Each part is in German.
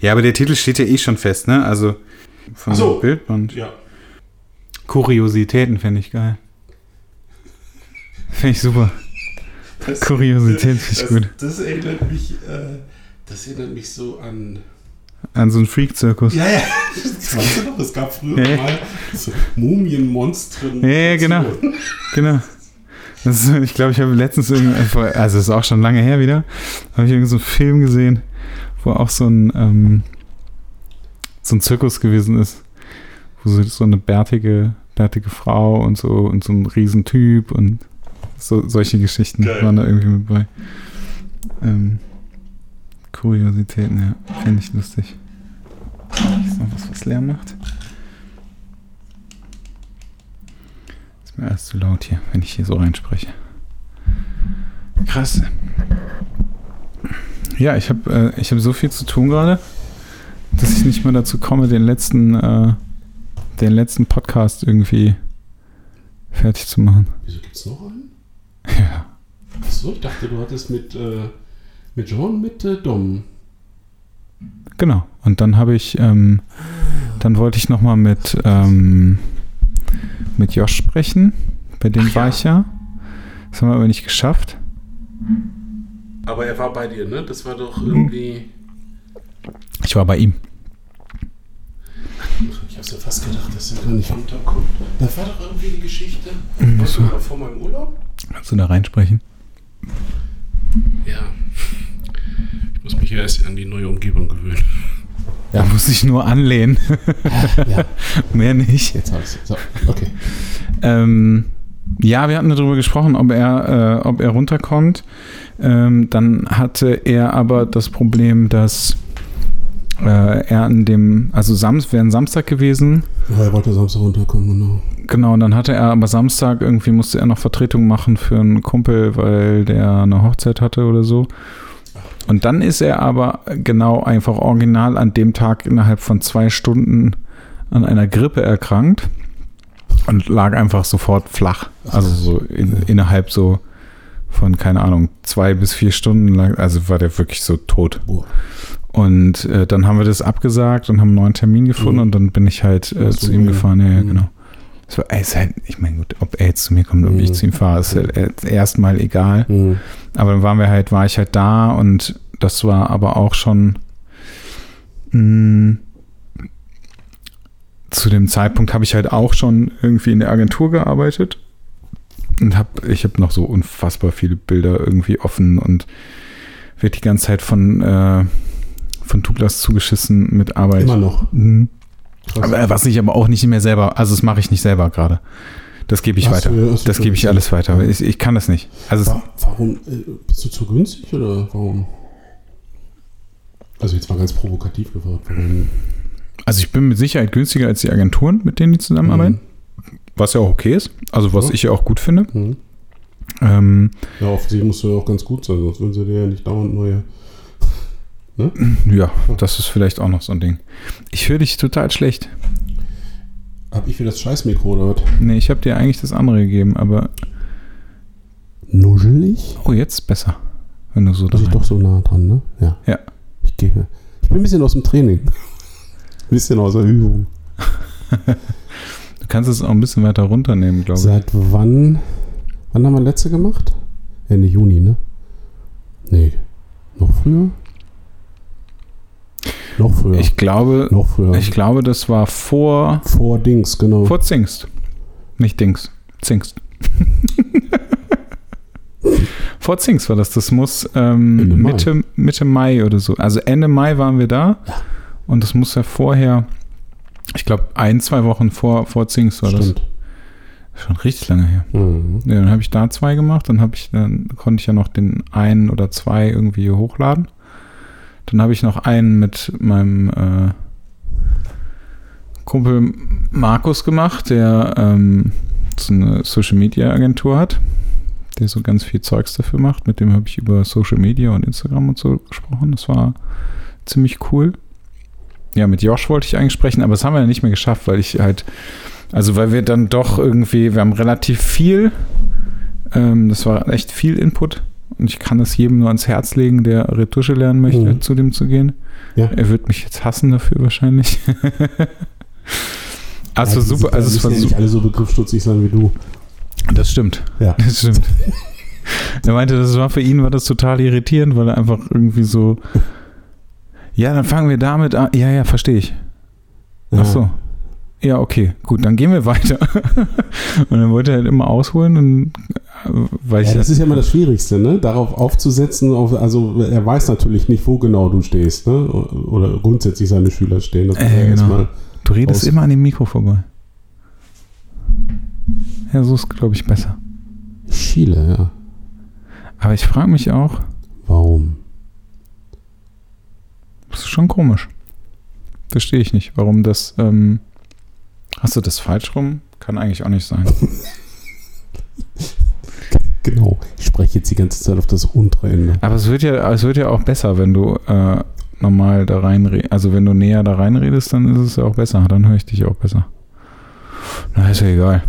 Ja, aber der Titel steht ja eh schon fest, ne? Also von Ach so. Bildband. Ja. Kuriositäten fände ich geil. Fände ich super. Das, Kuriosität finde ich das, gut. Das erinnert mich, äh, das erinnert mich so an. An so einen Freak-Zirkus. Ja, ja, das weißt du noch, es gab früher Ja, ja. mal so Mumienmonstren. Ja, ja, genau. Genau. Das ist, ich glaube, ich habe letztens irgendwie, also es ist auch schon lange her wieder, habe ich irgendwie so einen Film gesehen, wo auch so ein, ähm, so ein Zirkus gewesen ist. Wo so, so eine bärtige, bärtige Frau und so und so ein Riesentyp und so, solche Geschichten Geil. waren da irgendwie mit bei. Ähm, Kuriositäten, ja. Finde ich lustig. Ist noch was, was Lärm macht? Ist mir alles zu laut hier, wenn ich hier so reinspreche. Krass. Ja, ich habe äh, ich hab so viel zu tun gerade, dass ich nicht mehr dazu komme, den letzten, äh, den letzten Podcast irgendwie fertig zu machen. Wieso gibt's noch einen? Ja. Achso, ich dachte, du hattest mit, äh, mit John, mit äh, Dom. Genau. Und dann habe ich, ähm, dann wollte ich nochmal mit, ähm, mit Josh sprechen. Bei dem Ach war ja. ich ja. Das haben wir aber nicht geschafft. Aber er war bei dir, ne? Das war doch irgendwie. Ich war bei ihm. Ich hab's ja fast gedacht, dass er gar nicht runterkommt. Das war doch irgendwie die Geschichte. Mhm, Was so. war vor meinem Urlaub? Kannst du da reinsprechen? Ja. Ich muss mich ja erst an die neue Umgebung gewöhnen. Ja, muss ich nur anlehnen. ja, Mehr nicht. jetzt hab ich's. So, okay. Ähm, ja, wir hatten darüber gesprochen, ob er, äh, ob er runterkommt. Ähm, dann hatte er aber das Problem, dass äh, er an dem, also Samstag wäre ein Samstag gewesen. Ja, er wollte Samstag runterkommen, genau. Genau, und dann hatte er aber Samstag irgendwie musste er noch Vertretung machen für einen Kumpel, weil der eine Hochzeit hatte oder so. Und dann ist er aber genau einfach original an dem Tag innerhalb von zwei Stunden an einer Grippe erkrankt und lag einfach sofort flach. Also so in, innerhalb so von, keine Ahnung, zwei bis vier Stunden lang, also war der wirklich so tot. Boah. Und äh, dann haben wir das abgesagt und haben einen neuen Termin gefunden Mhm. und dann bin ich halt äh, zu ihm gefahren. Ja, ja, Mhm. genau. So, ey, ist halt, ich meine, gut, ob er jetzt zu mir kommt oder Mhm. ich zu ihm fahre, ist halt äh, erstmal egal. Mhm. Aber dann waren wir halt, war ich halt da und das war aber auch schon mh, zu dem Zeitpunkt habe ich halt auch schon irgendwie in der Agentur gearbeitet und habe, ich habe noch so unfassbar viele Bilder irgendwie offen und wird die ganze Zeit von äh, von Douglas zugeschissen mit Arbeit. Immer noch. Mhm. Aber äh, was ich aber auch nicht mehr selber, also das mache ich nicht selber gerade. Das gebe ich Hast weiter. du- du das gebe ich alles weiter. Ich, ich kann das nicht. Also Warum? Äh, bist du zu günstig oder warum? Also jetzt mal ganz provokativ gefragt. Warum? Also ich bin mit Sicherheit günstiger als die Agenturen, mit denen die zusammenarbeiten, was ja auch okay ist, also was Ja. ich ja auch gut finde. Mhm. Ähm, Ja, auf sie musst du ja auch ganz gut sein, sonst würden sie dir ja nicht dauernd neue. ja, das ist vielleicht auch noch so ein Ding. Ich höre dich total schlecht. Hab ich für das Scheißmikro oder was? Nee, ich habe dir eigentlich das andere gegeben, aber Nuschelig? oh, jetzt besser, wenn du so rein- doch so nah dran, ne? Ja. Ja. Ich gehe. Ich bin ein bisschen aus dem Training. Ein bisschen aus der Übung. Du kannst es auch ein bisschen weiter runternehmen, glaube ich. Seit wann? Wann haben wir letzte gemacht? Ende Juni, ne? Nee. Noch früher? Noch früher. Ich glaube, noch früher. ich glaube, das war vor Vor Dings, genau. vor Zingst. Nicht Dings, Zingst. vor Zingst war das. Das muss ähm. Mitte, Mitte Mai oder so. Also Ende Mai waren wir da. Und das muss ja vorher, ich glaube, ein, zwei Wochen vor, vor Zingst war Stimmt. das. Schon richtig lange her. Mhm. Ja, dann habe ich da zwei gemacht, dann habe ich, dann konnte ich ja noch den einen oder zwei irgendwie hochladen. Dann habe ich noch einen mit meinem äh, Kumpel Markus gemacht, der ähm, so eine Social Media Agentur hat, der so ganz viel Zeugs dafür macht. Mit dem habe ich über Social Media und Instagram und so gesprochen. Das war ziemlich cool. Ja, mit Josh wollte ich eigentlich sprechen, aber das haben wir ja nicht mehr geschafft, weil ich halt, also weil wir dann doch irgendwie, wir haben relativ viel, ähm, das war echt viel Input Und ich kann es jedem nur ans Herz legen, der Retusche lernen möchte, Mhm. zu dem zu gehen. Ja. Er wird mich jetzt hassen dafür wahrscheinlich. also Ja, super, also es war ja nicht alle so begriffsstutzig sein wie du. Das stimmt. Ja. Das stimmt. er meinte, das war für ihn war das total irritierend, weil er einfach irgendwie so. Ja, dann fangen wir damit an. Ja, ja, verstehe ich. Ach so. Ja, okay, gut, dann gehen wir weiter. und dann wollte er halt immer ausholen und äh, weil ich Ja, das ist ja immer das Schwierigste, ne? Darauf aufzusetzen, auf, also er weiß natürlich nicht, wo genau du stehst, ne? Oder grundsätzlich seine Schüler stehen. Äh, genau. du redest aus- immer an dem Mikro vorbei. Ja, so ist, glaube ich, besser. Chile, ja. Aber ich frage mich auch, Warum? Das ist schon komisch. Verstehe ich nicht, warum das. Ähm, hast du das falsch rum? Kann eigentlich auch nicht sein. Genau. Ich spreche jetzt die ganze Zeit auf das untere Ende. Aber es wird ja, es wird ja auch besser, wenn du äh, normal da rein, also wenn du näher da reinredest, dann ist es ja auch besser. Dann höre ich dich auch besser. Na, ist ja egal.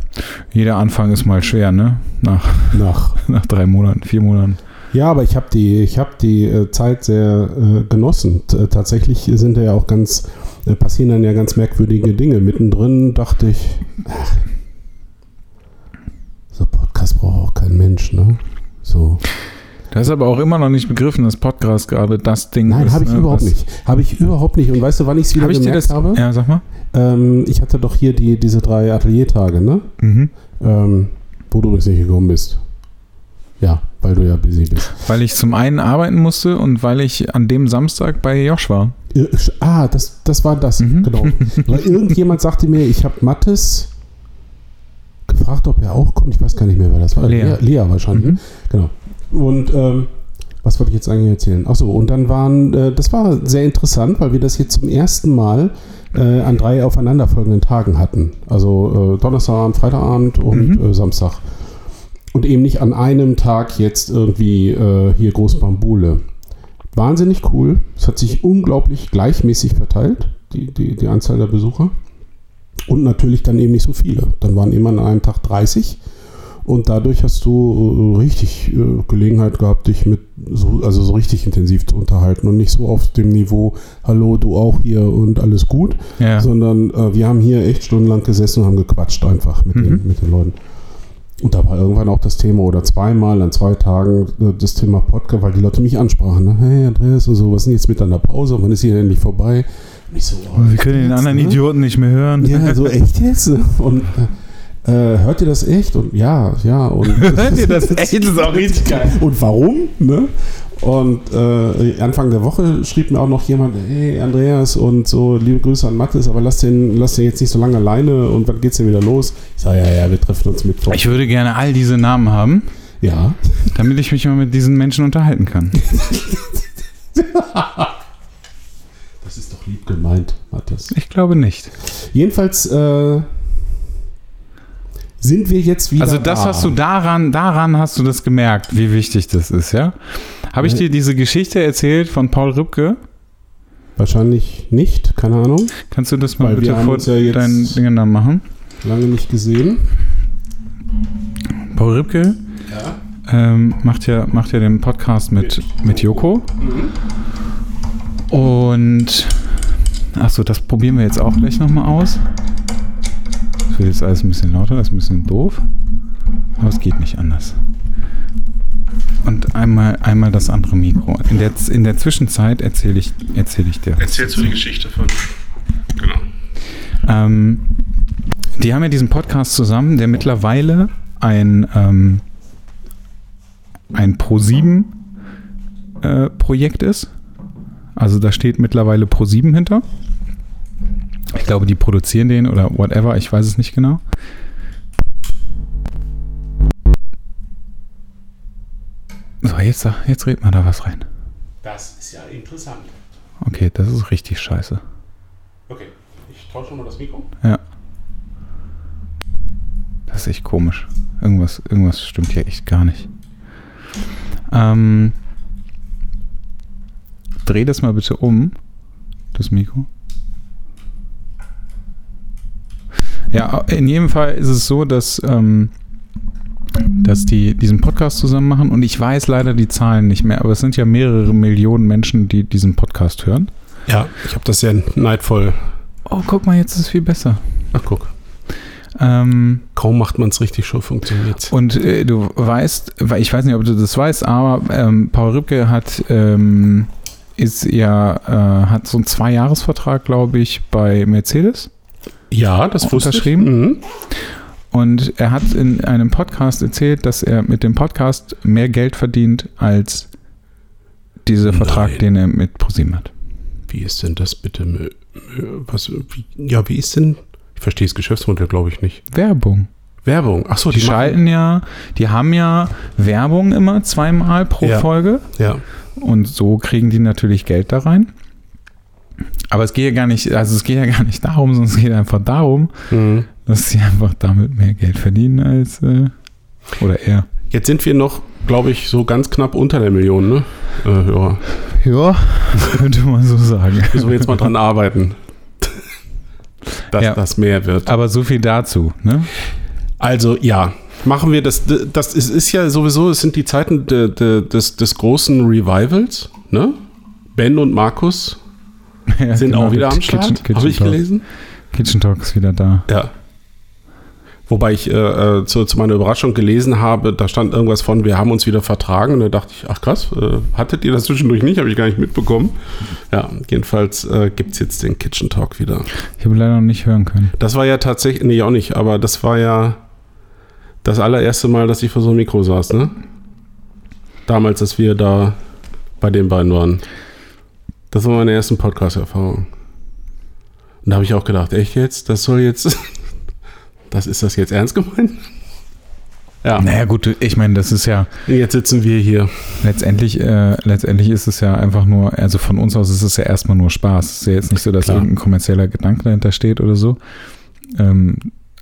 Jeder Anfang ist mal schwer, ne? Nach, Nach. nach drei Monaten, vier Monaten. Ja, aber ich habe die, ich hab die äh, Zeit sehr äh, genossen. T äh, tatsächlich sind da ja auch ganz, äh, passieren dann ja ganz merkwürdige Dinge. Mittendrin dachte ich, ach, so Podcast braucht auch kein Mensch, ne? So. Da ist aber auch immer noch nicht begriffen, dass Podcast gerade das Ding Nein, ist. habe ich ne, überhaupt was- nicht. Habe ich überhaupt nicht. Und weißt du, wann ich es wieder dir gemerkt das? habe? Ja, sag mal. Ähm, ich hatte doch hier die, diese drei Ateliertage, ne? Mhm. Ähm, wo du übrigens nicht gekommen bist. Ja, weil du ja busy bist. Weil ich zum einen arbeiten musste und weil ich an dem Samstag bei Josh war. Ah, das, das war das, Mhm. genau. Weil irgendjemand sagte mir, ich habe Mattes gefragt, ob er auch kommt. Ich weiß gar nicht mehr, wer das war. Lea. Lea, wahrscheinlich. Mhm. Genau. Und ähm, was wollte ich jetzt eigentlich erzählen? Achso, und dann waren, äh, das war sehr interessant, weil wir das hier zum ersten Mal äh, an drei aufeinanderfolgenden Tagen hatten. Also äh, Donnerstagabend, Freitagabend und Mhm. äh, Samstag. Und eben nicht an einem Tag jetzt irgendwie äh, hier Großbambule. Wahnsinnig cool. Es hat sich unglaublich gleichmäßig verteilt, die, die, die Anzahl der Besucher. Und natürlich dann eben nicht so viele. Dann waren immer an einem Tag 30. Und dadurch hast du äh, richtig äh, Gelegenheit gehabt, dich mit so, also so richtig intensiv zu unterhalten und nicht so auf dem Niveau, hallo, du auch hier und alles gut, Ja. sondern äh, wir haben hier echt stundenlang gesessen und haben gequatscht einfach mit, Mhm. den, mit den Leuten. Und da war irgendwann auch das Thema oder zweimal an zwei Tagen äh, das Thema Podcast, weil die Leute mich ansprachen. Ne? Hey Andreas und so, was ist denn jetzt mit deiner Pause? Wann ist hier endlich vorbei? Und ich so, oh, Wir können den anderen ne? Idioten nicht mehr hören. Ja, so echt jetzt? Und äh, hört ihr das echt? Und ja, ja. Und Hört ihr das echt? Das ist auch richtig geil. Und warum? Ne? Und äh, Anfang der Woche schrieb mir auch noch jemand, hey Andreas und so, liebe Grüße an Mathis, aber lass den, lass den jetzt nicht so lange alleine und wann geht's denn wieder los? Ich sage, ja, ja, wir treffen uns Mittwoch. Ich würde gerne all diese Namen haben, ja. damit ich mich mal mit diesen Menschen unterhalten kann. Das ist doch lieb gemeint, Mathis. Ich glaube nicht. Jedenfalls äh, sind wir jetzt wieder. Also das da. hast du daran, daran hast du das gemerkt, wie wichtig das ist, ja? Habe ich dir diese Geschichte erzählt von Paul Rübke? Wahrscheinlich nicht, keine Ahnung. Kannst du das mal Weil bitte vor ja deinen Dingen dann machen? Lange nicht gesehen. Paul Rübke ähm, macht, ja, macht ja den Podcast mit, mit Joko. Und achso, das probieren wir jetzt auch gleich nochmal aus. Das wird jetzt alles ein bisschen lauter, das ist ein bisschen doof. Aber es geht nicht anders. Und einmal, einmal das andere Mikro. In der, in der Zwischenzeit erzähle ich, erzähl ich dir. Erzählst du die Geschichte von. Genau. Ähm, die haben ja diesen Podcast zusammen, der mittlerweile ein, ähm, ein Pro7-Projekt ist. Also da steht mittlerweile Pro7 hinter. Ich glaube, die produzieren den oder whatever, ich weiß es nicht genau. So, jetzt, jetzt redet man da was rein. Das ist ja interessant. Okay, das ist richtig scheiße. Okay, ich tausche mal das Mikro. Ja. Das ist echt komisch. Irgendwas, irgendwas stimmt hier echt gar nicht. Ähm, dreh das mal bitte um, das Mikro. Ja, in jedem Fall ist es so, dass ähm, dass die diesen Podcast zusammen machen und ich weiß leider die Zahlen nicht mehr, aber es sind ja mehrere Millionen Menschen, die diesen Podcast hören. Ja, ich habe das sehr neidvoll. Oh, guck mal, jetzt ist es viel besser. Ach, guck. Ähm, Kaum macht man es richtig, schon funktioniert und äh, du weißt, weil ich weiß nicht, ob du das weißt, aber ähm, Paul Rübke hat ähm, ist ja äh, hat so einen Zweijahresvertrag, glaube ich, bei Mercedes. Ja, das wusste Unterschrieben? ich. Mhm. Und er hat in einem Podcast erzählt, dass er mit dem Podcast mehr Geld verdient als dieser Vertrag, Nein. den er mit ProSieben hat. Wie ist denn das bitte? Was, wie, ja, wie ist denn? Ich verstehe das Geschäftsmodell, glaube ich, nicht. Werbung. Werbung. Ach so, Die, die, schalten ja, die haben ja Werbung immer zweimal pro Ja. Folge Ja, und so kriegen die natürlich Geld da rein. Aber es geht ja gar nicht, also es geht ja gar nicht darum, sondern es geht einfach darum, mhm. dass sie einfach damit mehr Geld verdienen als äh, oder er. Jetzt sind wir noch, glaube ich, so ganz knapp unter der Million, ne? Äh, Hörer. Ja, könnte man so sagen. Müssen wir jetzt mal dran arbeiten. Dass Ja. das mehr wird. Aber so viel dazu, ne? Also ja, machen wir das. Das ist, ist ja sowieso, es sind die Zeiten de, de, des, des großen Revivals. Ne? Ben und Markus Ja, sind genau, auch wieder am Kitchen- Start. Habe ich Talk. gelesen? Kitchen Talk ist wieder da. Ja. Wobei ich äh, äh, zu, zu meiner Überraschung gelesen habe, da stand irgendwas von, wir haben uns wieder vertragen. Und da dachte ich, ach krass, äh, hattet ihr das zwischendurch nicht? Habe ich gar nicht mitbekommen. Ja, jedenfalls äh, gibt es jetzt den Kitchen Talk wieder. Ich habe leider noch nicht hören können. Das war ja tatsächlich, nee, auch nicht, aber das war ja das allererste Mal, dass ich vor so einem Mikro saß, ne? Damals, als wir da bei den beiden waren. Das war meine erste Podcast-Erfahrung. Und da habe ich auch gedacht, echt jetzt? Das soll jetzt. Das ist das jetzt ernst gemeint? Ja, Naja, gut, ich meine, das ist ja jetzt sitzen wir hier. letztendlich, äh, letztendlich ist es ja einfach nur, also von uns aus ist es ja erstmal nur Spaß. Es ist ja jetzt nicht so, dass Klar. irgendein kommerzieller Gedanke dahinter steht oder so. Ähm,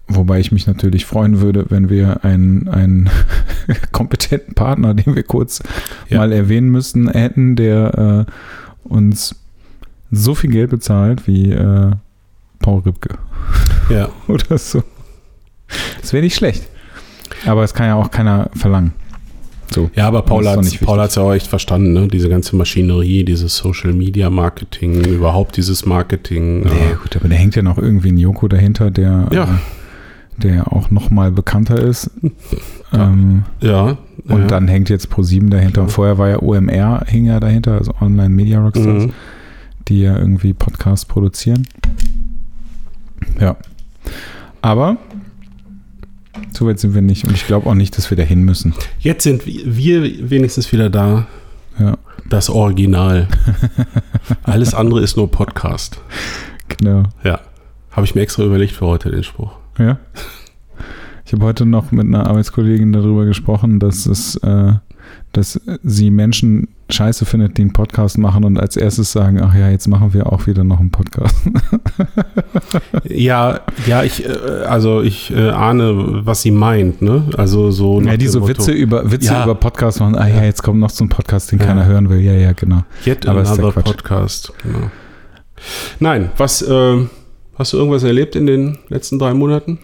wobei ich mich natürlich freuen würde, wenn wir einen, einen kompetenten Partner, den wir kurz Ja. mal erwähnen müssten, hätten, der äh, uns so viel Geld bezahlt wie äh, Paul Rübke Ja, oder so. Das wäre nicht schlecht. Aber es kann ja auch keiner verlangen. So. ja aber Paul hat nicht Paul hat's ja auch echt verstanden, ne? Diese ganze Maschinerie, dieses Social Media Marketing, überhaupt dieses Marketing. Nee, äh, gut, aber da hängt ja noch irgendwie ein Joko dahinter, der, Ja. äh, der auch noch mal bekannter ist. Ja. Ähm, ja. und ja. dann hängt jetzt ProSieben dahinter. Ja. Vorher war ja OMR, hing ja dahinter, also Online Media Rockstars, Mhm. die ja irgendwie Podcasts produzieren. Ja. Aber so weit sind wir nicht und ich glaube auch nicht, dass wir dahin müssen. Jetzt sind wir wenigstens wieder da. Ja, Das Original. Alles andere ist nur Podcast. genau. Ja. Habe ich mir extra überlegt für heute den Spruch. Ja. Ich habe heute noch mit einer Arbeitskollegin darüber gesprochen, dass es, äh, dass sie Menschen scheiße findet, die einen Podcast machen und als erstes sagen, ach ja, jetzt machen wir auch wieder noch einen Podcast. Ja, ja, ich, äh, also ich äh, ahne, was sie meint, ne? Also so. Ja, die so Witze über Witze Ja. über Podcasts machen. Ah ja, jetzt kommt noch so ein Podcast, den Ja. keiner hören will. Ja, ja, genau. Yet Aber ist der another. Podcast. Genau. Nein, was, äh, hast du irgendwas erlebt in den letzten drei Monaten?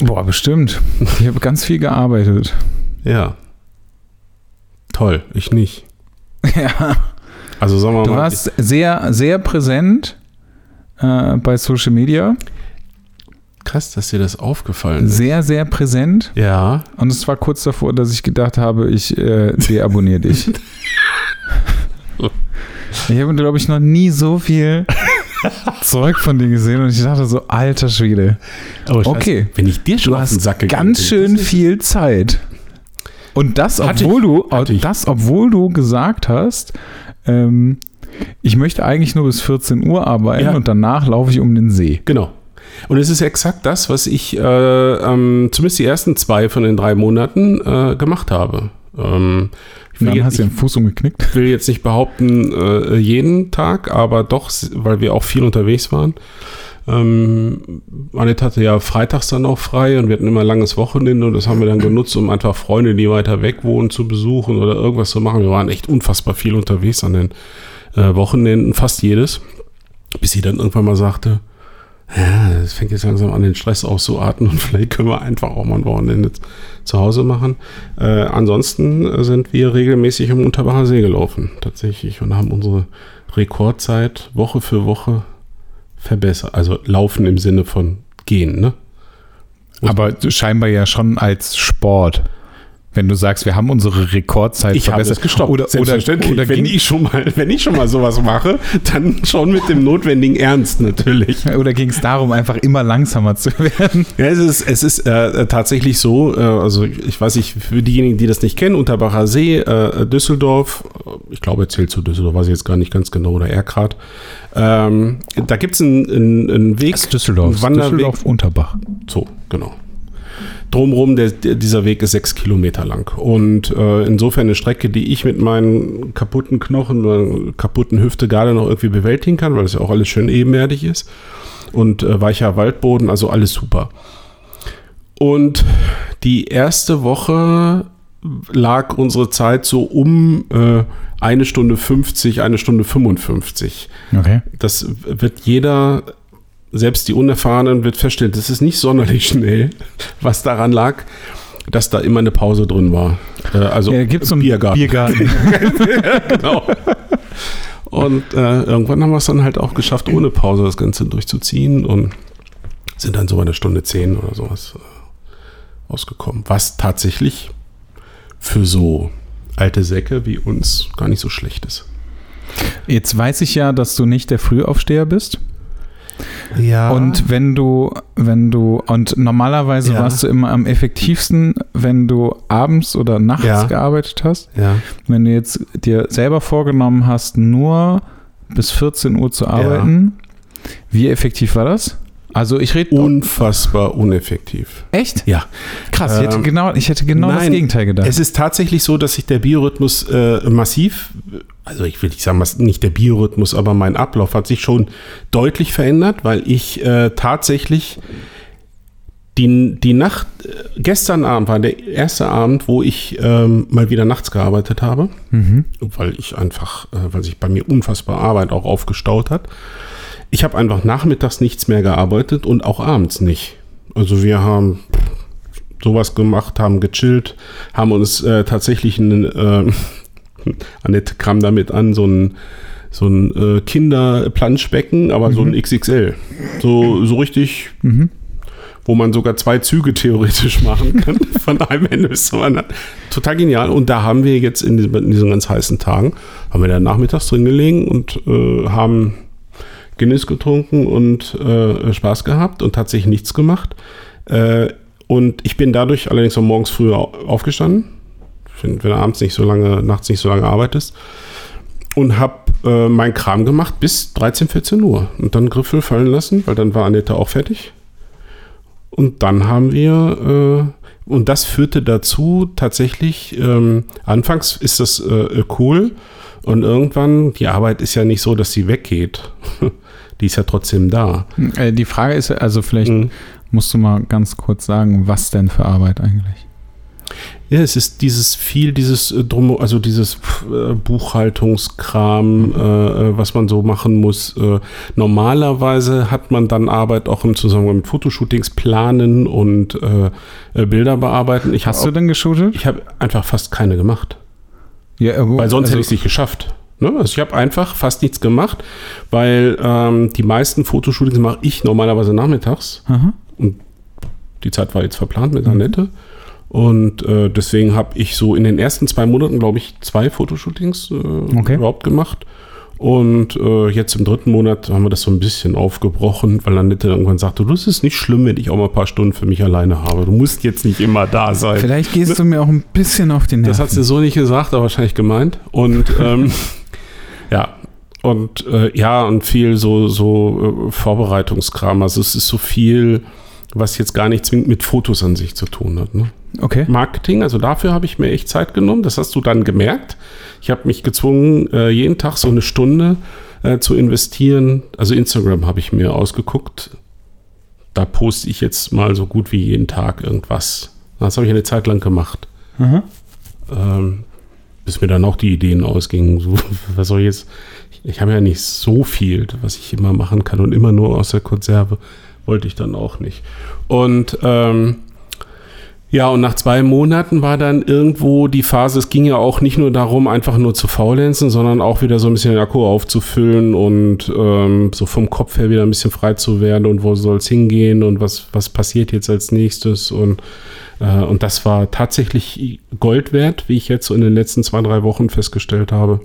Boah, bestimmt. Ich habe ganz viel gearbeitet. Ja. Toll, ich nicht. ja. Also sagen wir Du mal. warst sehr, sehr präsent äh, bei Social Media. krass, dass dir das aufgefallen ist. Sehr, sehr präsent. Ja. Und es war kurz davor, dass ich gedacht habe, ich äh, deabonniere dich. Ich habe, glaube ich, noch nie so viel Zeug von dir gesehen und ich dachte so, alter Schwede, Aber Okay. wenn ich dir schon du hast Sack ganz schön ist- viel Zeit. Und das, obwohl du, das, obwohl du gesagt hast, ähm, ich möchte eigentlich nur bis 14 Uhr arbeiten Ja. und danach laufe ich um den See. Genau. Und es ist exakt das, was ich äh, ähm, zumindest die ersten zwei von den drei Monaten äh, gemacht habe. Ähm, ich, dann jetzt, hast du ich den Fuß umgeknickt. will jetzt nicht behaupten, äh, jeden Tag, aber doch, weil wir auch viel unterwegs waren. Ähm, Annette hatte ja freitags dann auch frei und wir hatten immer ein langes Wochenende und das haben wir dann genutzt, um einfach Freunde, die weiter weg wohnen, zu besuchen oder irgendwas zu machen. Wir waren echt unfassbar viel unterwegs an den äh, Wochenenden, fast jedes, bis sie dann irgendwann mal sagte, ja, es fängt jetzt langsam an, den Stress auszuarten und vielleicht können wir einfach auch mal ein Wochenende zu Hause machen. Äh, ansonsten sind wir regelmäßig im Unterbacher See gelaufen, tatsächlich, und haben unsere Rekordzeit Woche für Woche verbessert. Also laufen im Sinne von gehen, ne? Aber scheinbar ja schon als Sport. Wenn du sagst, wir haben unsere Rekordzeit ich verbessert. Habe gestoppt. Oder, Selbstverständlich. Oder, oder wenn ich schon mal, wenn ich schon mal sowas mache, dann schon mit dem notwendigen Ernst natürlich. Oder ging es darum, einfach immer langsamer zu werden? Ja, es ist, es ist äh, tatsächlich so, äh, also ich weiß nicht, für diejenigen, die das nicht kennen, Unterbacher See, äh, Düsseldorf, ich glaube, er zählt zu Düsseldorf, weiß ich jetzt gar nicht ganz genau, oder Erkrad. Ähm, da gibt es einen, einen, einen Weg. Das ist Düsseldorf, Düsseldorf, Unterbach. So, genau drumherum, der, dieser Weg ist sechs Kilometer lang. Und äh, insofern eine Strecke, die ich mit meinen kaputten Knochen oder kaputten Hüfte gerade noch irgendwie bewältigen kann, weil es ja auch alles schön ebenerdig ist. Und äh, weicher Waldboden, also alles super. Und die erste Woche lag unsere Zeit so um äh, eine Stunde 50, eine Stunde 55. Okay. Das wird jeder selbst die Unerfahrenen wird feststellen, das ist nicht sonderlich schnell, was daran lag, dass da immer eine Pause drin war. Äh, also ja, gibt es einen Biergarten. Biergarten. genau. Und äh, irgendwann haben wir es dann halt auch geschafft, ohne Pause das Ganze durchzuziehen und sind dann so bei der Stunde 10 oder sowas äh, ausgekommen. Was tatsächlich für so alte Säcke wie uns gar nicht so schlecht ist. Jetzt weiß ich ja, dass du nicht der Frühaufsteher bist. Ja. Und wenn du, wenn du, und normalerweise ja. warst du immer am effektivsten, wenn du abends oder nachts ja. gearbeitet hast. Ja. Wenn du jetzt dir selber vorgenommen hast, nur bis 14 Uhr zu arbeiten, wie effektiv war das? Also ich rede unfassbar uneffektiv. Echt? Ja. Krass. Ich hätte ähm, genau, ich hätte genau nein, das Gegenteil gedacht. Es ist tatsächlich so, dass sich der Biorhythmus äh, massiv, also ich will nicht sagen, nicht der Biorhythmus, aber mein Ablauf hat sich schon deutlich verändert, weil ich äh, tatsächlich die, die Nacht, äh, gestern Abend war der erste Abend, wo ich ähm, mal wieder nachts gearbeitet habe, mhm. weil ich einfach, äh, weil sich bei mir unfassbar Arbeit auch aufgestaut hat. Ich habe einfach nachmittags nichts mehr gearbeitet und auch abends nicht. Also wir haben sowas gemacht, haben gechillt, haben uns äh, tatsächlich ein, äh, Annette kam damit an, so ein so ein äh, Kinderplanschbecken, aber mhm. so ein mhm. XXL. So, so richtig, mhm. wo man sogar zwei Züge theoretisch machen kann. Von einem Ende bis zum anderen. Total genial. Und da haben wir jetzt in diesen, in diesen ganz heißen Tagen, haben wir da nachmittags drin gelegen und äh, haben Guinness getrunken und äh, Spaß gehabt und tatsächlich nichts gemacht. Äh, und ich bin dadurch allerdings auch morgens früher aufgestanden, wenn, wenn du abends nicht so lange, nachts nicht so lange arbeitest, und habe äh, meinen Kram gemacht bis 13, 14 Uhr. Und dann Griffel fallen lassen, weil dann war Annette auch fertig. Und dann haben wir, äh, und das führte dazu tatsächlich, ähm, anfangs ist das äh, cool und irgendwann, die Arbeit ist ja nicht so, dass sie weggeht. die ist ja trotzdem da. Äh, die Frage ist, also vielleicht mhm. musst du mal ganz kurz sagen, was denn für Arbeit eigentlich? Ja, es ist dieses viel, dieses äh, drum, also dieses äh, Buchhaltungskram, mhm. äh, was man so machen muss. Äh, normalerweise hat man dann Arbeit auch im Zusammenhang mit Fotoshootings planen und äh, Bilder bearbeiten. Ich Hast du denn geshootet? Ich habe einfach fast keine gemacht. Ja, Weil sonst also, hätte ich es nicht geschafft. Ne? Also ich habe einfach fast nichts gemacht, weil ähm, die meisten Fotoshootings mache ich normalerweise nachmittags. Aha. Und die Zeit war jetzt verplant mit Annette. Mhm. Und äh, deswegen habe ich so in den ersten zwei Monaten, glaube ich, zwei Fotoshootings äh, okay. überhaupt gemacht. Und äh, jetzt im dritten Monat haben wir das so ein bisschen aufgebrochen, weil Annette irgendwann sagte, du, es ist nicht schlimm, wenn ich auch mal ein paar Stunden für mich alleine habe. Du musst jetzt nicht immer da sein. Vielleicht gehst du mir auch ein bisschen auf den Nerven. Das hat sie so nicht gesagt, aber wahrscheinlich gemeint. Und ähm, Ja, und äh, ja, und viel so, so äh, Vorbereitungskram. Also es ist so viel, was jetzt gar nicht zwingend mit Fotos an sich zu tun hat. Ne? Okay. Marketing, also dafür habe ich mir echt Zeit genommen. Das hast du dann gemerkt. Ich habe mich gezwungen, äh, jeden Tag so eine Stunde äh, zu investieren. Also Instagram habe ich mir ausgeguckt. Da poste ich jetzt mal so gut wie jeden Tag irgendwas. Das habe ich eine Zeit lang gemacht. Mhm. Ähm, bis mir dann auch die Ideen ausgingen. So, was soll ich jetzt ich habe ja nicht so viel, was ich immer machen kann und immer nur aus der Konserve wollte ich dann auch nicht. Und ähm, ja, und nach zwei Monaten war dann irgendwo die Phase, es ging ja auch nicht nur darum, einfach nur zu faulenzen, sondern auch wieder so ein bisschen den Akku aufzufüllen und ähm, so vom Kopf her wieder ein bisschen frei zu werden und wo soll es hingehen und was, was passiert jetzt als nächstes und, äh, und das war tatsächlich Gold wert, wie ich jetzt so in den letzten zwei, drei Wochen festgestellt habe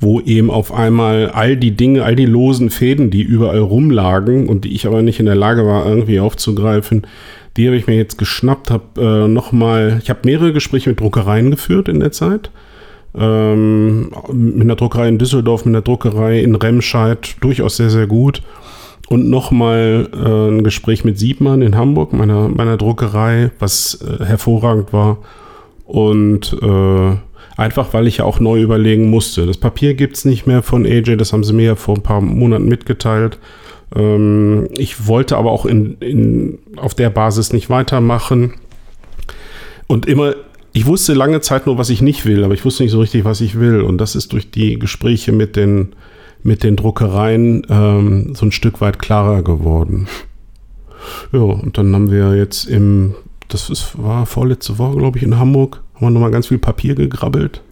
wo eben auf einmal all die Dinge, all die losen Fäden, die überall rumlagen und die ich aber nicht in der Lage war, irgendwie aufzugreifen, die habe ich mir jetzt geschnappt, habe äh, nochmal, ich habe mehrere Gespräche mit Druckereien geführt in der Zeit. Ähm, mit einer Druckerei in Düsseldorf, mit einer Druckerei in Remscheid, durchaus sehr, sehr gut. Und nochmal äh, ein Gespräch mit Siebmann in Hamburg, meiner, meiner Druckerei, was äh, hervorragend war. Und äh, einfach, weil ich ja auch neu überlegen musste. Das Papier gibt es nicht mehr von AJ, das haben sie mir ja vor ein paar Monaten mitgeteilt. Ähm, ich wollte aber auch in, in, auf der Basis nicht weitermachen. Und immer, ich wusste lange Zeit nur, was ich nicht will, aber ich wusste nicht so richtig, was ich will. Und das ist durch die Gespräche mit den, mit den Druckereien ähm, so ein Stück weit klarer geworden. Ja, und dann haben wir jetzt im, das ist, war vorletzte Woche, glaube ich, in Hamburg, haben wir nochmal ganz viel Papier gegrabbelt.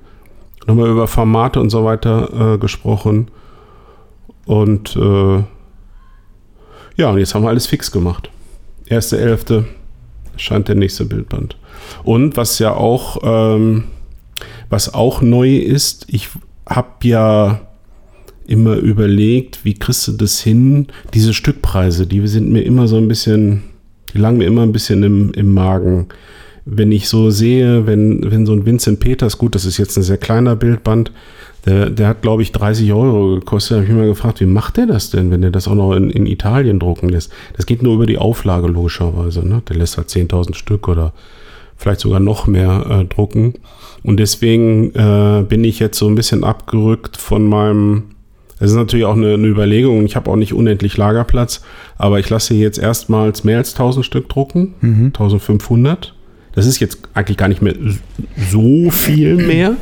Nochmal über Formate und so weiter äh, gesprochen. Und äh, ja, und jetzt haben wir alles fix gemacht. Erste Elfte scheint der nächste Bildband. Und was ja auch, ähm, was auch neu ist, ich habe ja immer überlegt, wie kriegst du das hin? Diese Stückpreise, die sind mir immer so ein bisschen, die lagen mir immer ein bisschen im, im Magen. Wenn ich so sehe, wenn, wenn so ein Vincent Peters, gut, das ist jetzt ein sehr kleiner Bildband, der, der hat, glaube ich, 30 Euro gekostet. Da habe ich mich mal gefragt, wie macht der das denn, wenn er das auch noch in, in Italien drucken lässt? Das geht nur über die Auflage, logischerweise. Ne? Der lässt halt 10.000 Stück oder vielleicht sogar noch mehr äh, drucken. Und deswegen äh, bin ich jetzt so ein bisschen abgerückt von meinem. Es ist natürlich auch eine, eine Überlegung. Ich habe auch nicht unendlich Lagerplatz, aber ich lasse jetzt erstmals mehr als 1000 Stück drucken, mhm. 1500. Das ist jetzt eigentlich gar nicht mehr so viel mehr.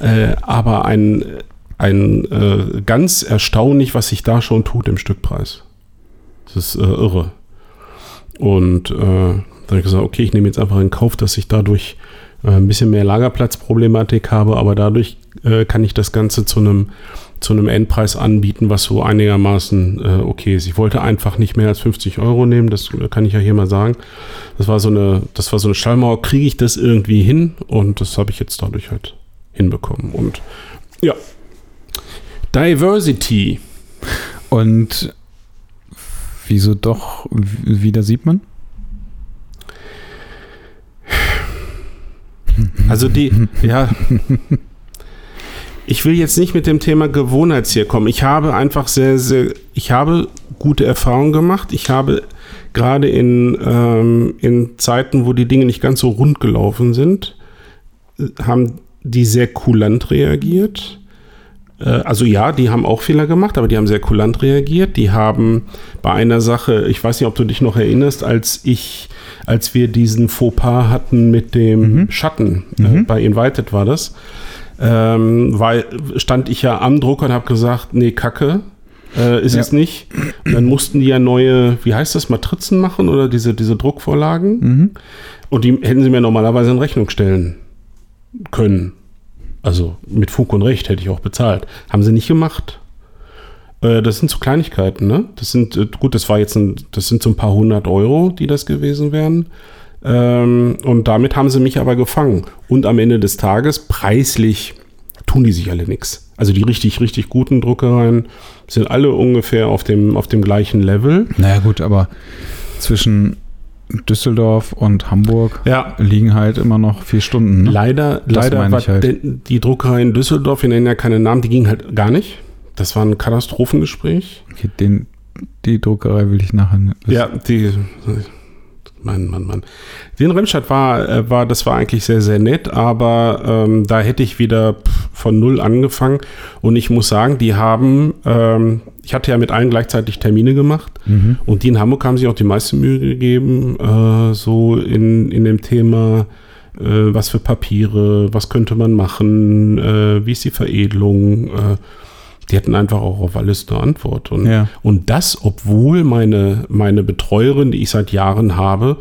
Äh, aber ein, ein äh, ganz erstaunlich, was sich da schon tut im Stückpreis. Das ist äh, irre. Und äh, dann habe ich gesagt, okay, ich nehme jetzt einfach in Kauf, dass ich dadurch äh, ein bisschen mehr Lagerplatzproblematik habe, aber dadurch äh, kann ich das Ganze zu einem zu einem Endpreis anbieten, was so einigermaßen äh, okay ist. Ich wollte einfach nicht mehr als 50 Euro nehmen, das kann ich ja hier mal sagen. Das war so eine, das war so eine Schallmauer, kriege ich das irgendwie hin und das habe ich jetzt dadurch halt hinbekommen. Und ja, Diversity. Und wieso doch wieder sieht man? Also die, ja. Ich will jetzt nicht mit dem Thema Gewohnheitstier kommen. Ich habe einfach sehr, sehr, ich habe gute Erfahrungen gemacht. Ich habe gerade in, ähm, in Zeiten, wo die Dinge nicht ganz so rund gelaufen sind, äh, haben die sehr kulant reagiert. Äh, also ja, die haben auch Fehler gemacht, aber die haben sehr kulant reagiert. Die haben bei einer Sache, ich weiß nicht, ob du dich noch erinnerst, als ich, als wir diesen Fauxpas hatten mit dem mhm. Schatten, äh, mhm. Bei Invited war das, ähm, weil stand ich ja am Drucker und habe gesagt, nee, Kacke, äh, ist ja. es nicht. Und dann mussten die ja neue, wie heißt das, Matrizen machen oder diese, diese Druckvorlagen. Mhm. Und die hätten sie mir normalerweise in Rechnung stellen können. Also mit Fug und Recht hätte ich auch bezahlt. Haben sie nicht gemacht. Äh, das sind so Kleinigkeiten, ne? Das sind, äh, gut, das war jetzt ein, das sind so ein paar hundert Euro, die das gewesen wären. Ähm, und damit haben sie mich aber gefangen. Und am Ende des Tages, preislich, tun die sich alle nichts. Also die richtig, richtig guten Druckereien sind alle ungefähr auf dem, auf dem gleichen Level. Naja, gut, aber zwischen Düsseldorf und Hamburg ja. liegen halt immer noch vier Stunden. Ne? Leider, das leider war halt. die Druckerei in Düsseldorf, wir nennen ja keine Namen, die ging halt gar nicht. Das war ein Katastrophengespräch. Okay, den, die Druckerei will ich nachher. Wissen. Ja, die. Mann, Mann, Mann. Den Remstadt war, äh, war, das war eigentlich sehr, sehr nett, aber ähm, da hätte ich wieder von null angefangen. Und ich muss sagen, die haben, ähm, ich hatte ja mit allen gleichzeitig Termine gemacht mhm. und die in Hamburg haben sich auch die meiste Mühe gegeben, äh, so in, in dem Thema, äh, was für Papiere, was könnte man machen, äh, wie ist die Veredelung. Die hätten einfach auch auf alles eine Antwort. Und, Ja. und das, obwohl meine, meine Betreuerin, die ich seit Jahren habe,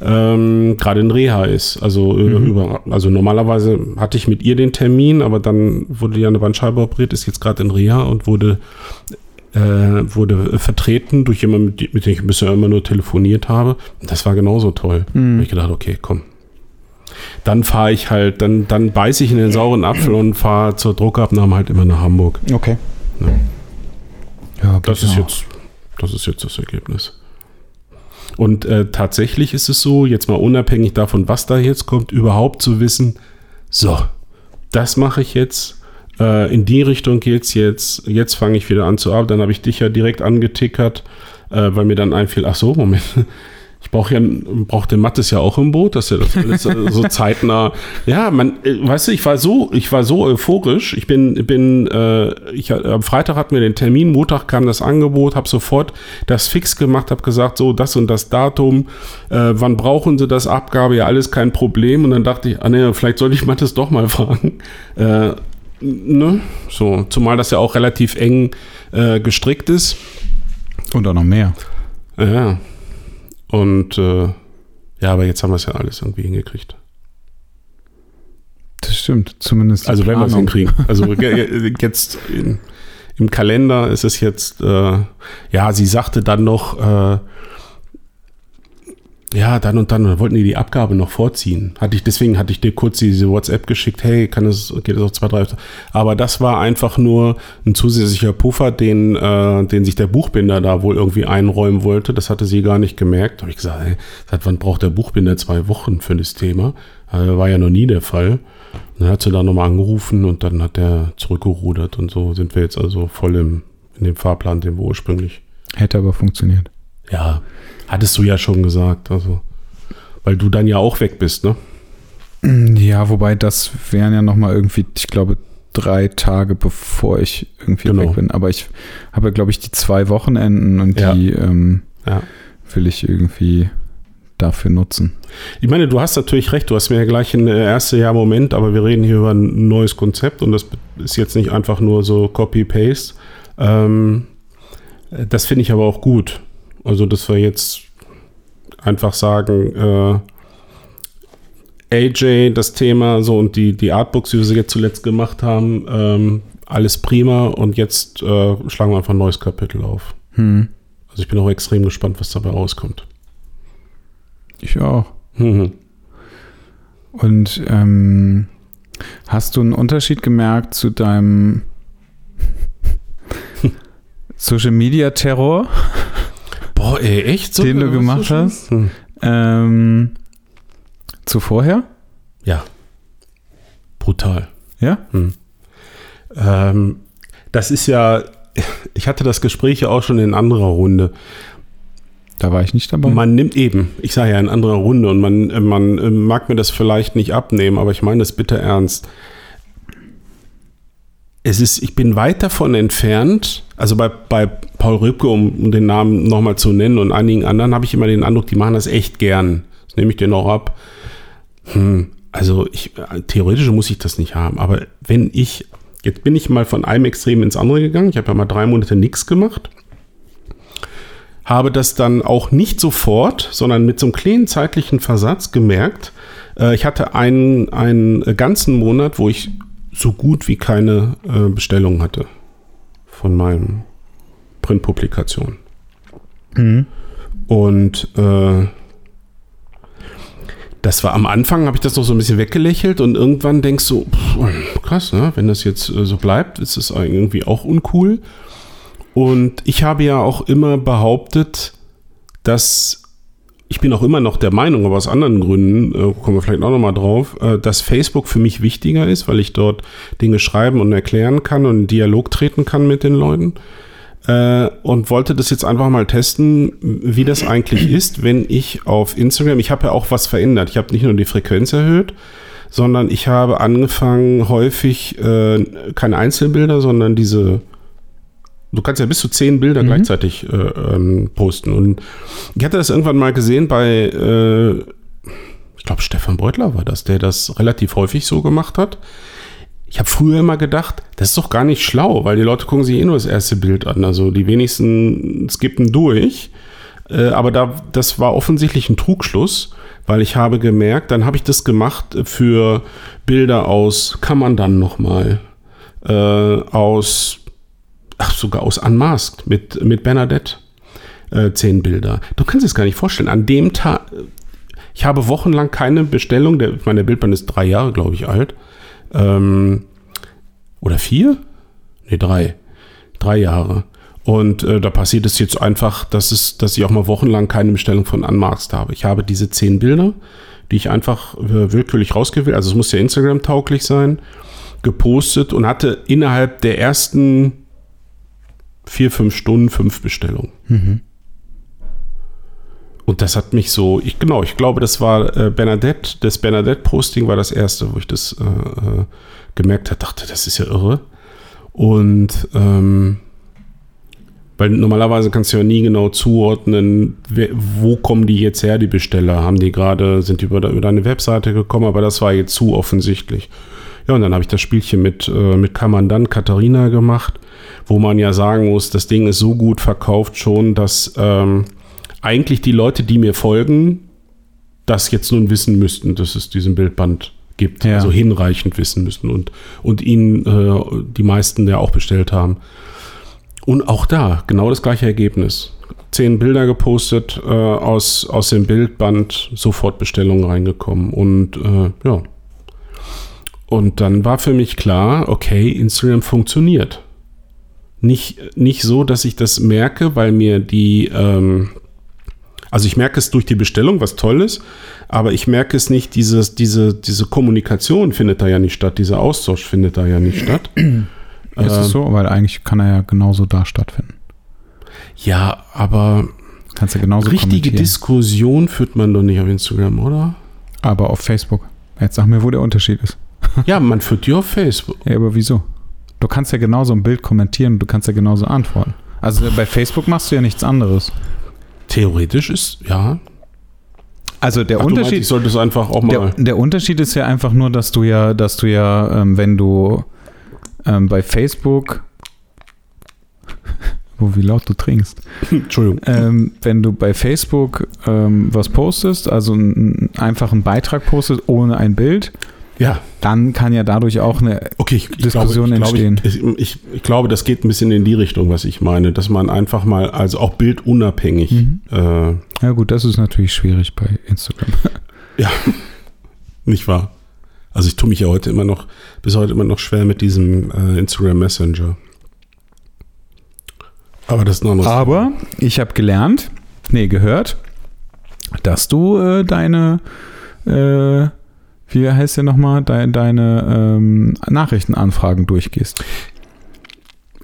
ähm, gerade in Reha ist. Also, äh, über, also normalerweise hatte ich mit ihr den Termin, aber dann wurde die an der Bandscheibe operiert, ist jetzt gerade in Reha und wurde, äh, wurde vertreten durch jemanden, mit, dem- mit dem ich bisher immer nur telefoniert habe. Das war genauso toll. Mhm. Hab ich gedacht, okay, komm. Dann fahre ich halt, dann, dann beiße ich in den sauren Apfel und fahre zur Druckabnahme halt immer nach Hamburg. Okay. Ja. Ja, Das ist jetzt, das ist jetzt das Ergebnis. Und äh, tatsächlich ist es so, jetzt mal unabhängig davon, was da jetzt kommt, überhaupt zu wissen, so, das mache ich jetzt, äh, in die Richtung geht's jetzt, jetzt fange ich wieder an zu arbeiten. Dann habe ich dich ja direkt angetickert, äh, weil mir dann einfiel, ach so, Moment, ich brauche ja, brauche den Mattes ja auch im Boot, dass er das alles äh, so zeitnah. Ja, man, äh, weißt du, ich war so, ich war so euphorisch. Ich bin, bin, äh, ich, am Freitag hatten wir den Termin, Montag kam das Angebot, habe sofort das fix gemacht, habe gesagt, so das und das Datum, äh, wann brauchen Sie das Abgabe? Ja, alles kein Problem. Und dann dachte ich, ah ne, vielleicht sollte ich Mattes doch mal fragen. Äh, ne? So, zumal das ja auch relativ eng äh, gestrickt ist. Und auch noch mehr. Ja. Und äh, ja, aber jetzt haben wir es ja alles irgendwie hingekriegt. Das stimmt. Zumindest. Also wenn wir es hinkriegen. Also jetzt in, im Kalender ist es jetzt, äh, ja, sie sagte dann noch, äh, ja, dann und dann, wollten die die Abgabe noch vorziehen. Hatte ich, deswegen hatte ich dir kurz diese WhatsApp geschickt, hey, kann es, geht es auf zwei, drei. Aber das war einfach nur ein zusätzlicher Puffer, den, äh, den sich der Buchbinder da wohl irgendwie einräumen wollte. Das hatte sie gar nicht gemerkt. Da habe ich gesagt, hey, seit wann braucht der Buchbinder zwei Wochen für das Thema? Äh, war ja noch nie der Fall. Dann hat sie da nochmal angerufen und dann hat er zurückgerudert und so sind wir jetzt also voll im, in dem Fahrplan, den wir ursprünglich. Hätte aber funktioniert. Ja, hattest du ja schon gesagt, also. Weil du dann ja auch weg bist, ne? Ja, wobei das wären ja nochmal irgendwie, ich glaube, drei Tage bevor ich irgendwie Genau. weg bin. Aber ich habe glaube ich, die zwei Wochenenden und Ja. die ähm, Ja. will ich irgendwie dafür nutzen. Ich meine, du hast natürlich recht, du hast mir ja gleich ein äh, erste Jahr Moment, aber wir reden hier über ein neues Konzept und das ist jetzt nicht einfach nur so Copy-Paste. Ähm, äh, das finde ich aber auch gut. Also, dass wir jetzt einfach sagen, äh, AJ, das Thema, so und die, die Artbooks, wie wir sie jetzt zuletzt gemacht haben, ähm, alles prima und jetzt äh, schlagen wir einfach ein neues Kapitel auf. Hm. Also ich bin auch extrem gespannt, was dabei rauskommt. Ich auch. Mhm. Und ähm, hast du einen Unterschied gemerkt zu deinem Social Media Terror, Boah, ey, echt? Den du gemacht schlimm? hast? Hm. ähm, zu vorher? Ja. Brutal. Ja? Ähm, das ist ja, ich hatte das Gespräch ja auch schon in anderer Runde. Da war ich nicht dabei. Man nimmt eben, ich sage ja in anderer Runde und man, äh, man äh, mag mir das vielleicht nicht abnehmen, aber ich meine das bitte ernst. Es ist, ich bin weit davon entfernt, also bei, bei Paul Rübke, um, den Namen nochmal zu nennen und einigen anderen, habe ich immer den Eindruck, die machen das echt gern. Das nehme ich dir noch ab. Hm, also ich, theoretisch muss ich das nicht haben, aber wenn ich, jetzt bin ich mal von einem Extrem ins andere gegangen, ich habe ja mal drei Monate nichts gemacht, habe das dann auch nicht sofort, sondern mit so einem kleinen zeitlichen Versatz gemerkt. Äh, ich hatte einen, einen ganzen Monat, wo ich so gut wie keine äh, Bestellungen hatte von meinen Printpublikationen. Mhm. Und äh, das war am Anfang, habe ich das noch so ein bisschen weggelächelt und irgendwann denkst du, pff, krass, ne? wenn das jetzt äh, so bleibt, ist es irgendwie auch uncool. Und ich habe ja auch immer behauptet, dass ich bin auch immer noch der Meinung, aber aus anderen Gründen, äh, kommen wir vielleicht auch nochmal drauf, äh, dass Facebook für mich wichtiger ist, weil ich dort Dinge schreiben und erklären kann und in Dialog treten kann mit den Leuten. Äh, und wollte das jetzt einfach mal testen, wie das eigentlich ist, wenn ich auf Instagram, ich habe ja auch was verändert. Ich habe nicht nur die Frequenz erhöht, sondern ich habe angefangen, häufig äh, keine Einzelbilder, sondern diese Du kannst ja bis zu zehn Bilder Mhm. gleichzeitig äh, ähm, posten. Und ich hatte das irgendwann mal gesehen bei, äh, ich glaube, Stefan Beutler war das, der das relativ häufig so gemacht hat. ich habe früher immer gedacht, das ist doch gar nicht schlau, weil die Leute gucken sich eh nur das erste Bild an. Also die wenigsten skippen durch. Äh, aber da, das war offensichtlich ein Trugschluss, weil ich habe gemerkt, dann habe ich das gemacht für Bilder aus, kann man dann nochmal, äh, aus, ach, sogar aus Unmasked mit, mit Bernadette. Äh, zehn Bilder. Du kannst es gar nicht vorstellen. An dem Tag, ich habe wochenlang keine Bestellung, der, meine Bildband ist drei Jahre, glaube ich, alt. Ähm, oder vier? Nee, drei. Drei Jahre. Und äh, da passiert es jetzt einfach, dass, es, dass ich auch mal wochenlang keine Bestellung von Unmarked habe. Ich habe diese zehn Bilder, die ich einfach äh, willkürlich rausgewählt, also es muss ja Instagram-tauglich sein, gepostet und hatte innerhalb der ersten vier, fünf Stunden fünf Bestellungen. Mhm. Und das hat mich so, ich genau, ich glaube, das war äh, Bernadette, das Bernadette-Posting war das erste, wo ich das äh, äh, gemerkt habe, dachte, das ist ja irre. Und ähm, weil normalerweise kannst du ja nie genau zuordnen, wer, wo kommen die jetzt her, die Besteller? Haben die gerade, sind die über, über deine Webseite gekommen, aber das war jetzt zu offensichtlich. Ja, und dann habe ich das Spielchen mit, äh, mit Kamandant Katharina gemacht, wo man ja sagen muss, das Ding ist so gut verkauft schon, dass ähm, eigentlich die Leute, die mir folgen, das jetzt nun wissen müssten, dass es diesen Bildband gibt. Ja. Also hinreichend wissen müssen und, und ihn äh, die meisten ja auch bestellt haben. Und auch da genau das gleiche Ergebnis. Zehn Bilder gepostet, äh, aus, aus dem Bildband sofort Bestellungen reingekommen. Und äh, ja. Und dann war für mich klar, okay, Instagram funktioniert. Nicht, nicht so, dass ich das merke, weil mir die, ähm, also ich merke es durch die Bestellung, was toll ist, aber ich merke es nicht, dieses, diese, diese Kommunikation findet da ja nicht statt, dieser Austausch findet da ja nicht statt. Ist es so? Weil eigentlich kann er ja genauso da stattfinden. Ja, aber Kannst du genauso richtige Diskussion führt man doch nicht auf Instagram, oder? Aber auf Facebook. Jetzt sag mir, wo der Unterschied ist. Ja, man führt die auf Facebook. Ja, aber wieso? Du kannst ja genauso ein Bild kommentieren, du kannst ja genauso antworten. Also bei Facebook machst du ja nichts anderes. Theoretisch ist, ja. Also der Ach, Unterschied. Meinst, ich sollte es einfach auch mal. Der, der, Unterschied ist ja einfach nur, dass du ja, dass du ja, ähm, wenn du ähm, bei Facebook. wo wie laut du trinkst. Entschuldigung. Ähm, wenn du bei Facebook ähm, was postest, also einen einfachen Beitrag postest ohne ein Bild, ja. dann kann ja dadurch auch eine okay, ich, Diskussion glaube, entstehen. Ich, ich, ich, glaube, das geht ein bisschen in die Richtung, was ich meine, dass man einfach mal, also auch bildunabhängig. Mhm. Äh, ja, gut, das ist natürlich schwierig bei Instagram. ja, nicht wahr? Also ich tue mich ja heute immer noch, bis heute immer noch schwer mit diesem äh, Instagram Messenger. Aber das ist noch. Aber ich habe gelernt, nee, gehört, dass du äh, deine äh, wie heißt der nochmal, deine, deine ähm, Nachrichtenanfragen durchgehst.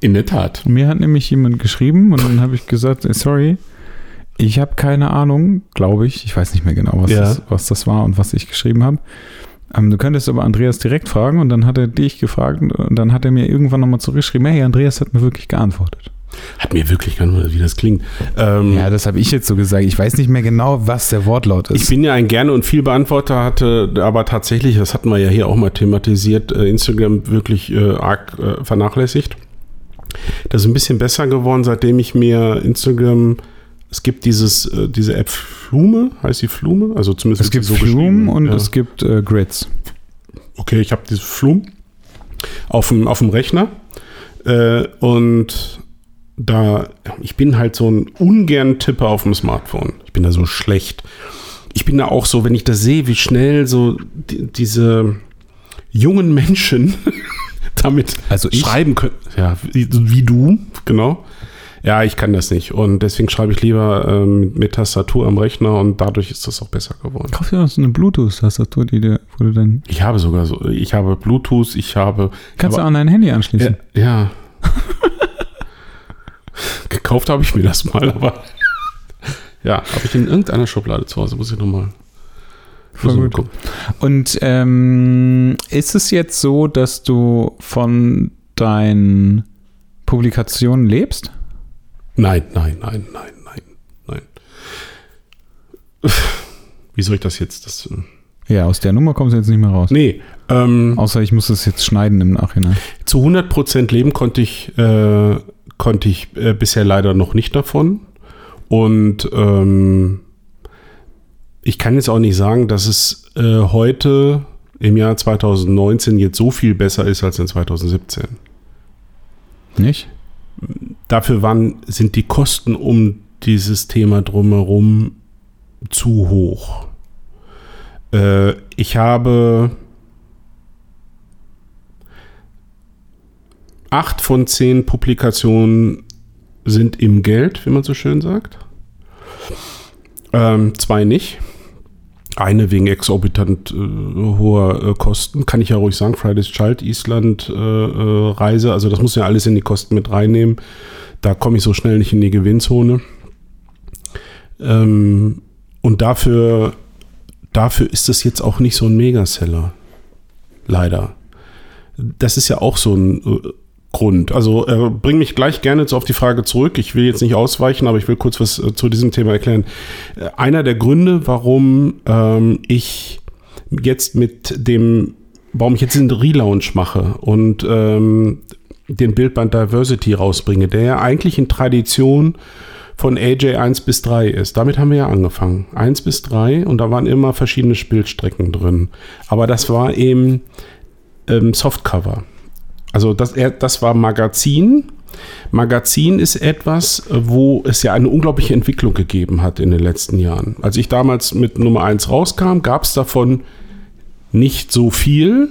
In der Tat. Mir hat nämlich jemand geschrieben und dann habe ich gesagt, äh, sorry, ich habe keine Ahnung, glaube ich. Ich weiß nicht mehr genau, was, ja. das, was das war und was ich geschrieben habe. Ähm, du könntest aber Andreas direkt fragen und dann hat er dich gefragt und dann hat er mir irgendwann nochmal zurückgeschrieben, hey, Andreas hat mir wirklich geantwortet. Hat mir wirklich geantwortet, wie das klingt. Ähm, ja, das habe ich jetzt so gesagt. Ich weiß nicht mehr genau, was der Wortlaut ist. Ich bin ja ein gerne und viel Beantworter, hatte aber tatsächlich, das hatten wir ja hier auch mal thematisiert, äh, Instagram wirklich äh, arg äh, vernachlässigt. Das ist ein bisschen besser geworden, seitdem ich mir Instagram es gibt dieses, äh, diese App Flume, heißt die Flume? Also zumindest es gibt so Flume und ja. es gibt äh, Grids. Okay, ich habe diese Flume auf dem, auf dem Rechner und da, ich bin halt so ein ungern Tipper auf dem Smartphone. Ich bin da so schlecht. Ich bin da auch so, wenn ich das sehe, wie schnell so die, diese jungen Menschen damit also schreiben können. Ja, wie, wie du, genau. Ja, ich kann das nicht. Und deswegen schreibe ich lieber ähm, mit Tastatur am Rechner und dadurch ist das auch besser geworden. Kauf dir so eine Bluetooth-Tastatur, die dir, wo du dann. Ich habe sogar so, ich habe Bluetooth, ich habe. Kannst aber, du an dein Handy anschließen? Ja. ja. Gekauft habe ich mir das mal, aber. ja, habe ich in irgendeiner Schublade zu Hause, muss ich nochmal. Und ähm, ist es jetzt so, dass du von deinen Publikationen lebst? Nein, nein, nein, nein, nein, nein. Wie soll ich das jetzt? Das, äh, Ja, aus der Nummer kommst du jetzt nicht mehr raus. Nee, ähm, Außer ich muss es jetzt schneiden im Nachhinein. zu 100% leben konnte ich, äh, konnte ich äh, bisher leider noch nicht davon. Und ähm, ich kann jetzt auch nicht sagen, dass es äh, heute im Jahr 2019 jetzt so viel besser ist als in 2017. Nicht? Dafür waren, sind die Kosten um dieses Thema drumherum zu hoch. Äh, ich habe acht von zehn Publikationen sind im Geld, wie man so schön sagt. Ähm, zwei nicht. Eine wegen exorbitant äh, hoher äh, Kosten, kann ich ja ruhig sagen. Fridays Child Island äh, äh, Reise, also das muss ja alles in die Kosten mit reinnehmen. Da komme ich so schnell nicht in die Gewinnzone. Ähm, und dafür, dafür ist es jetzt auch nicht so ein Megaseller. Leider. Das ist ja auch so ein äh, Grund. Also äh, bring mich gleich gerne so auf die Frage zurück. Ich will jetzt nicht ausweichen, aber ich will kurz was äh, zu diesem Thema erklären. Äh, einer der Gründe, warum ähm, ich jetzt mit dem, warum ich jetzt den Relaunch mache und ähm, den Bildband Diversity rausbringe, der ja eigentlich in Tradition von AJ 1 bis 3 ist. Damit haben wir ja angefangen. 1 bis 3 und da waren immer verschiedene Bildstrecken drin. Aber das war eben ähm, Softcover. Also das, das war Magazin. Magazin ist etwas, wo es ja eine unglaubliche Entwicklung gegeben hat in den letzten Jahren. Als ich damals mit Nummer 1 rauskam, gab es davon nicht so viel,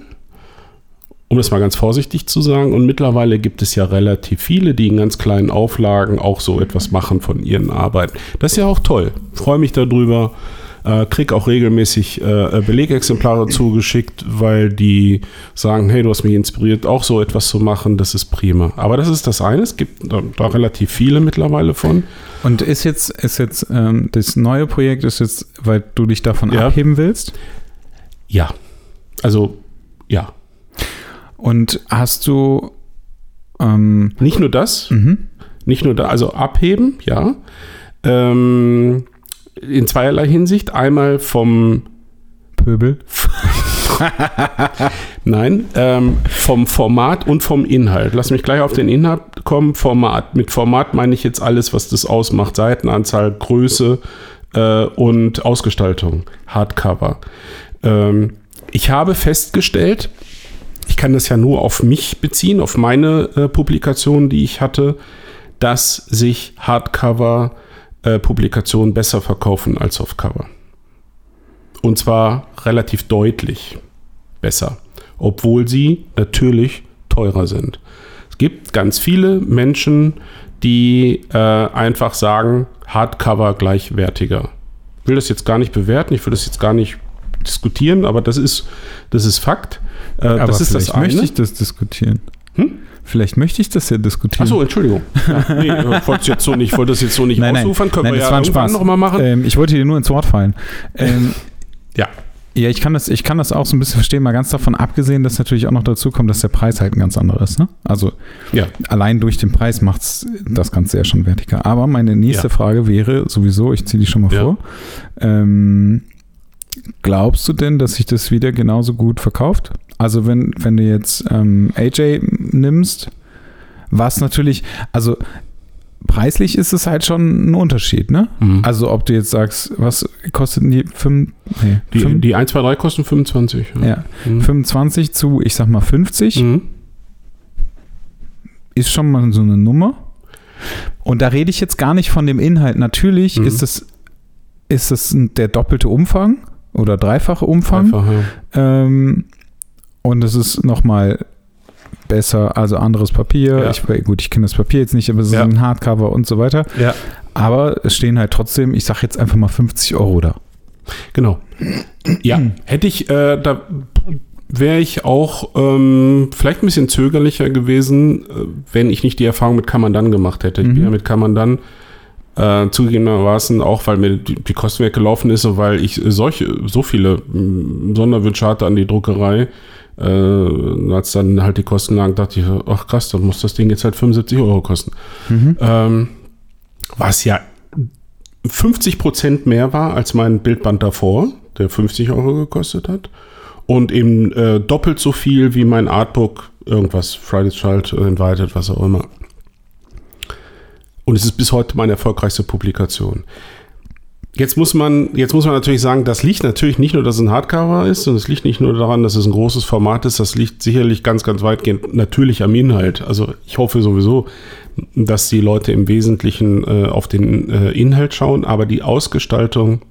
um das mal ganz vorsichtig zu sagen. Und mittlerweile gibt es ja relativ viele, die in ganz kleinen Auflagen auch so etwas machen von ihren Arbeiten. Das ist ja auch toll. Freue mich darüber. Äh, krieg auch regelmäßig äh, Belegexemplare zugeschickt, weil die sagen, hey, du hast mich inspiriert, auch so etwas zu machen. Das ist prima. Aber das ist das eine. Es gibt da, da relativ viele mittlerweile von. Und ist jetzt, ist jetzt ähm, das neue Projekt, ist jetzt, weil du dich davon Ja. abheben willst? Ja. Also, ja. Und hast du ähm, Nicht nur das, mhm. Nicht nur da, also abheben, ja. Ähm, in zweierlei Hinsicht. Einmal vom, Pöbel? nein, ähm, vom Format und vom Inhalt. Lass mich gleich auf den Inhalt kommen. Format. Mit Format meine ich jetzt alles, was das ausmacht. Seitenanzahl, Größe äh, und Ausgestaltung. Hardcover. Ähm, ich habe festgestellt, ich kann das ja nur auf mich beziehen, auf meine äh, Publikationen, die ich hatte, dass sich Hardcover-Publikationen besser verkaufen als Softcover. Und zwar relativ deutlich besser, obwohl sie natürlich teurer sind. Es gibt ganz viele Menschen, die äh, einfach sagen, Hardcover gleichwertiger. Ich will das jetzt gar nicht bewerten, ich will das jetzt gar nicht diskutieren, aber das ist, das ist Fakt. Äh, Aber das ist das vielleicht möchte eine. ich das diskutieren. Hm? Vielleicht möchte ich das ja diskutieren. Achso, Entschuldigung. Ja, nee, ich wollte es jetzt so nicht, ich wollte das jetzt so nicht nein, nein, ausufern. Können nein, wir das ja war ein irgendwann Spaß. nochmal machen. Ähm, ich wollte dir nur ins Wort fallen. Ähm, ja. ja, ich kann, das, ich kann das auch so ein bisschen verstehen, mal ganz davon abgesehen, dass natürlich auch noch dazu kommt, dass der Preis halt ein ganz anderer ist. Ne? Also Ja. allein durch den Preis macht es das Ganze ja schon wertiger. Aber meine nächste Ja. Frage wäre sowieso, ich ziehe die schon mal Ja. vor. Ähm, glaubst du denn, dass sich das wieder genauso gut verkauft? Also wenn, wenn du jetzt ähm, AJ nimmst, was natürlich, also preislich ist es halt schon ein Unterschied, ne? Mhm. Also ob du jetzt sagst, was kosten die? Fünf, nee, Die, fünf, die 1, 2, 3 kosten 25. ja, Mhm. 25 zu, ich sag mal 50, Mhm. ist schon mal so eine Nummer. Und da rede ich jetzt gar nicht von dem Inhalt. Natürlich Mhm. ist es ist es der doppelte Umfang oder dreifache Umfang. Ja. Ähm, und es ist nochmal besser, also anderes Papier. Ja. Ich, gut, ich kenne das Papier jetzt nicht, aber es Ja. ist ein Hardcover und so weiter. ja, Aber es stehen halt trotzdem, ich sage jetzt einfach mal 50 Euro da. genau. Ja, hätte ich, äh, da wäre ich auch ähm, vielleicht ein bisschen zögerlicher gewesen, äh, wenn ich nicht die Erfahrung mit Kamandan gemacht hätte. Ich bin Mhm. ja mit Kamandan äh, zugegebenermaßen auch, weil mir die, die Kosten weggelaufen ist und weil ich solche, so viele mh, Sonderwünsche hatte an die Druckerei. Äh, als dann halt die Kosten lagen, dachte ich, ach krass, dann muss das Ding jetzt halt 75 Euro kosten. Ähm, was ja 50 Prozent mehr war als mein Bildband davor. der 50 Euro gekostet hat. Und eben äh, doppelt so viel wie mein Artbook, irgendwas, Friday's Child, Invited, was auch immer. Und es ist bis heute meine erfolgreichste Publikation. Jetzt muss man, jetzt muss man natürlich sagen, das liegt natürlich nicht nur, dass es ein Hardcover ist, und es liegt nicht nur daran, dass es ein großes Format ist, das liegt sicherlich ganz, ganz weitgehend natürlich am Inhalt. Also ich hoffe sowieso, dass die Leute im Wesentlichen äh, auf den äh, Inhalt schauen, aber die Ausgestaltung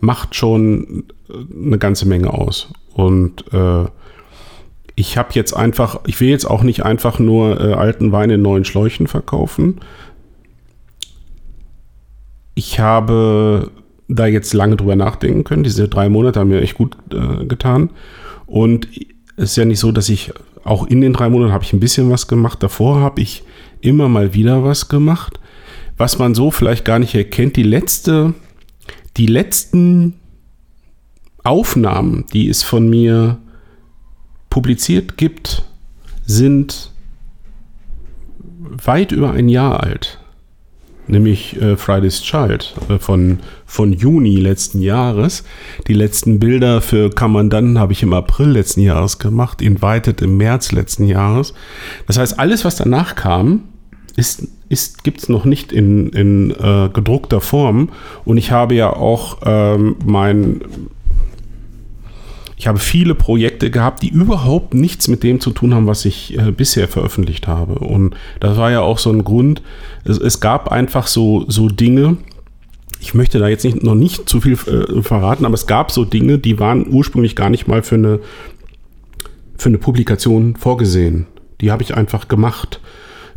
macht schon äh, eine ganze Menge aus. Und äh, ich habe jetzt einfach, ich will jetzt auch nicht einfach nur äh, alten Wein in neuen Schläuchen verkaufen, ich habe da jetzt lange drüber nachdenken können. Diese drei Monate haben mir echt gut äh, getan. Und es ist ja nicht so, dass ich auch in den drei Monaten habe ich ein bisschen was gemacht. Davor habe ich immer mal wieder was gemacht. Was man so vielleicht gar nicht erkennt, die letzte, die letzten Aufnahmen, die es von mir publiziert gibt, sind weit über ein Jahr alt nämlich äh, Friday's Child äh, von, von Juni letzten Jahres. Die letzten Bilder für Kommandanten habe ich im April letzten Jahres gemacht, Invited im März letzten Jahres. Das heißt, alles, was danach kam, ist, ist, gibt es noch nicht in, in äh, gedruckter Form. Und ich habe ja auch ähm, mein ich habe viele Projekte gehabt, die überhaupt nichts mit dem zu tun haben, was ich äh, bisher veröffentlicht habe. Und das war ja auch so ein Grund. Es, es gab einfach so, so Dinge, ich möchte da jetzt nicht, noch nicht zu viel äh, verraten, aber es gab so Dinge, die waren ursprünglich gar nicht mal für eine, für eine Publikation vorgesehen. Die habe ich einfach gemacht.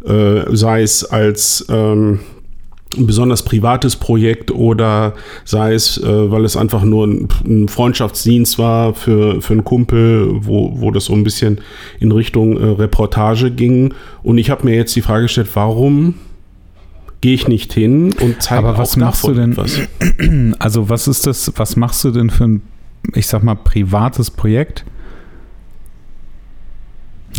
Äh, sei es als ähm, besonders privates Projekt oder sei es, äh, weil es einfach nur ein, ein, Freundschaftsdienst war für, für einen Kumpel, wo, wo das so ein bisschen in Richtung äh, Reportage ging. Und ich habe mir jetzt die Frage gestellt, warum gehe ich nicht hin und zeige Aber was machst du denn? Was? Also was ist das, was machst du denn für ein, ich sag mal, privates Projekt?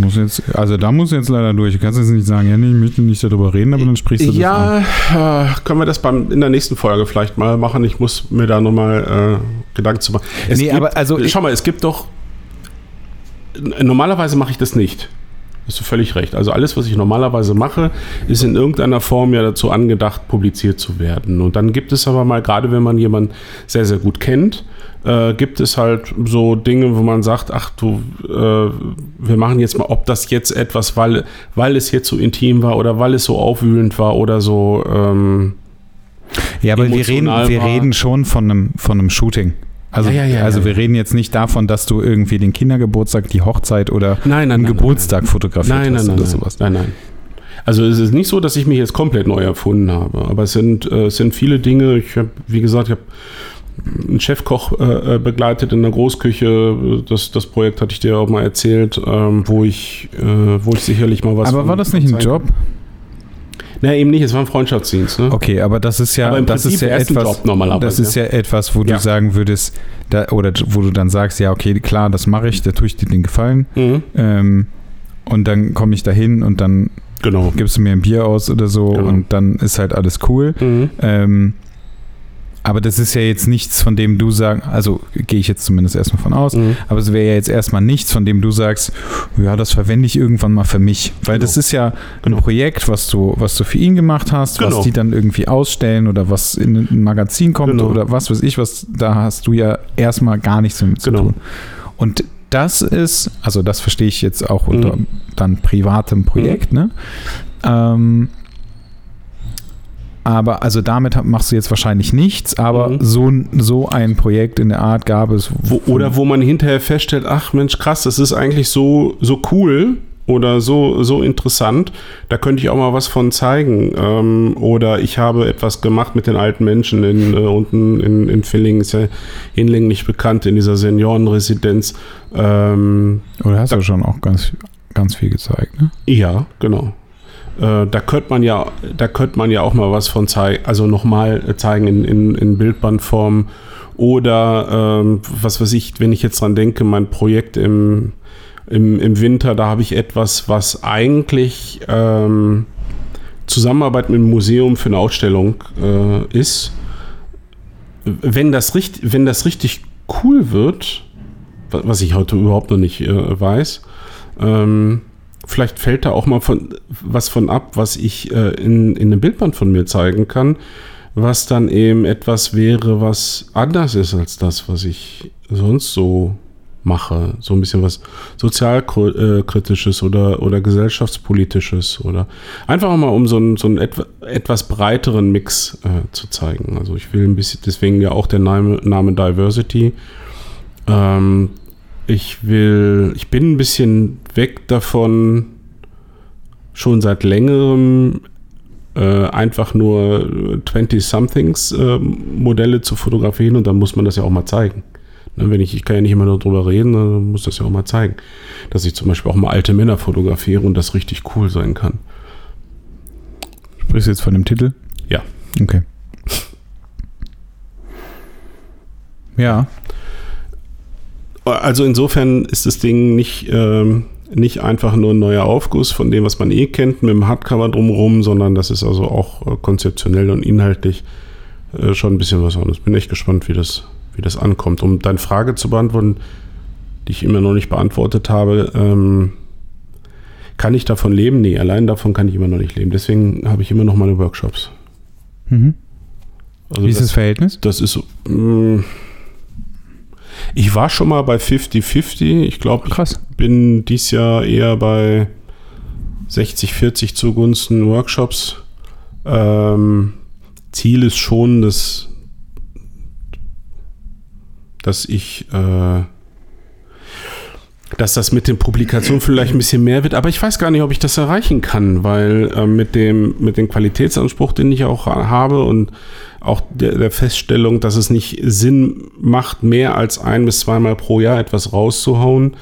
Muss jetzt, also da muss jetzt leider durch. Du kannst jetzt nicht sagen, ja, nee, ich möchte nicht darüber reden, aber dann sprichst du das Ja, äh, können wir das beim, in der nächsten Folge vielleicht mal machen. Ich muss mir da nochmal äh, Gedanken zu machen. Es nee, gibt, aber also schau mal, es gibt doch. Normalerweise mache ich das nicht. Hast du völlig recht. Also alles, was ich normalerweise mache, ist in irgendeiner Form ja dazu angedacht, publiziert zu werden. Und dann gibt es aber mal, gerade wenn man jemanden sehr, sehr gut kennt, äh, gibt es halt so Dinge, wo man sagt, ach du, äh, wir machen jetzt mal, ob das jetzt etwas, weil, weil es jetzt so intim war oder weil es so aufwühlend war oder so. Ähm, ja, aber wir reden, wir reden schon von einem, von einem Shooting. Also, ja, ja, ja, also wir reden jetzt nicht davon, dass du irgendwie den Kindergeburtstag, die Hochzeit oder nein, nein, einen nein, Geburtstag fotografiert nein, hast nein, oder sowas. Nein, nein. Also es ist nicht so, dass ich mich jetzt komplett neu erfunden habe, aber es sind, äh, es sind viele Dinge. Ich habe, wie gesagt, ich habe einen Chefkoch äh, äh, begleitet in der Großküche. Das, das Projekt hatte ich dir auch mal erzählt, ähm, wo, ich, äh, wo ich sicherlich mal was. Aber war das nicht ein Job? Na, eben nicht, es war ein Freundschaftsdienst. Ne? Okay, aber das ist ja, das ist ja etwas, das ist ja, etwas, wo ja. du sagen würdest, da, oder wo du dann sagst, ja, okay, klar, das mache ich, da tue ich dir den Gefallen. Mhm. Ähm, und dann komme ich da hin und dann genau. gibst du mir ein Bier aus oder so genau. und dann ist halt alles cool. Mhm. Ähm, aber das ist ja jetzt nichts, von dem du sagst, also gehe ich jetzt zumindest erstmal von aus, mhm. aber es wäre ja jetzt erstmal nichts, von dem du sagst, ja, das verwende ich irgendwann mal für mich. Weil genau. das ist ja ein genau. Projekt, was du, was du für ihn gemacht hast, genau. was die dann irgendwie ausstellen oder was in ein Magazin kommt genau. oder was weiß ich, was, da hast du ja erstmal gar nichts damit zu genau. tun. Und das ist, also das verstehe ich jetzt auch unter mhm. dann privatem Projekt, mhm. ne? Ähm, aber also damit machst du jetzt wahrscheinlich nichts, aber mhm. so, so ein Projekt in der Art gab es. Wo, oder wo man hinterher feststellt, ach Mensch, krass, das ist eigentlich so, so cool oder so, so interessant, da könnte ich auch mal was von zeigen. Ähm, oder ich habe etwas gemacht mit den alten Menschen in, äh, unten in, in Villingen, ist ja hinlänglich bekannt, in dieser Seniorenresidenz. Ähm, oder hast da, du schon auch ganz, ganz viel gezeigt, ne? Ja, genau. Äh, da könnte man ja, da könnte man ja auch mal was von zeigen, also nochmal zeigen in, in, in Bildbandform. Oder ähm, was weiß ich, wenn ich jetzt dran denke, mein Projekt im, im, im Winter, da habe ich etwas, was eigentlich ähm, Zusammenarbeit mit dem Museum für eine Ausstellung äh, ist. Wenn das, richtig, wenn das richtig cool wird, was ich heute überhaupt noch nicht äh, weiß, ähm, vielleicht fällt da auch mal von, was von ab, was ich äh, in, in einem Bildband von mir zeigen kann, was dann eben etwas wäre, was anders ist als das, was ich sonst so mache. So ein bisschen was sozialkritisches oder, oder gesellschaftspolitisches oder einfach mal um so einen, so einen etwa, etwas breiteren Mix äh, zu zeigen. Also ich will ein bisschen, deswegen ja auch der Name, Name Diversity. Ähm, ich will, ich bin ein bisschen weg davon, schon seit längerem äh, einfach nur 20-somethings äh, Modelle zu fotografieren und dann muss man das ja auch mal zeigen. Ne, wenn ich, ich kann ja nicht immer nur drüber reden, dann muss das ja auch mal zeigen. Dass ich zum Beispiel auch mal alte Männer fotografiere und das richtig cool sein kann. Sprichst du jetzt von dem Titel? Ja. Okay. Ja. Also insofern ist das Ding nicht, ähm, nicht einfach nur ein neuer Aufguss von dem, was man eh kennt, mit dem Hardcover drumherum, sondern das ist also auch äh, konzeptionell und inhaltlich äh, schon ein bisschen was anderes. Bin echt gespannt, wie das, wie das ankommt. Um deine Frage zu beantworten, die ich immer noch nicht beantwortet habe, ähm, kann ich davon leben? Nee, allein davon kann ich immer noch nicht leben. Deswegen habe ich immer noch meine Workshops. Mhm. Also wie ist das, das Verhältnis? Das ist. Mh, mm, ich war schon mal bei 50-50. Ich glaube, ich bin dieses Jahr eher bei 60-40 zugunsten Workshops. Ähm, Ziel ist schon, dass, dass ich, äh, dass das mit den Publikationen vielleicht ein bisschen mehr wird, aber ich weiß gar nicht, ob ich das erreichen kann, weil äh, mit dem mit dem Qualitätsanspruch, den ich auch habe und auch der, der, Feststellung, dass es nicht Sinn macht, mehr als ein bis zweimal pro Jahr etwas rauszuhauen,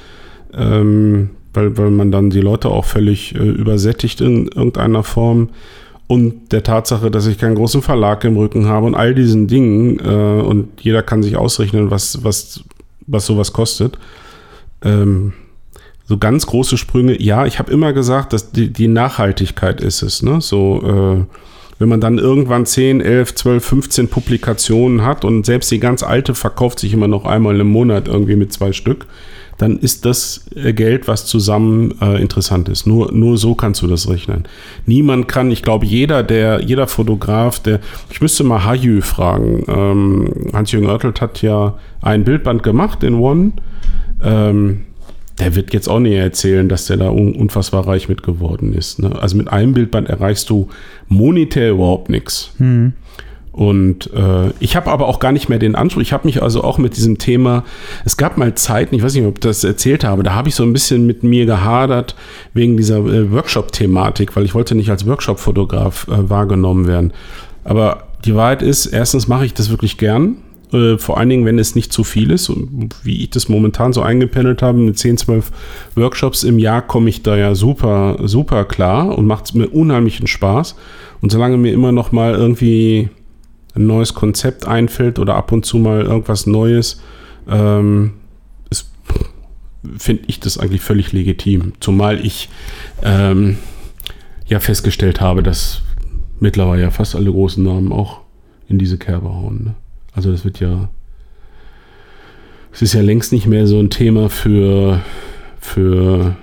ähm, weil, weil man dann die Leute auch völlig äh, übersättigt in irgendeiner Form. Und der Tatsache, dass ich keinen großen Verlag im Rücken habe und all diesen Dingen äh, und jeder kann sich ausrechnen, was, was, was sowas kostet. Ähm, so ganz große Sprünge. Ja, ich habe immer gesagt, dass die, die Nachhaltigkeit ist es. Ne? So, äh, wenn man dann irgendwann 10, 11, 12, 15 Publikationen hat und selbst die ganz alte verkauft sich immer noch einmal im Monat irgendwie mit zwei Stück, dann ist das äh, Geld, was zusammen äh, interessant ist. Nur, nur so kannst du das rechnen. Niemand kann, ich glaube, jeder, der, jeder Fotograf, der, ich müsste mal Hajü fragen. Ähm, Hans-Jürgen Oertelt hat ja ein Bildband gemacht in One. Ähm, der wird jetzt auch nicht erzählen, dass der da unfassbar reich mit geworden ist. Ne? Also mit einem Bildband erreichst du monetär überhaupt nichts. Mhm. Und äh, ich habe aber auch gar nicht mehr den Anspruch. Ich habe mich also auch mit diesem Thema, es gab mal Zeiten, ich weiß nicht, ob ich das erzählt habe, da habe ich so ein bisschen mit mir gehadert wegen dieser äh, Workshop-Thematik, weil ich wollte nicht als Workshop-Fotograf äh, wahrgenommen werden. Aber die Wahrheit ist, erstens mache ich das wirklich gern. Äh, vor allen Dingen, wenn es nicht zu viel ist. Und wie ich das momentan so eingependelt habe, mit 10, 12 Workshops im Jahr komme ich da ja super, super klar und macht es mir unheimlichen Spaß. Und solange mir immer noch mal irgendwie ein neues Konzept einfällt oder ab und zu mal irgendwas Neues, ähm, finde ich das eigentlich völlig legitim. Zumal ich ähm, ja festgestellt habe, dass mittlerweile ja fast alle großen Namen auch in diese Kerbe hauen. Ne? Also das wird ja, es ist ja längst nicht mehr so ein Thema für, für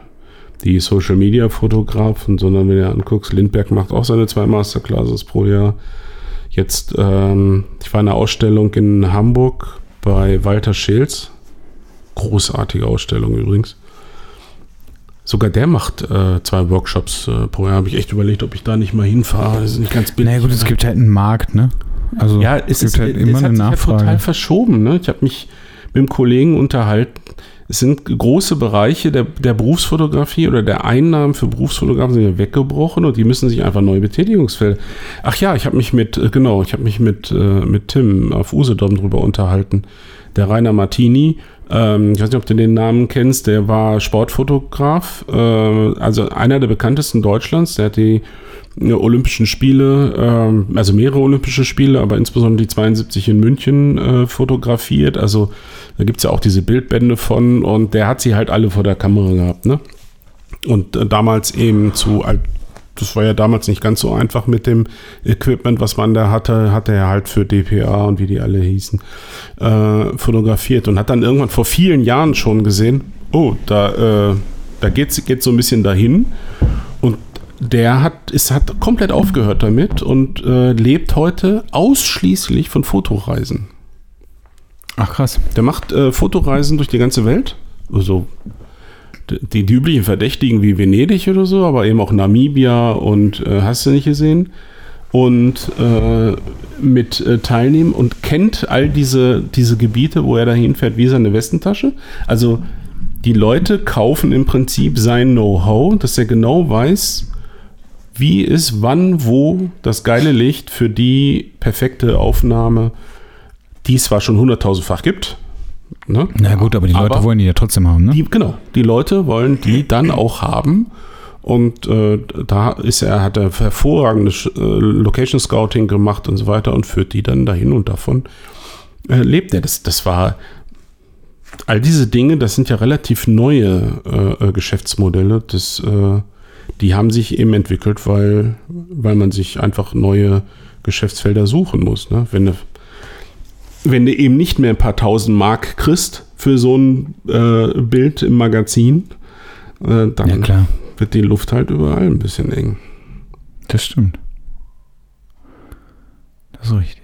die Social Media Fotografen, sondern wenn du anguckst, Lindberg macht auch seine zwei Masterclasses pro Jahr. Jetzt, ähm, ich war in einer Ausstellung in Hamburg bei Walter Scheels. Großartige Ausstellung übrigens. Sogar der macht äh, zwei Workshops äh, pro Jahr. Habe ich echt überlegt, ob ich da nicht mal hinfahre. Das ist nicht ganz billig. Na naja, gut, es gibt halt einen Markt, ne? Also ja, es gibt ist, halt immer es eine Nachfrage. Ja total verschoben. Ne? Ich habe mich mit einem Kollegen unterhalten. Es sind große Bereiche der, der Berufsfotografie oder der Einnahmen für Berufsfotografen sind ja weggebrochen und die müssen sich einfach neue Betätigungsfelder. Ach ja, ich habe mich mit, äh, genau, ich habe mich mit, äh, mit Tim auf Usedom drüber unterhalten. Der Rainer Martini, ähm, ich weiß nicht, ob du den Namen kennst, der war Sportfotograf, äh, also einer der bekanntesten Deutschlands, der hat die Olympischen Spiele, äh, also mehrere Olympische Spiele, aber insbesondere die 72 in München äh, fotografiert. Also da gibt es ja auch diese Bildbände von und der hat sie halt alle vor der Kamera gehabt, ne? Und äh, damals eben zu das war ja damals nicht ganz so einfach mit dem Equipment, was man da hatte, hat er halt für DPA und wie die alle hießen, äh, fotografiert und hat dann irgendwann vor vielen Jahren schon gesehen, oh, da, äh, da geht es so ein bisschen dahin der hat, ist, hat komplett aufgehört damit und äh, lebt heute ausschließlich von Fotoreisen. Ach krass. Der macht äh, Fotoreisen durch die ganze Welt. Also die, die üblichen Verdächtigen wie Venedig oder so, aber eben auch Namibia und äh, hast du nicht gesehen. Und äh, mit äh, teilnehmen und kennt all diese, diese Gebiete, wo er da hinfährt, wie seine Westentasche. Also die Leute kaufen im Prinzip sein Know-how, dass er genau weiß, wie ist wann, wo das geile Licht für die perfekte Aufnahme, die es zwar schon hunderttausendfach gibt, Ne? Na gut, aber die Leute aber wollen die ja trotzdem haben, ne? Die, genau, die Leute wollen die dann auch haben. Und äh, da ist er, hat er hervorragendes äh, Location Scouting gemacht und so weiter und führt die dann dahin und davon äh, lebt er. Das, das war all diese Dinge, das sind ja relativ neue äh, äh, Geschäftsmodelle. Das, äh, die haben sich eben entwickelt, weil, weil man sich einfach neue Geschäftsfelder suchen muss. Ne? Wenn eine wenn du eben nicht mehr ein paar tausend Mark kriegst für so ein äh, Bild im Magazin, äh, dann ja, wird die Luft halt überall ein bisschen eng. Das stimmt. Das ist richtig.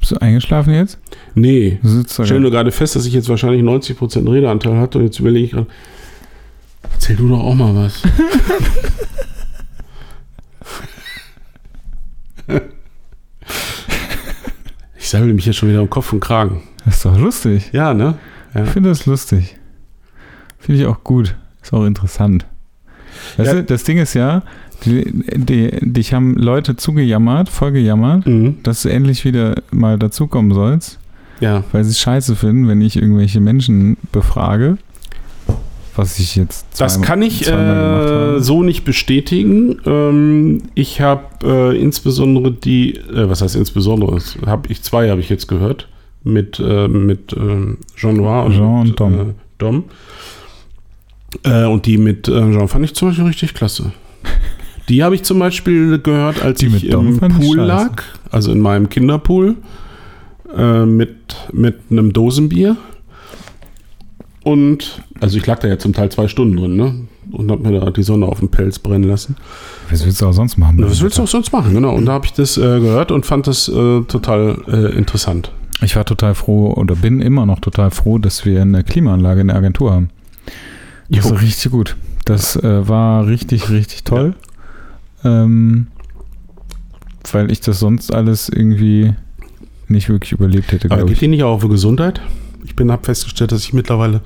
Bist du eingeschlafen jetzt? Nee. Stell nur gerade fest, dass ich jetzt wahrscheinlich 90% Redeanteil hatte und jetzt überlege ich gerade, erzähl du doch auch mal was. Ich sammle mich jetzt schon wieder im Kopf und Kragen. Das ist doch lustig. Ja, ne? Ja. Ich finde das lustig. Finde ich auch gut. Ist auch interessant. Weißt ja. du, das Ding ist ja, die, die, dich haben Leute zugejammert, vollgejammert, mhm. dass du endlich wieder mal dazukommen sollst. Ja. Weil sie es scheiße finden, wenn ich irgendwelche Menschen befrage was ich jetzt Das kann ich äh, so nicht bestätigen. Ähm, ich habe äh, insbesondere die, äh, was heißt insbesondere? Habe ich zwei habe ich jetzt gehört mit äh, mit ähm, Jean Noir und, Jean und Dom. Äh, Dom. Äh, und die mit Jean fand ich zum Beispiel richtig klasse. Die habe ich zum Beispiel gehört, als die ich im Pool lag, also in meinem Kinderpool, mit, mit einem Dosenbier. Und, also ich lag da ja zum Teil zwei Stunden drin, ne? Und hab mir da die Sonne auf den Pelz brennen lassen. Was willst du auch sonst machen? Was willst du auch sonst machen, genau. Und da habe ich das äh, gehört und fand das äh, total äh, interessant. Ich war total froh oder bin immer noch total froh, dass wir eine Klimaanlage in der Agentur haben. Das jo. ist richtig gut. Das äh, war richtig, richtig toll. Ja. Ähm, weil ich das sonst alles irgendwie nicht wirklich überlebt hätte. Aber geht die nicht auch für Gesundheit? Ich bin habe festgestellt, dass ich mittlerweile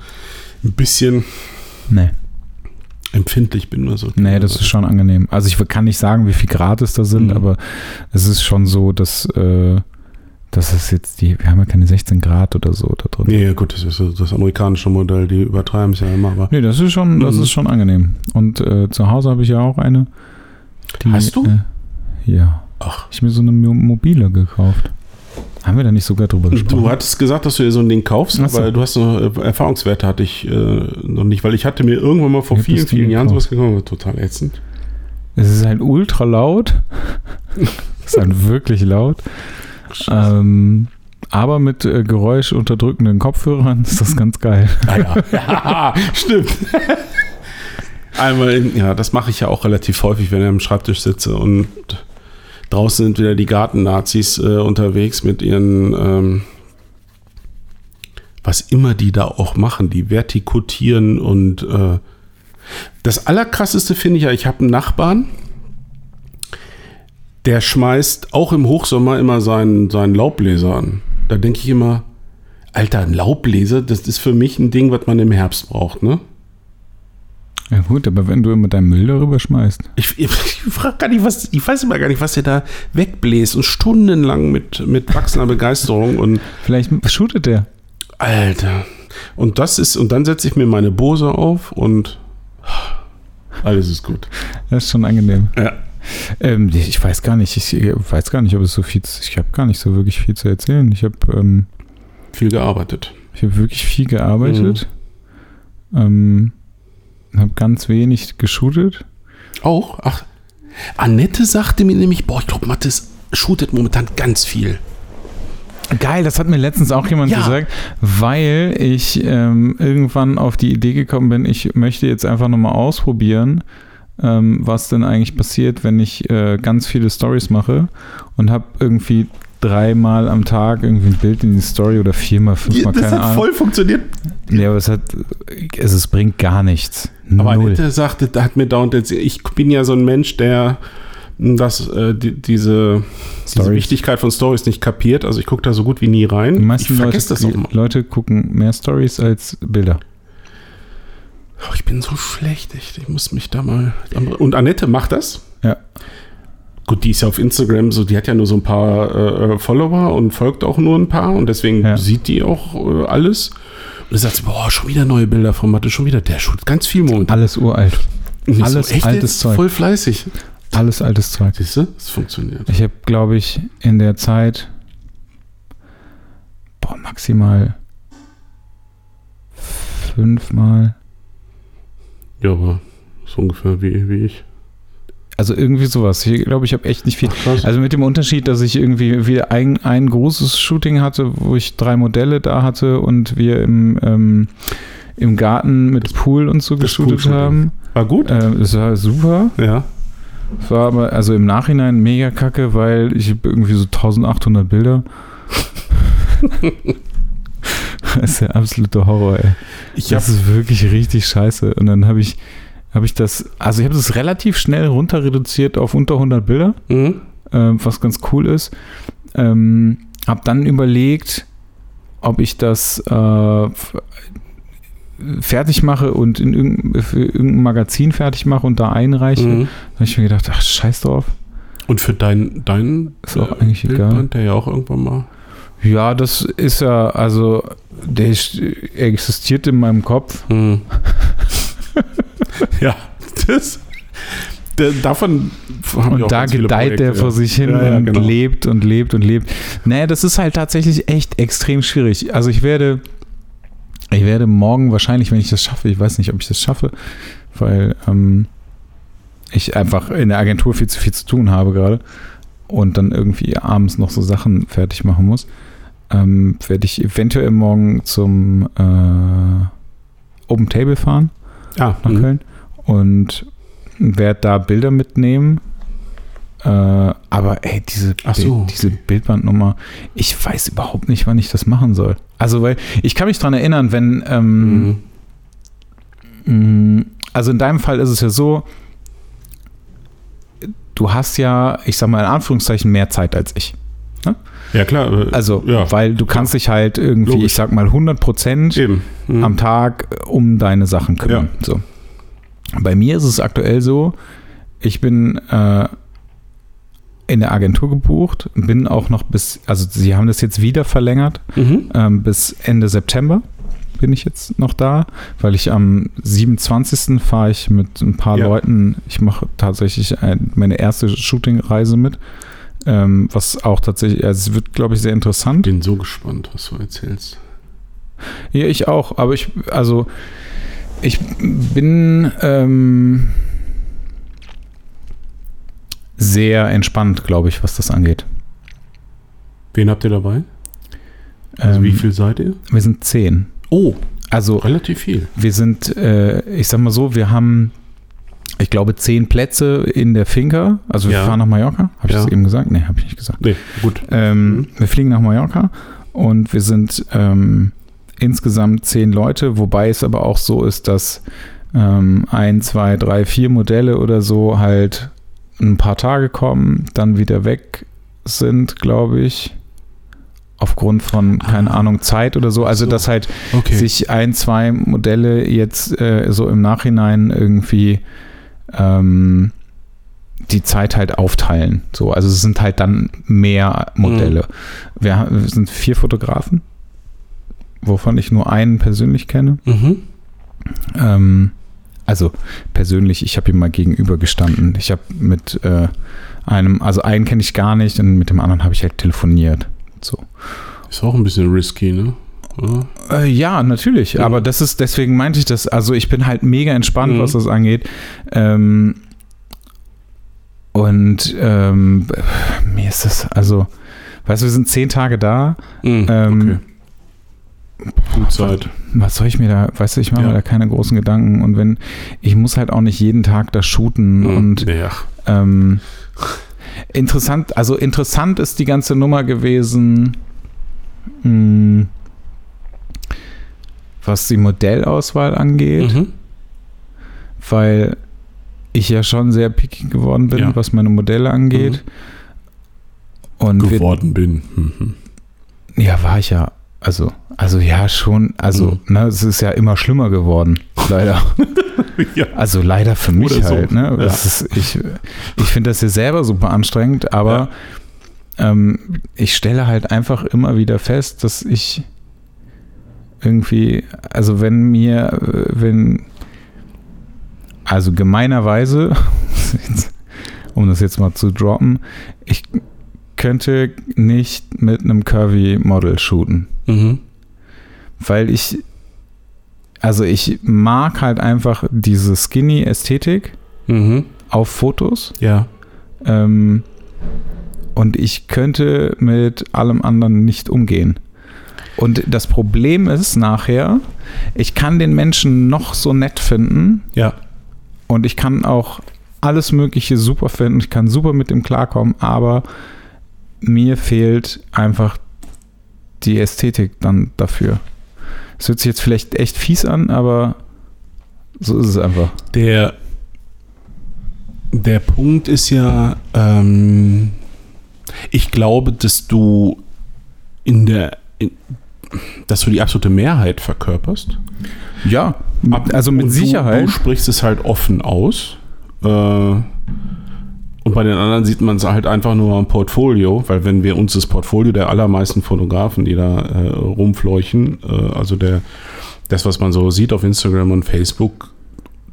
ein bisschen nee. empfindlich bin. Also, nee, das ist schon angenehm. Also ich kann nicht sagen, wie viel Grad es da sind, mhm. aber es ist schon so, dass äh, das ist jetzt die, wir haben ja keine 16 Grad oder so da drin. Nee, gut, das ist das amerikanische Modell, die übertreiben es ja immer. Aber nee, das ist schon, das mhm. ist schon angenehm. Und äh, zu Hause habe ich ja auch eine. Die, Hast du? Äh, ja. Ach. Ich habe mir so eine mobile gekauft. Haben wir da nicht sogar drüber gesprochen? Du hattest gesagt, dass du dir so ein Ding kaufst, so. aber du hast noch äh, Erfahrungswerte hatte ich äh, noch nicht, weil ich hatte mir irgendwann mal vor vielen, vielen Jahren sowas gekauft, total ätzend. Es ist halt ultra laut. es ist halt wirklich laut. Ähm, aber mit äh, geräuschunterdrückenden Kopfhörern ist das ganz geil. Ah ja, ja stimmt. Einmal, in, ja, das mache ich ja auch relativ häufig, wenn ich am Schreibtisch sitze und Draußen sind wieder die Garten-Nazis äh, unterwegs mit ihren, ähm, was immer die da auch machen, die vertikutieren und äh, das Allerkrasseste finde ich ja, ich habe einen Nachbarn, der schmeißt auch im Hochsommer immer seinen, seinen Laubbläser an. Da denke ich immer, Alter, ein Laubbläser, das ist für mich ein Ding, was man im Herbst braucht, ne? Ja gut, aber wenn du immer deinen Müll darüber schmeißt. Ich, ich, ich frage gar nicht, was, ich weiß immer gar nicht, was er da wegbläst und stundenlang mit, mit wachsender Begeisterung und. Vielleicht shootet der. Alter. Und das ist, und dann setze ich mir meine Bose auf und alles ist gut. Das ist schon angenehm. Ja. Ähm, ich weiß gar nicht, ich weiß gar nicht, ob es so viel, ich habe gar nicht so wirklich viel zu erzählen. Ich habe ähm, viel gearbeitet. Ich habe wirklich viel gearbeitet. Mhm. Ähm, habe ganz wenig geshootet. Auch? Ach. Annette sagte mir nämlich, boah, ich glaube, Mathis shootet momentan ganz viel. Geil, das hat mir letztens auch jemand Ja. gesagt, weil ich ähm, irgendwann auf die Idee gekommen bin, ich möchte jetzt einfach nochmal ausprobieren, ähm, was denn eigentlich passiert, wenn ich äh, ganz viele Stories mache und habe irgendwie dreimal am Tag irgendwie ein Bild in die Story oder viermal, fünfmal, keine Ahnung. funktioniert. Nee, aber es hat, es, es bringt gar nichts. Aber Null. Annette sagte, da hat mir dauernd, jetzt- ich bin ja so ein Mensch, der das, äh, die, diese, diese. Wichtigkeit von Stories nicht kapiert. Also ich gucke da so gut wie nie rein. Die ich meisten Leute, vergesse das auch immer. Leute gucken mehr Stories als Bilder. Oh, ich bin so schlecht, echt. Ich muss mich da mal. Und Annette macht das? Ja. Gut, die ist ja auf Instagram, so die hat ja nur so ein paar äh, Follower und folgt auch nur ein paar und deswegen Ja. sieht die auch äh, alles. Sagt sie, boah, schon wieder neue Bilder von Mathe, schon wieder. Der shootet ganz viel momentan. Alles uralt. Alles echt altes jetzt? Zeug. Voll fleißig. Alles altes Zeug. Siehst du? Das funktioniert. Ich habe, glaube ich, in der Zeit boah, maximal fünfmal, Ja, aber so ungefähr wie, wie ich. Also irgendwie sowas. Ich glaube, ich habe echt nicht viel. Ach. Also mit dem Unterschied, dass ich irgendwie wieder ein, ein großes Shooting hatte, wo ich drei Modelle da hatte und wir im, ähm, im Garten mit Pool und so das geshootet haben. War gut? Äh, das war super. Ja. Es war aber also im Nachhinein mega kacke, weil ich habe irgendwie so 1800 Bilder. das ist der absolute Horror, ey. Ich Das ist wirklich richtig scheiße. Und dann habe ich, habe ich das, also ich habe das relativ schnell runter reduziert auf unter 100 Bilder, Mhm. äh, was ganz cool ist. Ähm, habe dann überlegt, ob ich das äh, fertig mache und in irgendein, für irgendein Magazin fertig mache und da einreiche. Mhm. Da habe ich mir gedacht, ach, scheiß drauf. Und für deinen dein, Ist auch eigentlich egal. Bildband, der ja auch irgendwann mal. Ja, das ist ja, also, der ist- existiert in meinem Kopf. Mhm. ja, das. Davon haben Und da gedeiht der Projekte, vor sich hin Ja, ja, und genau. lebt und lebt und lebt. Naja, das ist halt tatsächlich echt extrem schwierig. Also ich werde, ich werde morgen wahrscheinlich, wenn ich das schaffe, ich weiß nicht, ob ich das schaffe, weil ähm, ich einfach in der Agentur viel zu viel zu tun habe gerade und dann irgendwie abends noch so Sachen fertig machen muss, ähm, werde ich eventuell morgen zum äh, Open Table fahren. Ah, nach mhm. Köln und werde da Bilder mitnehmen. Äh, aber ey, diese, so, Bild, diese. Bildbandnummer, ich weiß überhaupt nicht, wann ich das machen soll. Also, weil ich kann mich dran erinnern, wenn, ähm, Mhm. mh, also in deinem Fall ist es ja so, du hast ja, ich sag mal in Anführungszeichen, mehr Zeit als ich. Ja, klar. äh, Also, ja, weil du kannst dich halt irgendwie, Logisch. ich sag mal 100 Prozent. Mhm. am Tag um deine Sachen kümmern. So. Bei mir ist es aktuell so, ich bin äh, in der Agentur gebucht, bin auch noch bis, also sie haben das jetzt wieder verlängert, Mhm. ähm, bis Ende September bin ich jetzt noch da, weil ich am 27. fahre ich mit ein paar Ja. Leuten, ich mache tatsächlich ein, meine erste Shooting-Reise mit, ähm, was auch tatsächlich, also es wird, glaube ich, sehr interessant. Bin so gespannt, was du erzählst. Ja, ich auch, aber ich, also, ich bin ähm, sehr entspannt, glaube ich, was das angeht. Wen habt ihr dabei? Also Ähm, wie viel seid ihr? Wir sind zehn. Oh, Also, relativ viel. wir sind, äh, ich sag mal so, wir haben, ich glaube, zehn Plätze in der Finca. Also, wir Ja. fahren nach Mallorca. Habe ich Ja. das eben gesagt? Nee, habe ich nicht gesagt. Nee, gut. Ähm, Mhm. Wir fliegen nach Mallorca und wir sind ähm, insgesamt zehn Leute, wobei es aber auch so ist, dass ähm, ein, zwei, drei, vier Modelle oder so halt ein paar Tage kommen, dann wieder weg sind, glaube ich. Aufgrund von, keine Ah. Ahnung, Zeit oder so. Also, So. dass halt Okay. sich ein, zwei Modelle jetzt äh, so im Nachhinein irgendwie ähm, die Zeit halt aufteilen. So, also es sind halt dann mehr Modelle. Wir, ha- wir sind vier Fotografen, wovon ich nur einen persönlich kenne. Mhm. Ähm, also persönlich, ich habe ihm mal gegenüber gestanden. Ich habe mit äh, einem, also einen kenne ich gar nicht und mit dem anderen habe ich halt telefoniert. So. Ist auch ein bisschen risky, ne? Oder? Äh, ja, natürlich. Ja. Aber das ist, deswegen meinte ich das. Also ich bin halt mega entspannt, Mhm. was das angeht. Ähm, und ähm, mir ist das, also, weißt du, wir sind zehn Tage da. Mhm, Ähm, okay. Gut Zeit. Was soll ich mir da, weißt du, ich mache Ja. mir da keine großen Gedanken. Und wenn, ich muss halt auch nicht jeden Tag da shooten. Mhm. Und ja. ähm, interessant, also interessant ist die ganze Nummer gewesen, mh, was die Modellauswahl angeht, Mhm. weil ich ja schon sehr picky geworden bin, Ja. was meine Modelle angeht. Und wir, Geworden bin. Mhm. ja, war ich ja, also, also ja schon, also, Mhm. ne, es ist ja immer schlimmer geworden, leider. ja. Also leider für mich Oder so. halt. Ne? Das ist, ich ich finde das ja selber super anstrengend, aber ähm, ich stelle halt einfach immer wieder fest, dass ich irgendwie, also wenn mir, wenn, also gemeinerweise, um das jetzt mal zu droppen, ich könnte nicht mit einem Curvy-Model shooten, Mhm. weil ich, also ich mag halt einfach diese Skinny-Ästhetik Mhm. auf Fotos. Ja. Ähm, und ich könnte mit allem anderen nicht umgehen. Und das Problem ist nachher, ich kann den Menschen noch so nett finden Ja. und ich kann auch alles Mögliche super finden, ich kann super mit dem klarkommen, aber mir fehlt einfach die Ästhetik dann dafür. Es hört sich jetzt vielleicht echt fies an, aber so ist es einfach. Der, der Punkt ist ja, ähm, ich glaube, dass du in der, in, dass du die absolute Mehrheit verkörperst. Ja, also mit Sicherheit. Du, du sprichst es halt offen aus. Äh, und bei den anderen sieht man es halt einfach nur am Portfolio, weil wenn wir uns das Portfolio der allermeisten Fotografen, die da äh, rumfleuchen, äh, also der, das, was man so sieht auf Instagram und Facebook,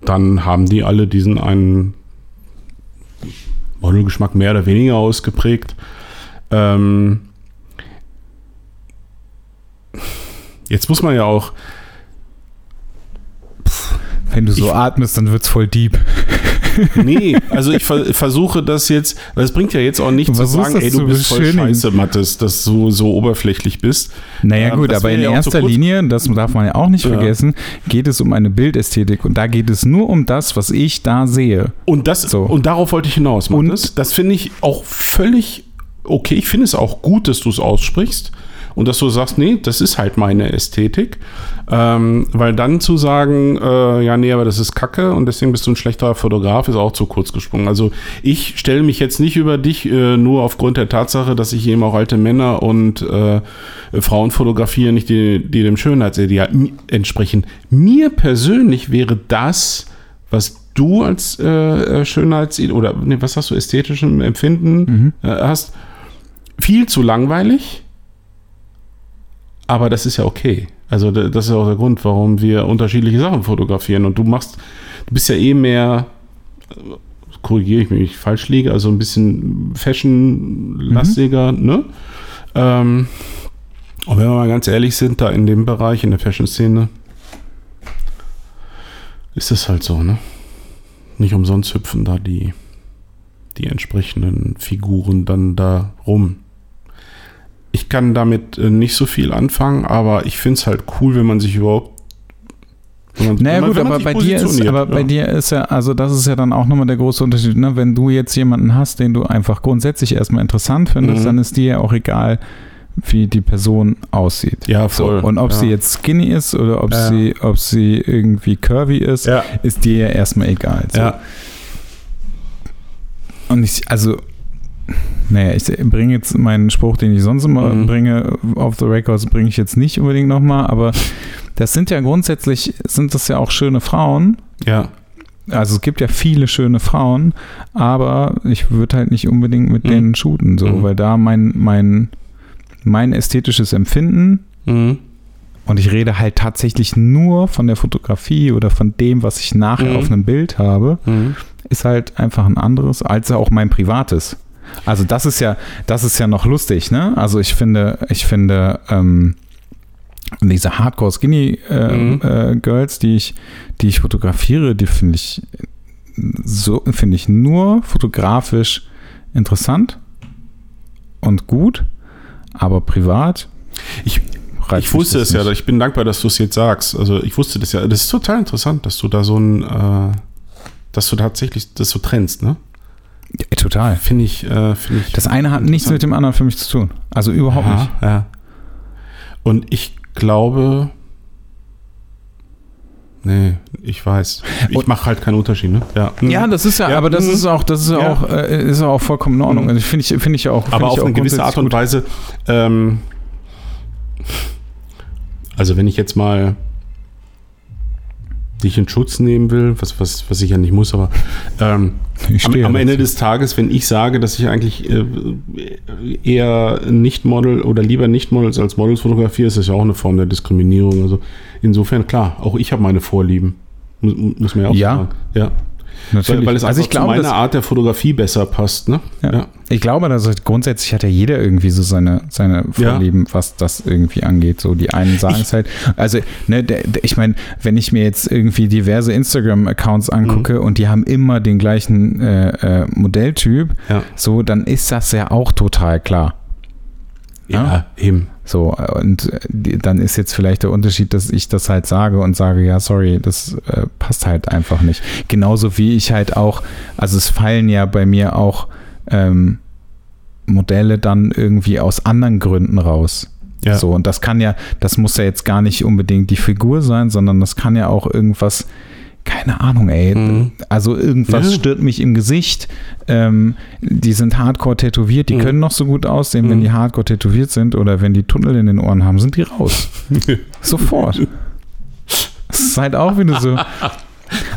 dann haben die alle diesen einen Modelgeschmack mehr oder weniger ausgeprägt. Ähm, jetzt muss man ja auch Wenn du so Ich- atmest, dann wird's voll deep. Nee, also ich ver versuche das jetzt, weil es bringt ja jetzt auch nicht Du zu sagen, ey, du bist voll scheiße, Mattes, dass du so oberflächlich bist. Naja Ähm, gut, aber in ja erster kurz. Linie, das darf man ja auch nicht Ja. vergessen, geht es um eine Bildästhetik und da geht es nur um das, was ich da sehe. Und das So. und darauf wollte ich hinaus, Und- Mattes. Das finde ich auch völlig okay. Ich finde es auch gut, dass du es aussprichst und dass du sagst, nee, das ist halt meine Ästhetik. Ähm, weil dann zu sagen, äh, ja, nee, aber das ist Kacke und deswegen bist du ein schlechterer Fotograf, ist auch zu kurz gesprungen. Also ich stelle mich jetzt nicht über dich äh, nur aufgrund der Tatsache, dass ich eben auch alte Männer und äh, Frauen fotografiere, nicht die, die dem Schönheitsideal mi- entsprechen. Mir persönlich wäre das, was du als äh, äh, Schönheitsideal oder nee, was hast du, ästhetischem Empfinden äh, hast, viel zu langweilig. Aber das ist ja okay. Also da- das ist auch der Grund, warum wir unterschiedliche Sachen fotografieren. Und du machst, du bist ja eh mehr, korrigiere ich mich, wenn ich falsch liege, also ein bisschen Fashion-lastiger, ne? Ähm, und wenn wir mal ganz ehrlich sind, da in dem Bereich, in der Fashion-Szene, ist es halt so, ne? Nicht umsonst hüpfen da die, die entsprechenden Figuren dann da rum. Ich kann damit äh, nicht so viel anfangen, aber ich finde es halt cool, wenn man sich überhaupt. Man, Naja man- gut, aber bei dir ist, aber bei ja. dir ist ja, also das ist ja dann auch nochmal der große Unterschied, ne? Wenn du jetzt jemanden hast, den du einfach grundsätzlich erstmal interessant findest, Mhm. dann ist dir ja auch egal, wie die Person aussieht. Ja, So, voll. und ob ja. sie jetzt skinny ist oder ob Ja. sie, ob sie irgendwie curvy ist, ist dir ja erstmal egal. So. ja. Und ich, also, naja, ich bringe jetzt meinen Spruch, den ich sonst immer Mhm. bringe, auf the records, bringe ich jetzt nicht unbedingt nochmal, aber das sind ja grundsätzlich, sind das ja auch schöne Frauen. ja. Also es gibt ja viele schöne Frauen, aber ich würde halt nicht unbedingt mit Mhm. denen shooten, so, Mhm. weil da mein, mein, mein ästhetisches Empfinden Mhm. und ich rede halt tatsächlich nur von der Fotografie oder von dem, was ich nachher Mhm. auf einem Bild habe, Mhm. ist halt einfach ein anderes als auch mein privates. Also das ist ja, das ist ja noch lustig, ne? Also ich finde, ich finde, ähm, diese Hardcore Skinny äh, Mhm. äh, Girls, die ich, die ich fotografiere, die finde ich so, finde ich nur fotografisch interessant und gut, aber privat. Ich, ich wusste es ja, ich bin dankbar, dass du es jetzt sagst. Also ich wusste das ja. Das ist total interessant, dass du da so ein, äh, dass du tatsächlich das so trennst, ne? Ja, total. Finde ich, äh, finde ich. Das eine hat nichts mit dem anderen für mich zu tun. Also überhaupt ja, nicht. Ja. Und ich glaube. Nee, ich weiß. Ich mache halt keinen Unterschied, ne? Ja, Ja, das ist ja, Ja, aber das mhm. ist auch, das ist ja, auch, äh, ist auch vollkommen in Ordnung. Mhm. Also finde ich, finde ich ja auch. aber auf auch eine gewisse Art und. Weise. Ähm, also wenn ich jetzt mal dich in Schutz nehmen will, was, was, was ich ja nicht muss, aber ähm, am, am. Ende des Tages, wenn ich sage, dass ich eigentlich äh, eher nicht Model oder lieber nicht Models als Models fotografiere, ist das ja auch eine Form der Diskriminierung. Also insofern, klar, auch ich habe meine Vorlieben. Muss, muss man ja auch Ja. sagen. Ja. Natürlich. Weil, weil es also ich glaube, zu meiner Art der Fotografie besser passt. Ne? ja. ich glaube, dass halt grundsätzlich hat ja jeder irgendwie so seine, seine Ja. Vorlieben, was das irgendwie angeht. So die einen sagen Ich- es halt. Also, ne, der, der, ich meine, wenn ich mir jetzt irgendwie diverse Instagram-Accounts angucke Mhm. und die haben immer den gleichen äh, äh, Modelltyp, Ja. so, dann ist das ja auch total klar. Ja, Ja. eben. So, äh, und äh, dann ist jetzt vielleicht der Unterschied, dass ich das halt sage und sage, ja, sorry, das äh, passt halt einfach nicht. Genauso wie ich halt auch, also es fallen ja bei mir auch ähm, Modelle dann irgendwie aus anderen Gründen raus. Ja. So, und das kann ja, das muss ja jetzt gar nicht unbedingt die Figur sein, sondern das kann ja auch irgendwas, keine Ahnung, ey. Mhm. Also irgendwas Ja. stört mich im Gesicht. Ähm, die sind hardcore tätowiert, die Mhm. können noch so gut aussehen, wenn Mhm. die hardcore tätowiert sind oder wenn die Tunnel in den Ohren haben, sind die raus. Sofort. Das ist halt auch wieder so.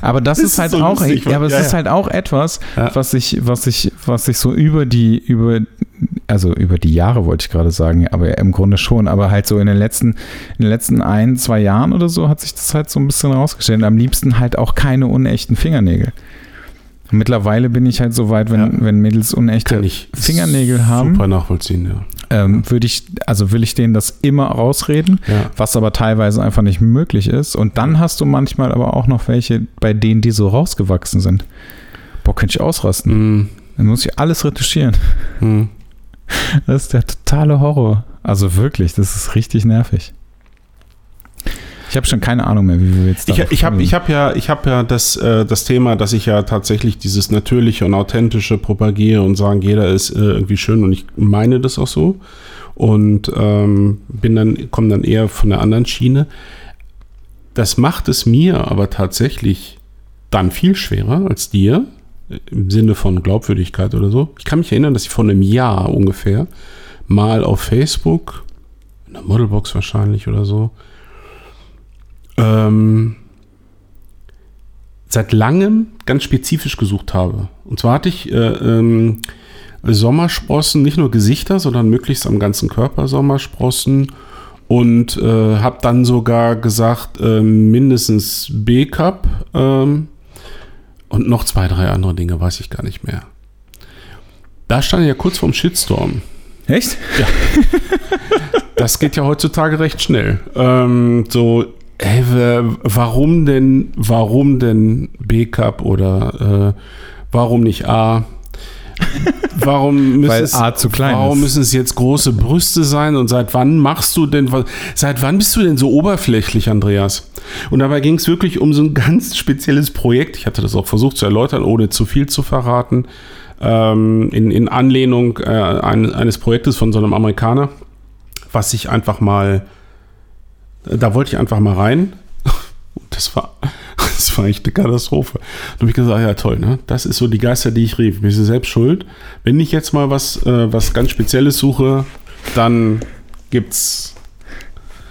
Aber das, Das ist ist halt so auch, lustig, ja, aber es ja, ist halt auch etwas, Ja. was ich, was ich, was ich so über die, über, also über die Jahre wollte ich gerade sagen, aber im Grunde schon, aber halt so in den letzten, in den letzten ein, zwei Jahren oder so hat sich das halt so ein bisschen rausgestellt. Am liebsten halt auch keine unechten Fingernägel. Mittlerweile bin ich halt so weit, wenn, Ja. wenn Mädels unechte Fingernägel haben, Super nachvollziehen, ja. ähm, würde ich, also will ich denen das immer rausreden, ja. was aber teilweise einfach nicht möglich ist. Und dann hast du manchmal aber auch noch welche, bei denen die so rausgewachsen sind. Boah, könnte ich ausrasten. Mhm. Dann muss ich alles retuschieren. Mhm. Das ist der totale Horror. Also wirklich, das ist richtig nervig. Ich habe schon keine Ahnung mehr, wie wir jetzt Ich, ich habe ich hab ja, ich hab ja das, äh, das Thema, dass ich ja tatsächlich dieses Natürliche und Authentische propagiere und sagen, jeder ist äh, irgendwie schön und ich meine das auch so. Und ähm, bin dann, komme dann eher von der anderen Schiene. Das macht es mir aber tatsächlich dann viel schwerer als dir, im Sinne von Glaubwürdigkeit oder so. Ich kann mich erinnern, dass ich vor einem Jahr ungefähr mal auf Facebook, in der Modelbox wahrscheinlich oder so, ähm, seit langem ganz spezifisch gesucht habe. Und zwar hatte ich äh, ähm, Sommersprossen, nicht nur Gesichter, sondern möglichst am ganzen Körper Sommersprossen und äh, habe dann sogar gesagt, ähm, mindestens B-Cup ähm, und noch zwei, drei andere Dinge, weiß ich gar nicht mehr. Da stand ich ja kurz vorm Shitstorm. Echt? Das geht ja heutzutage recht schnell. Ähm, so, ey, wa- warum denn, warum denn B-Cup oder äh, warum nicht A? Warum müssen, Weil es, A zu klein warum müssen es jetzt große Brüste sein und seit wann machst du denn, was- seit wann bist du denn so oberflächlich, Andreas? Und dabei ging es wirklich um so ein ganz spezielles Projekt. Ich hatte das auch versucht zu erläutern, ohne zu viel zu verraten. Ähm, in, in Anlehnung äh, ein, eines Projektes von so einem Amerikaner, was ich einfach mal, da wollte ich einfach mal rein. Das war, das war echt eine Katastrophe. Da habe ich gesagt, ja toll, ne? Das ist so die Geister, die ich rief. Mir ist selbst schuld. Wenn ich jetzt mal was, äh, was ganz Spezielles suche, dann gibt's.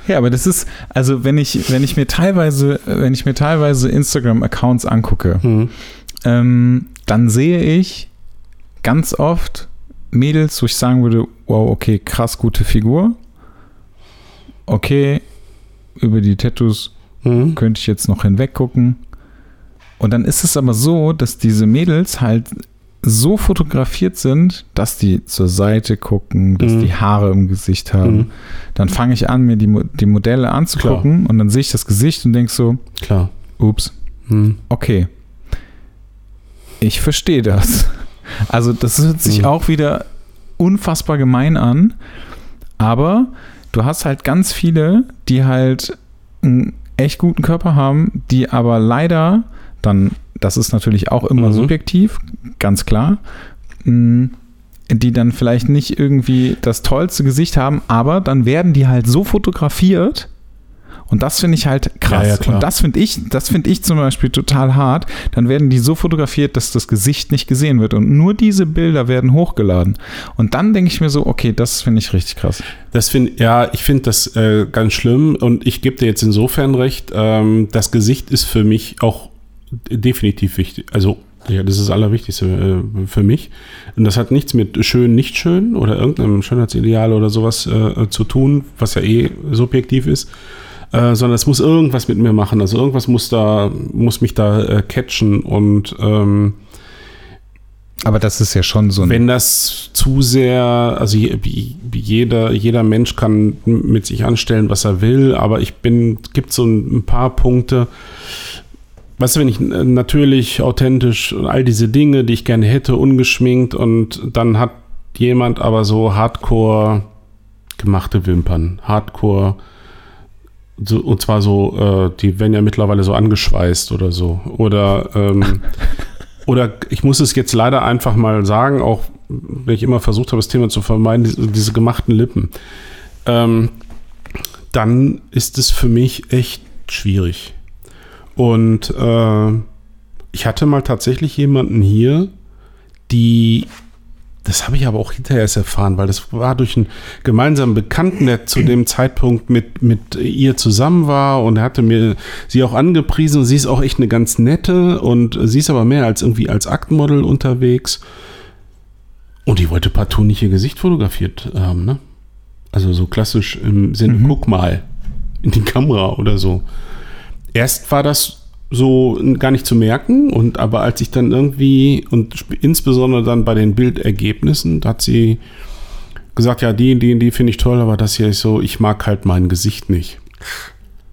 Ja, aber das ist, also wenn ich, wenn ich mir teilweise, wenn ich mir teilweise Instagram-Accounts angucke, Hm, ähm, dann sehe ich ganz oft Mädels, wo ich sagen würde, wow, okay, krass gute Figur. Okay, über die Tattoos hm, könnte ich jetzt noch hinweg gucken. Und dann ist es aber so, dass diese Mädels halt so fotografiert sind, dass die zur Seite gucken, dass Mhm. die Haare im Gesicht haben. Mhm. Dann fange ich an, mir die, die Modelle anzugucken und dann sehe ich das Gesicht und denke so, Klar. ups, Hm. okay. Ich verstehe das. Also das hört sich Mhm. auch wieder unfassbar gemein an, aber du hast halt ganz viele, die halt einen echt guten Körper haben, die aber leider dann, das ist natürlich auch immer Mhm. subjektiv, ganz klar, mh, die dann vielleicht nicht irgendwie das tollste Gesicht haben, aber dann werden die halt so fotografiert und das finde ich halt krass. Ja, ja, und das finde ich, das finde ich zum Beispiel total hart. Dann werden die so fotografiert, dass das Gesicht nicht gesehen wird und nur diese Bilder werden hochgeladen. Und dann denke ich mir so, okay, das finde ich richtig krass. Das finde ja, ich finde das äh, ganz schlimm und ich gebe dir jetzt insofern recht. Ähm, das Gesicht ist für mich auch definitiv wichtig. Also ja, das ist das Allerwichtigste äh, für mich. Und das hat nichts mit schön, nicht schön oder irgendeinem Schönheitsideal oder sowas äh, zu tun, was ja eh subjektiv ist. Äh, sondern es muss irgendwas mit mir machen. Also irgendwas muss da, muss mich da äh, catchen und ähm, Aber das ist ja schon so ein. wenn das zu sehr, also jeder, jeder Mensch kann mit sich anstellen, was er will, aber ich bin, gibt so ein, ein paar Punkte, weißt du, wenn ich äh, natürlich, authentisch und all diese Dinge, die ich gerne hätte, ungeschminkt und dann hat jemand aber so hardcore gemachte Wimpern, hardcore, so, und zwar so, äh, die werden ja mittlerweile so angeschweißt oder so, oder ähm, oder ich muss es jetzt leider einfach mal sagen, auch wenn ich immer versucht habe, das Thema zu vermeiden, diese, diese gemachten Lippen, ähm, dann ist es für mich echt schwierig. Und äh, ich hatte mal tatsächlich jemanden hier, die, das habe ich aber auch hinterher erst erfahren, weil das war durch einen gemeinsamen Bekannten, der zu dem Zeitpunkt mit, mit ihr zusammen war und er hatte mir sie auch angepriesen sie ist auch echt eine ganz nette und sie ist aber mehr als irgendwie als Aktmodel unterwegs. Und die wollte partout nicht ihr Gesicht fotografiert haben, ne? Also so klassisch im Sinne, Mhm. guck mal in die Kamera oder so. Erst war das so gar nicht zu merken und aber als ich dann irgendwie und insbesondere dann bei den Bildergebnissen, da hat sie gesagt, ja, die, die, die finde ich toll, aber das hier ist so, ich mag halt mein Gesicht nicht.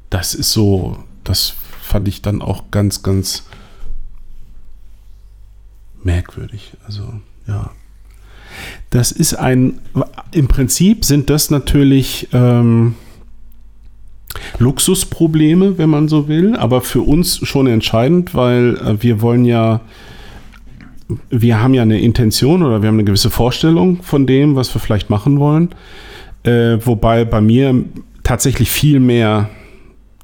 Das ist so, das fand ich dann auch ganz, ganz merkwürdig. Also, ja. Das ist ein, im Prinzip sind das natürlich ähm, Luxusprobleme, wenn man so will, aber für uns schon entscheidend, weil äh, wir wollen ja, wir haben ja eine Intention oder wir haben eine gewisse Vorstellung von dem, was wir vielleicht machen wollen. Äh, wobei bei mir tatsächlich viel mehr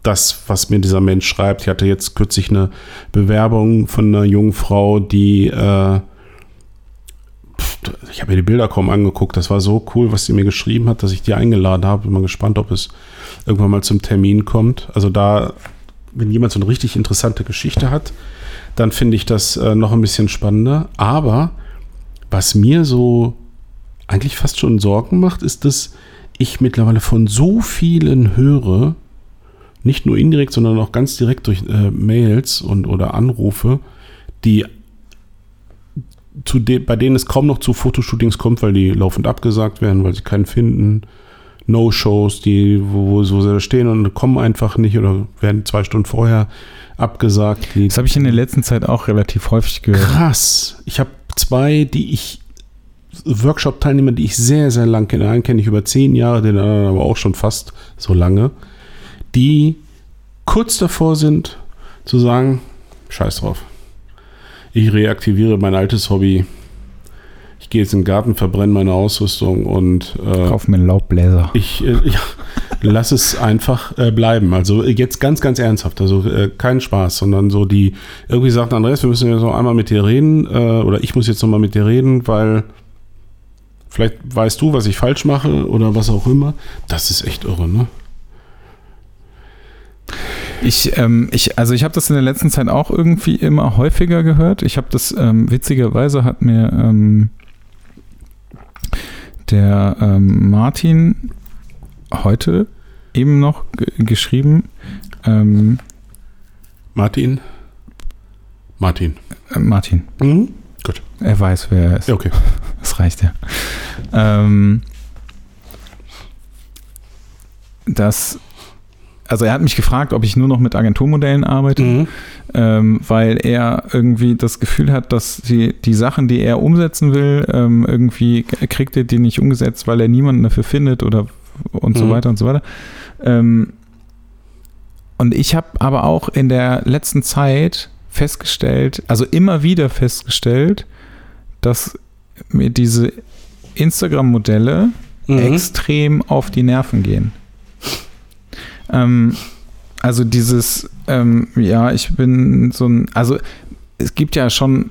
das, was mir dieser Mensch schreibt. Ich hatte jetzt kürzlich eine Bewerbung von einer jungen Frau, die äh, ich habe mir die Bilder kaum angeguckt. Das war so cool, was sie mir geschrieben hat, dass ich die eingeladen habe. Bin mal gespannt, ob es irgendwann mal zum Termin kommt. Also da, wenn jemand so eine richtig interessante Geschichte hat, dann finde ich das äh, noch ein bisschen spannender. Aber was mir so eigentlich fast schon Sorgen macht, ist, dass ich mittlerweile von so vielen höre, nicht nur indirekt, sondern auch ganz direkt durch äh, Mails und oder Anrufe, die de bei denen es kaum noch zu Fotoshootings kommt, weil die laufend abgesagt werden, weil sie keinen finden. No-Shows, die, wo, wo so sehr stehen und kommen einfach nicht oder werden zwei Stunden vorher abgesagt. Das habe ich in der letzten Zeit auch relativ häufig gehört. Krass. Ich habe zwei, die ich Workshop-Teilnehmer, die ich sehr, sehr lang kenne. Einen kenne ich über zehn Jahre, den anderen aber auch schon fast so lange, die kurz davor sind zu sagen, scheiß drauf. Ich reaktiviere mein altes Hobby. Ich gehe jetzt in den Garten, verbrenne meine Ausrüstung und äh, Kauf mir einen Laubbläser. ich, äh, ja, lass es einfach äh, bleiben. Also äh, jetzt ganz, ganz ernsthaft. Also äh, kein Spaß, sondern so die irgendwie sagt Andreas, wir müssen jetzt noch einmal mit dir reden äh, oder ich muss jetzt noch mal mit dir reden, weil vielleicht weißt du, was ich falsch mache oder was auch immer. Das ist echt irre, ne? Ich, ähm, ich, also ich habe das in der letzten Zeit auch irgendwie immer häufiger gehört. Ich habe das, ähm, witzigerweise hat mir ähm, der ähm, Martin heute eben noch geschrieben, ähm, Martin? Martin. äh, Martin, Mhm. Gut. Er weiß, wer er ist. Ja, okay. Das reicht ja. Ähm, das, also er hat mich gefragt, ob ich nur noch mit Agenturmodellen arbeite, Mhm. Ähm, weil er irgendwie das Gefühl hat, dass die, die Sachen, die er umsetzen will, ähm, irgendwie kriegt er die nicht umgesetzt, weil er niemanden dafür findet oder und so Mhm. weiter und so weiter. Ähm, und ich habe aber auch in der letzten Zeit festgestellt, also immer wieder festgestellt, dass mir diese Instagram-Modelle Mhm. extrem auf die Nerven gehen. Ähm, also dieses, ähm, ja, ich bin so ein, also es gibt ja schon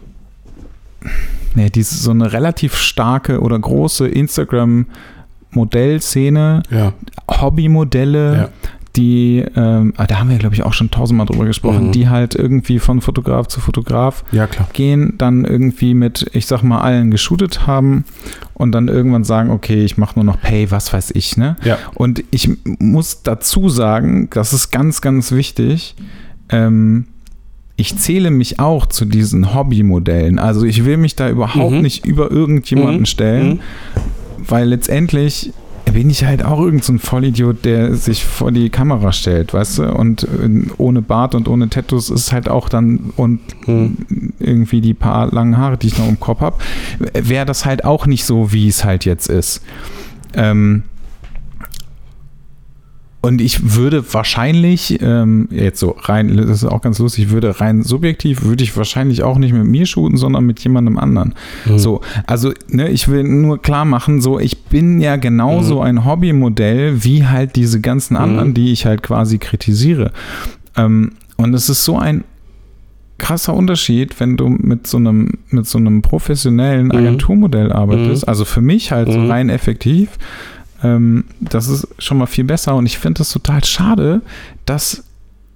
ne, diese, so eine relativ starke oder große Instagram-Modellszene, Ja, Hobbymodelle, ja. Die, ähm, ah, da haben wir, glaube ich, auch schon tausendmal drüber gesprochen, Mhm. die halt irgendwie von Fotograf zu Fotograf ja, gehen, dann irgendwie mit, ich sag mal, allen geshootet haben und dann irgendwann sagen, okay, ich mache nur noch Pay, was weiß ich, ne? Ja. Und ich muss dazu sagen, das ist ganz, ganz wichtig, ähm, ich zähle mich auch zu diesen Hobbymodellen. Also ich will mich da überhaupt Mhm. nicht über irgendjemanden Mhm. stellen, Mhm. weil letztendlich bin ich halt auch irgend so ein Vollidiot, der sich vor die Kamera stellt, weißt du? Und äh, ohne Bart und ohne Tattoos ist halt auch dann und Mhm. irgendwie die paar langen Haare, die ich noch im Kopf habe, wäre das halt auch nicht so, wie es halt jetzt ist. Ähm, und ich würde wahrscheinlich, ähm, jetzt so rein, das ist auch ganz lustig, würde rein subjektiv, würde ich wahrscheinlich auch nicht mit mir shooten, sondern mit jemandem anderen. Mhm. So, also, ne, ich will nur klar machen, so, ich bin ja genauso Mhm. ein Hobbymodell wie halt diese ganzen anderen, Mhm. die ich halt quasi kritisiere. Ähm, und es ist so ein krasser Unterschied, wenn du mit so einem, mit so einem professionellen Mhm. Agenturmodell arbeitest. Also für mich halt so Mhm. rein effektiv. Ähm, das ist schon mal viel besser und ich finde es total schade, dass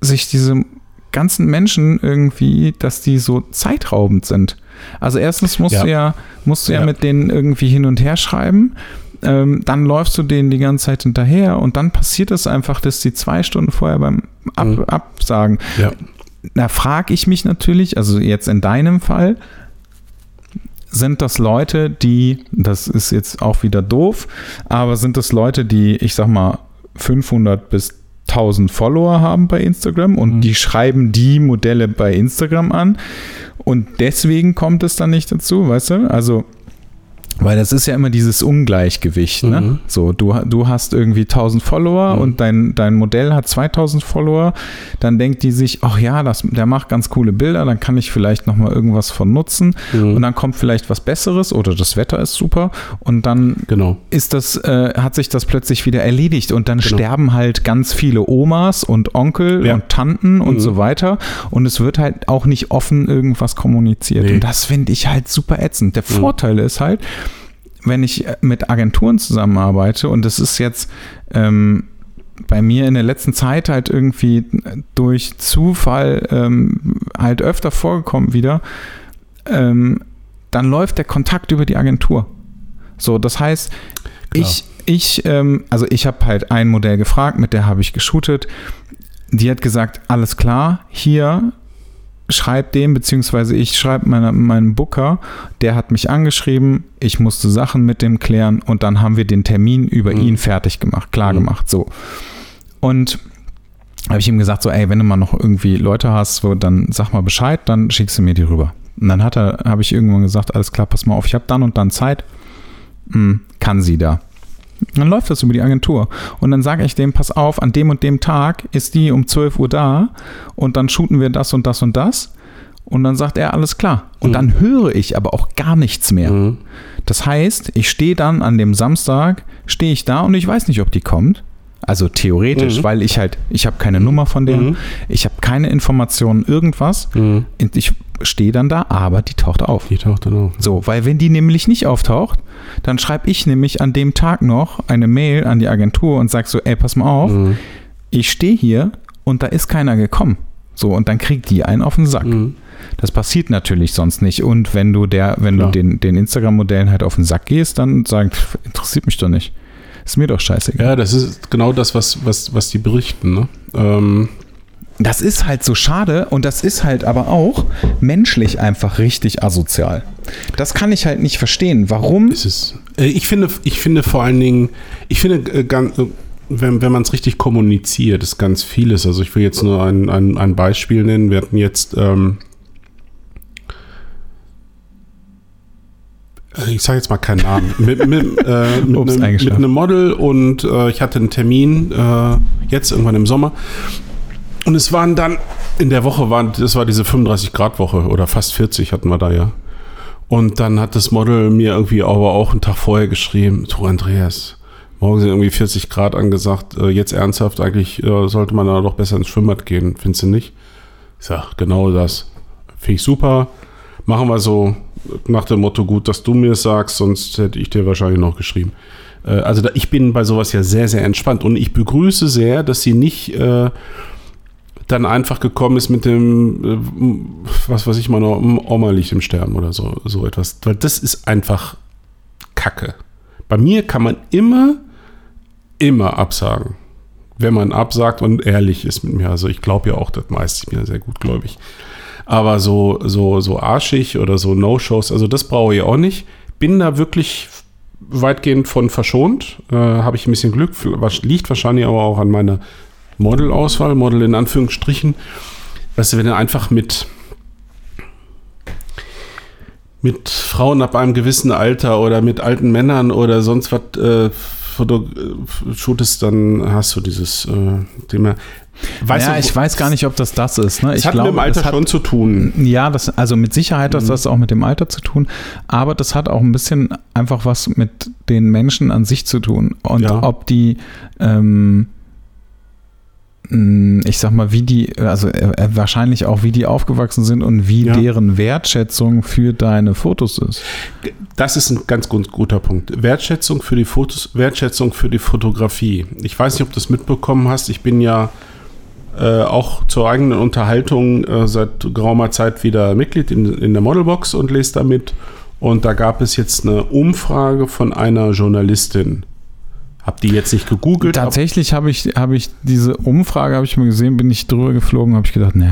sich diese ganzen Menschen irgendwie, dass die so zeitraubend sind. Also erstens musst Ja. du ja, musst du ja, Ja. mit denen irgendwie hin und her schreiben. Ähm, dann läufst du denen die ganze Zeit hinterher und dann passiert es einfach, dass die zwei Stunden vorher beim Ab Mhm. Absagen Ja. da frage ich mich natürlich, also jetzt in deinem Fall, sind das Leute, die, das ist jetzt auch wieder doof, aber sind das Leute, die, ich sag mal, 500 bis 1000 Follower haben bei Instagram und Mhm. die schreiben die Modelle bei Instagram an und deswegen kommt es dann nicht dazu, weißt du? Also, weil das ist ja immer dieses Ungleichgewicht, ne? Mhm. So, du, du hast irgendwie 1000 Follower Mhm. und dein, dein Modell hat 2000 Follower, dann denkt die sich, ach ja, das, der macht ganz coole Bilder, dann kann ich vielleicht nochmal irgendwas von nutzen Mhm. und dann kommt vielleicht was Besseres oder das Wetter ist super und dann Genau. ist das, äh, hat sich das plötzlich wieder erledigt und dann Genau. sterben halt ganz viele Omas und Onkel Ja. und Tanten und Mhm. so weiter und es wird halt auch nicht offen irgendwas kommuniziert Nee. und das finde ich halt super ätzend. Der Mhm. Vorteil ist halt, wenn ich äh, mit Agenturen zusammenarbeite und das ist jetzt ähm, bei mir in der letzten Zeit halt irgendwie durch Zufall ähm, halt öfter vorgekommen wieder, ähm, dann läuft der Kontakt über die Agentur. So, das heißt, Klar. ich, ich, ähm, also ich habe halt ein Modell gefragt, mit der habe ich geshootet. Die hat gesagt, alles klar, hier schreib dem, beziehungsweise ich schreibe meine, meinem Booker, der hat mich angeschrieben, ich musste Sachen mit dem klären und dann haben wir den Termin über Mhm. ihn fertig gemacht, klar Mhm. gemacht, so. Und habe ich ihm gesagt, so, ey, wenn du mal noch irgendwie Leute hast, so, dann sag mal Bescheid, dann schickst du mir die rüber. Und dann hat er, habe ich irgendwann gesagt, alles klar, pass mal auf, ich habe dann und dann Zeit, Hm, kann sie da. Dann läuft das über die Agentur. Und dann sage ich dem, pass auf, an dem und dem Tag ist die um 12 Uhr da und dann shooten wir das und das und das. Und dann sagt er, alles klar. Und Mhm. dann höre ich aber auch gar nichts mehr. Mhm. Das heißt, ich stehe dann an dem Samstag, stehe ich da und ich weiß nicht, ob die kommt. Also theoretisch, Mhm. weil ich halt, ich habe keine Nummer von der, Mhm. ich habe keine Informationen, irgendwas. Mhm. Und ich stehe dann da, aber die taucht auf. Die taucht dann auf. So, weil wenn die nämlich nicht auftaucht, dann schreibe ich nämlich an dem Tag noch eine Mail an die Agentur und sage so, ey, pass mal auf, Mhm. ich stehe hier und da ist keiner gekommen. So, und dann kriegt die einen auf den Sack. Mhm. Das passiert natürlich sonst nicht. Und wenn du der, wenn Klar. du den, den Instagram-Modellen halt auf den Sack gehst, dann sagen, pff, interessiert mich doch nicht. Ist mir doch scheißegal. Ja, das ist genau das, was, was, was die berichten. Ne? Ähm, das ist halt so schade und das ist halt aber auch menschlich einfach richtig asozial. Das kann ich halt nicht verstehen. Warum? Äh, ich finde, ich finde vor allen Dingen, ich finde, äh, ganz, äh, wenn, wenn man es richtig kommuniziert, ist ganz vieles. Also ich will jetzt nur ein, ein, ein Beispiel nennen. Wir hatten jetzt, ähm, ich sage jetzt mal keinen Namen, mit, mit, äh, mit, Ups, einem, mit einem Model und äh, ich hatte einen Termin äh, jetzt irgendwann im Sommer. Und es waren dann, in der Woche waren, das war diese 35 Grad Woche oder fast 40 hatten wir da ja. Und dann hat das Model mir irgendwie aber auch einen Tag vorher geschrieben, du Andreas, morgen sind irgendwie 40 Grad angesagt, äh, jetzt ernsthaft, eigentlich äh, sollte man da doch besser ins Schwimmbad gehen, findest du nicht? Ich sag, genau das. Finde ich super. Machen wir so nach dem Motto, gut, dass du mir sagst, sonst hätte ich dir wahrscheinlich noch geschrieben. Äh, also da, ich bin bei sowas ja sehr, sehr entspannt und ich begrüße sehr, dass sie nicht äh, dann einfach gekommen ist mit dem, äh, was weiß ich mal noch, Oma liegt im Sterben oder so, so etwas. Weil das ist einfach Kacke. Bei mir kann man immer, immer absagen. Wenn man absagt und ehrlich ist mit mir. Also ich glaube ja auch das meiste, ich bin ja sehr gutgläubig. Aber so, so, so arschig oder so No-Shows, also das brauche ich auch nicht. Bin da wirklich weitgehend von verschont. Äh, Habe ich ein bisschen Glück. Was liegt wahrscheinlich aber auch an meiner Modelauswahl, Model in Anführungsstrichen. Weißt du, wenn du einfach mit mit Frauen ab einem gewissen Alter oder mit alten Männern oder sonst was äh, shootest, dann hast du dieses äh, Thema. Weißt ja, du, ich weiß gar nicht, ob das das ist. Ne? es Ich hat glaube, mit dem Alter das hat, schon zu tun. Ja, das, also mit Sicherheit hat Mhm. das auch mit dem Alter zu tun, aber das hat auch ein bisschen einfach was mit den Menschen an sich zu tun. Und Ja. ob die, ähm, ich sag mal, wie die, also äh, äh, wahrscheinlich auch, wie die aufgewachsen sind und wie Ja. deren Wertschätzung für deine Fotos ist. Das ist ein ganz gut, guter Punkt. Wertschätzung für die Fotos, Wertschätzung für die Fotografie. Ich weiß nicht, ob du das mitbekommen hast. Ich bin ja äh, auch zur eigenen Unterhaltung äh, seit geraumer Zeit wieder Mitglied in, in der Modelbox und lese damit. Und da gab es jetzt eine Umfrage von einer Journalistin. Hab die jetzt nicht gegoogelt. Tatsächlich habe ich, habe ich diese Umfrage, habe ich mal gesehen, bin ich drüber geflogen, habe ich gedacht, nee.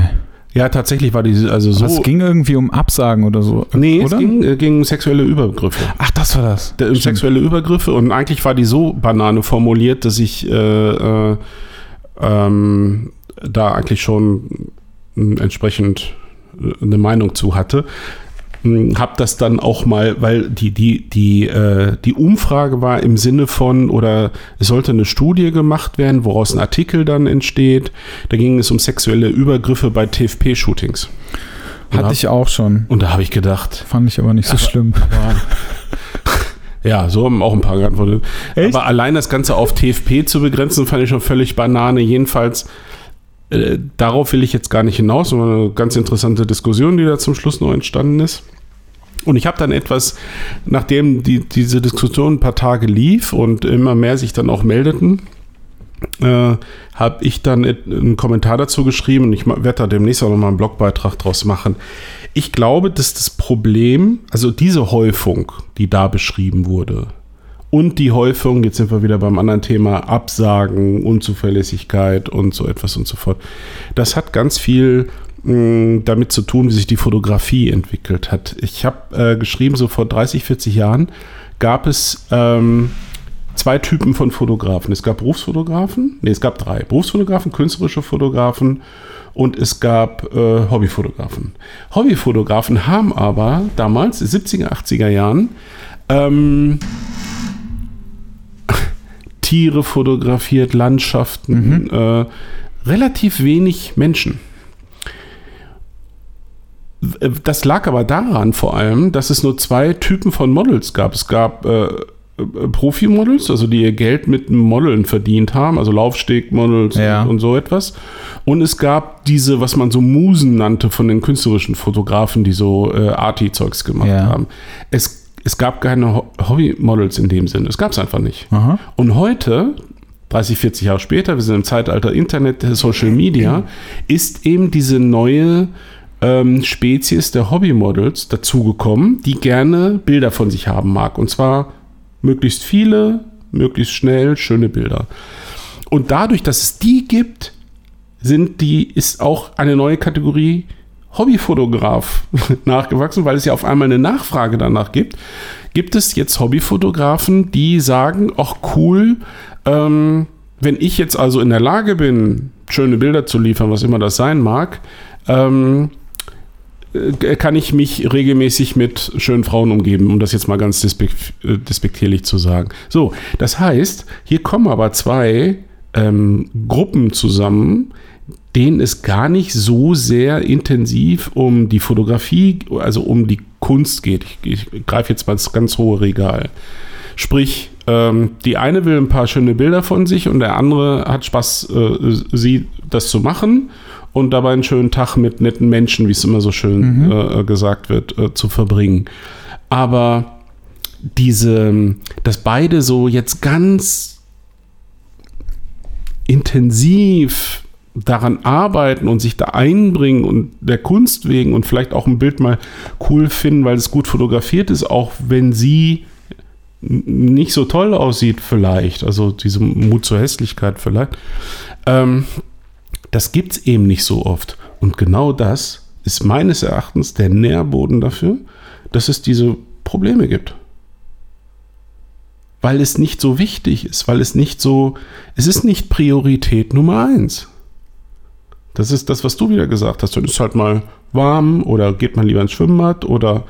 ja, tatsächlich war die also so. Aber es ging irgendwie um Absagen oder so. nee, oder? es ging, äh, ging um sexuelle Übergriffe. Ach, das war das. Stimmt. sexuelle Übergriffe und eigentlich war die so banane formuliert, dass ich äh, äh, ähm, da eigentlich schon äh, entsprechend äh, eine Meinung zu hatte. Hm, Hab das dann auch mal, weil die, die, die, äh, die Umfrage war im Sinne von, oder es sollte eine Studie gemacht werden, woraus ein Artikel dann entsteht. Da ging es um sexuelle Übergriffe bei TFP-Shootings. Hatte ich auch schon. Und da habe ich gedacht, Fand ich aber nicht so schlimm. Ja, so haben auch ein paar geantwortet. Echt? Aber allein das Ganze auf TFP zu begrenzen, fand ich schon völlig Banane. Jedenfalls, äh, darauf will ich jetzt gar nicht hinaus. War eine ganz interessante Diskussion, die da zum Schluss noch entstanden ist. Und ich habe dann etwas, nachdem die, diese Diskussion ein paar Tage lief und immer mehr sich dann auch meldeten, äh, habe ich dann einen Kommentar dazu geschrieben und ich werde da demnächst auch nochmal einen Blogbeitrag draus machen. Ich glaube, dass das Problem, also diese Häufung, die da beschrieben wurde, und die Häufung, jetzt sind wir wieder beim anderen Thema, Absagen, Unzuverlässigkeit und so etwas und so fort, das hat ganz viel mh, damit zu tun, wie sich die Fotografie entwickelt hat. Ich habe äh, geschrieben, so vor 30, 40 Jahren gab es ähm, zwei Typen von Fotografen. Es gab Berufsfotografen, nee, es gab drei. Berufsfotografen, künstlerische Fotografen und es gab äh, Hobbyfotografen. Hobbyfotografen haben aber damals, 70er, 80er Jahren, ähm, Tiere fotografiert, Landschaften, äh, relativ wenig Menschen. Das lag aber daran vor allem, dass es nur zwei Typen von Models gab. Es gab äh, äh, Profi-Models, also die ihr Geld mit Modeln verdient haben, also Laufsteg-Models Ja. und, und so etwas. Und es gab diese, was man so Musen nannte von den künstlerischen Fotografen, die so äh, Arty-Zeugs gemacht Ja. haben. Es, es gab keine Ho- Hobby-Models in dem Sinne. Es gab es einfach nicht. Aha. Und heute, 30, 40 Jahre später, wir sind im Zeitalter Internet, Social Media, ist eben diese neue ähm, Spezies der Hobbymodels dazugekommen, die gerne Bilder von sich haben mag. Und zwar möglichst viele, möglichst schnell, schöne Bilder. Und dadurch, dass es die gibt, sind die, ist auch eine neue Kategorie Hobbyfotograf nachgewachsen, weil es ja auf einmal eine Nachfrage danach gibt. Gibt es jetzt Hobbyfotografen, die sagen, ach cool, ähm, wenn ich jetzt also in der Lage bin, schöne Bilder zu liefern, was immer das sein mag, ähm, äh, kann ich mich regelmäßig mit schönen Frauen umgeben, um das jetzt mal ganz despek äh, despektierlich zu sagen. So, das heißt, hier kommen aber zwei ähm, Gruppen zusammen, denen es gar nicht so sehr intensiv um die Fotografie, also um die Kunst geht. Ich, ich greife jetzt mal ins ganz hohe Regal. Sprich, ähm, die eine will ein paar schöne Bilder von sich und der andere hat Spaß, äh, sie das zu machen und dabei einen schönen Tag mit netten Menschen, wie es immer so schön mhm. äh, gesagt wird, äh, zu verbringen. Aber diese, dass beide so jetzt ganz intensiv daran arbeiten und sich da einbringen und der Kunst wegen und vielleicht auch ein Bild mal cool finden, weil es gut fotografiert ist, auch wenn sie nicht so toll aussieht vielleicht, also diese Mut zur Hässlichkeit vielleicht. Ähm, das gibt es eben nicht so oft. Und genau das ist meines Erachtens der Nährboden dafür, dass es diese Probleme gibt. Weil es nicht so wichtig ist, weil es nicht so, es ist nicht Priorität Nummer eins. Das ist das, was du wieder gesagt hast. Dann ist halt mal warm oder geht man lieber ins Schwimmbad oder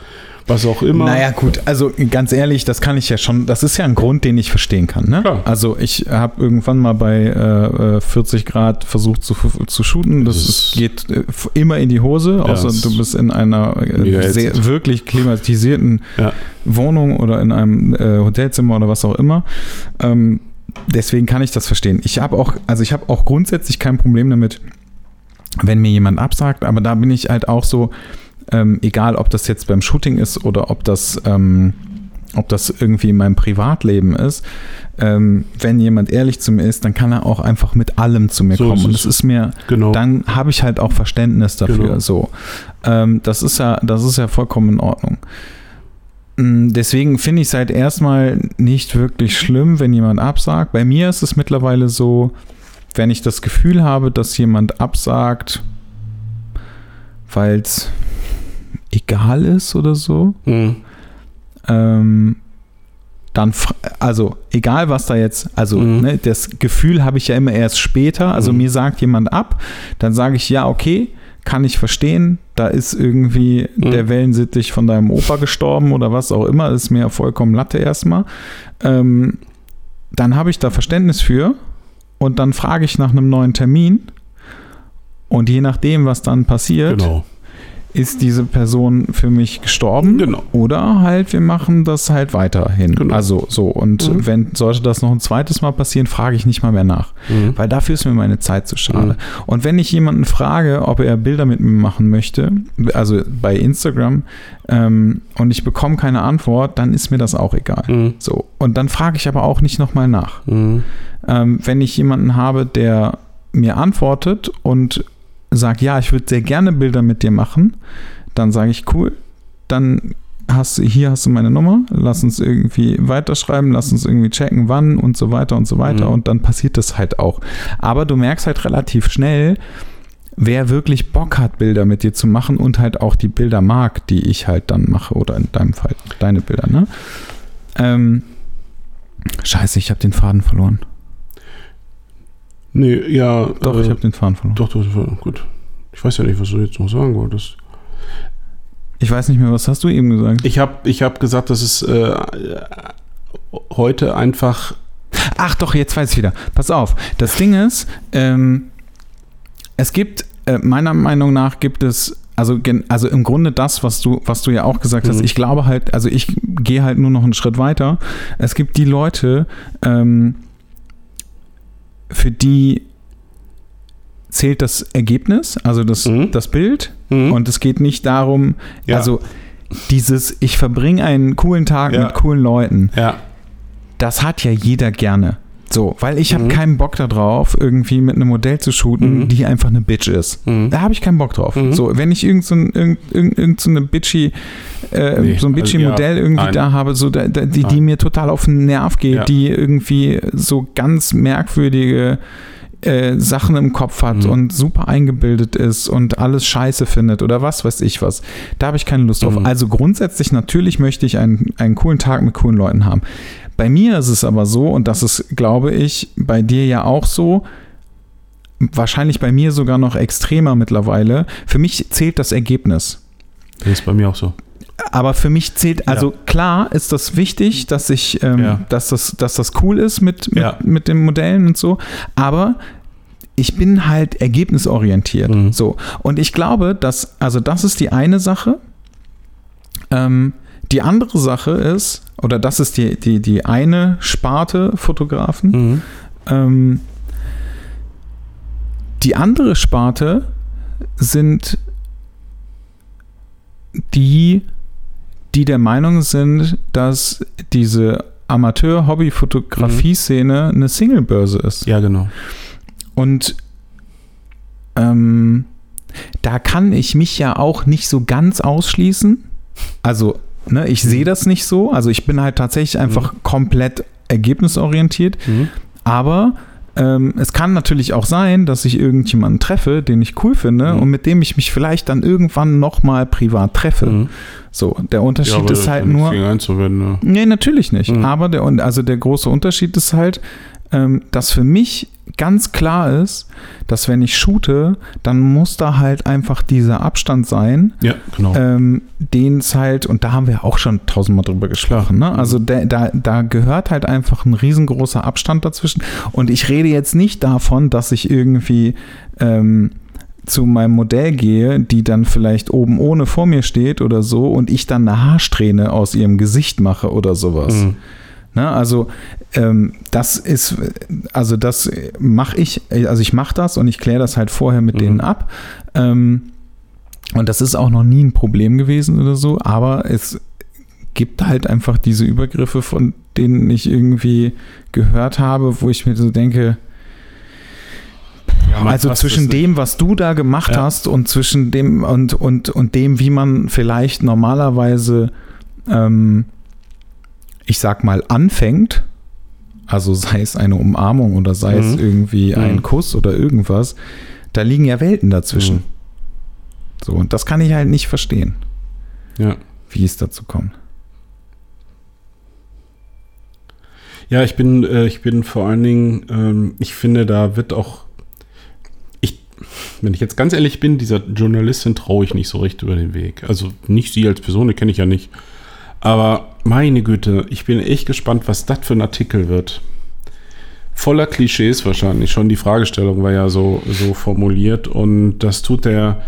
was auch immer. Naja, gut, also ganz ehrlich, das kann ich ja schon, das ist ja ein Grund, den ich verstehen kann. Ne? Also ich habe irgendwann mal bei äh, 40 Grad versucht zu, zu shooten. Das, das ist, geht äh, immer in die Hose, außer du bist in einer äh, sehr, wirklich klimatisierten ja. Wohnung oder in einem äh, Hotelzimmer oder was auch immer. Ähm, deswegen kann ich das verstehen. Ich habe auch, also ich habe auch grundsätzlich kein Problem damit, wenn mir jemand absagt, aber da bin ich halt auch so, ähm, egal ob das jetzt beim Shooting ist oder ob das, ähm, ob das irgendwie in meinem Privatleben ist, ähm, wenn jemand ehrlich zu mir ist, dann kann er auch einfach mit allem zu mir so kommen. Und das ist mir, genau. dann habe ich halt auch Verständnis dafür. Genau. So, ähm, das ist ja, das ist ja vollkommen in Ordnung. Mm, deswegen finde ich es halt erstmal nicht wirklich schlimm, wenn jemand absagt. Bei mir ist es mittlerweile so, wenn ich das Gefühl habe, dass jemand absagt, weil es egal ist oder so, mhm. ähm, dann, also egal was da jetzt, also mhm. ne, das Gefühl habe ich ja immer erst später. Also mhm. mir sagt jemand ab, dann sage ich ja, okay, kann ich verstehen. Da ist irgendwie mhm. der Wellensittich von deinem Opa gestorben oder was auch immer. Ist mir vollkommen Latte erstmal. Ähm, dann habe ich da Verständnis für und dann frage ich nach einem neuen Termin. Und je nachdem, was dann passiert, genau ist diese Person für mich gestorben genau. oder halt wir machen das halt weiterhin. Genau. Also so und mhm. wenn sollte das noch ein zweites Mal passieren, frage ich nicht mal mehr nach, mhm. weil dafür ist mir meine Zeit zu schade. Mhm. Und wenn ich jemanden frage, ob er Bilder mit mir machen möchte, also bei Instagram ähm, und ich bekomme keine Antwort, dann ist mir das auch egal. Mhm. So und dann frage ich aber auch nicht noch mal nach. Mhm. Ähm, wenn ich jemanden habe, der mir antwortet und sagt, ja, ich würde sehr gerne Bilder mit dir machen, dann sage ich, cool, dann hast du, hier hast du meine Nummer, lass uns irgendwie weiterschreiben, lass uns irgendwie checken, wann und so weiter und so weiter. Mhm. Und dann passiert das halt auch. Aber du merkst halt relativ schnell, wer wirklich Bock hat, Bilder mit dir zu machen und halt auch die Bilder mag, die ich halt dann mache, oder in deinem Fall deine Bilder, ne? Ähm, scheiße, ich habe den Faden verloren. Nee, ja. Doch, äh, ich habe den Faden verloren. Doch, doch, gut. Ich weiß ja nicht, was du jetzt noch sagen wolltest. Ich weiß nicht mehr, was hast du eben gesagt? Ich habe ich hab gesagt, dass es äh, heute einfach. Ach doch, jetzt weiß ich wieder. Pass auf. Das Ding ist, ähm, es gibt, äh, meiner Meinung nach gibt es also, also im Grunde das, was du, was du ja auch gesagt mhm. hast, ich glaube halt, also ich gehe halt nur noch einen Schritt weiter. Es gibt die Leute, ähm, für die zählt das Ergebnis, also das, mhm. das Bild. Mhm. Und es geht nicht darum, ja. also dieses, ich verbringe einen coolen Tag ja. mit coolen Leuten. Ja. Das hat ja jeder gerne. So, weil ich habe Mhm. keinen Bock darauf, irgendwie mit einem Modell zu shooten, Mhm. die einfach eine Bitch ist. Mhm. Da habe ich keinen Bock drauf. Mhm. So, wenn ich irgend so ein, irgend, irgend, so eine bitchy, äh, Nee, so ein bitchy also, ja, Modell irgendwie nein. da habe, so da, da, die, die mir total auf den Nerv geht, Ja. die irgendwie so ganz merkwürdige äh, Sachen im Kopf hat Mhm. und super eingebildet ist und alles scheiße findet oder was weiß ich was. Da habe ich keine Lust drauf. Mhm. Also grundsätzlich natürlich möchte ich einen, einen coolen Tag mit coolen Leuten haben. Bei mir ist es aber so, und das ist, glaube ich, bei dir ja auch so, wahrscheinlich bei mir sogar noch extremer mittlerweile. Für mich zählt das Ergebnis. Das ist bei mir auch so. Aber für mich zählt, also klar ist das wichtig, dass ich, ähm, Ja. dass, das, dass das cool ist mit, mit, Ja. mit den Modellen und so. Aber ich bin halt ergebnisorientiert. Mhm. So. Und ich glaube, dass, also das ist die eine Sache. Ähm, die andere Sache ist, oder das ist die, die, die eine Sparte Fotografen. Mhm. Ähm, die andere Sparte sind die, die der Meinung sind, dass diese Amateur-Hobby-Fotografie-Szene eine Singlebörse ist. Ja, genau. Und ähm, da kann ich mich ja auch nicht so ganz ausschließen. Also, ne, ich sehe das nicht so. Also, ich bin halt tatsächlich einfach komplett ergebnisorientiert. Mhm. Aber ähm, es kann natürlich auch sein, dass ich irgendjemanden treffe, den ich cool finde Mhm. und mit dem ich mich vielleicht dann irgendwann nochmal privat treffe. Mhm. So, der Unterschied aber ist halt ja nur. einzuwenden, ne? Nee, natürlich nicht. Mhm. Aber der, also der große Unterschied ist halt, ähm, dass für mich ganz klar ist, dass wenn ich shoote, dann muss da halt einfach dieser Abstand sein, Ja, genau. ähm, den es halt, und da haben wir auch schon tausendmal drüber gesprochen, ne? also der, da, da gehört halt einfach ein riesengroßer Abstand dazwischen. Und ich rede jetzt nicht davon, dass ich irgendwie ähm, zu meinem Modell gehe, die dann vielleicht oben ohne vor mir steht oder so und ich dann eine Haarsträhne aus ihrem Gesicht mache oder sowas. Mhm. Ne, also ähm, das ist, also das mache ich, also ich mache das und ich kläre das halt vorher mit Mhm. denen ab. Ähm, und das ist auch noch nie ein Problem gewesen oder so, aber es gibt halt einfach diese Übergriffe, von denen ich irgendwie gehört habe, wo ich mir so denke, Ja, also zwischen dem, was du da gemacht Ja. hast und zwischen dem und, und, und dem, wie man vielleicht normalerweise, ähm, ich sag mal, anfängt, also sei es eine Umarmung oder sei es Mhm. irgendwie ein Mhm. Kuss oder irgendwas, da liegen ja Welten dazwischen. Mhm. So, und das kann ich halt nicht verstehen, Ja. wie es dazu kommt. Ja, ich bin, äh, ich bin vor allen Dingen, ähm, ich finde, da wird auch, ich, wenn ich jetzt ganz ehrlich bin, dieser Journalistin traue ich nicht so recht über den Weg. Also nicht sie als Person, die kenne ich ja nicht. Aber meine Güte, ich bin echt gespannt, was das für ein Artikel wird. Voller Klischees wahrscheinlich. Schon die Fragestellung war ja so, so formuliert und das tut der,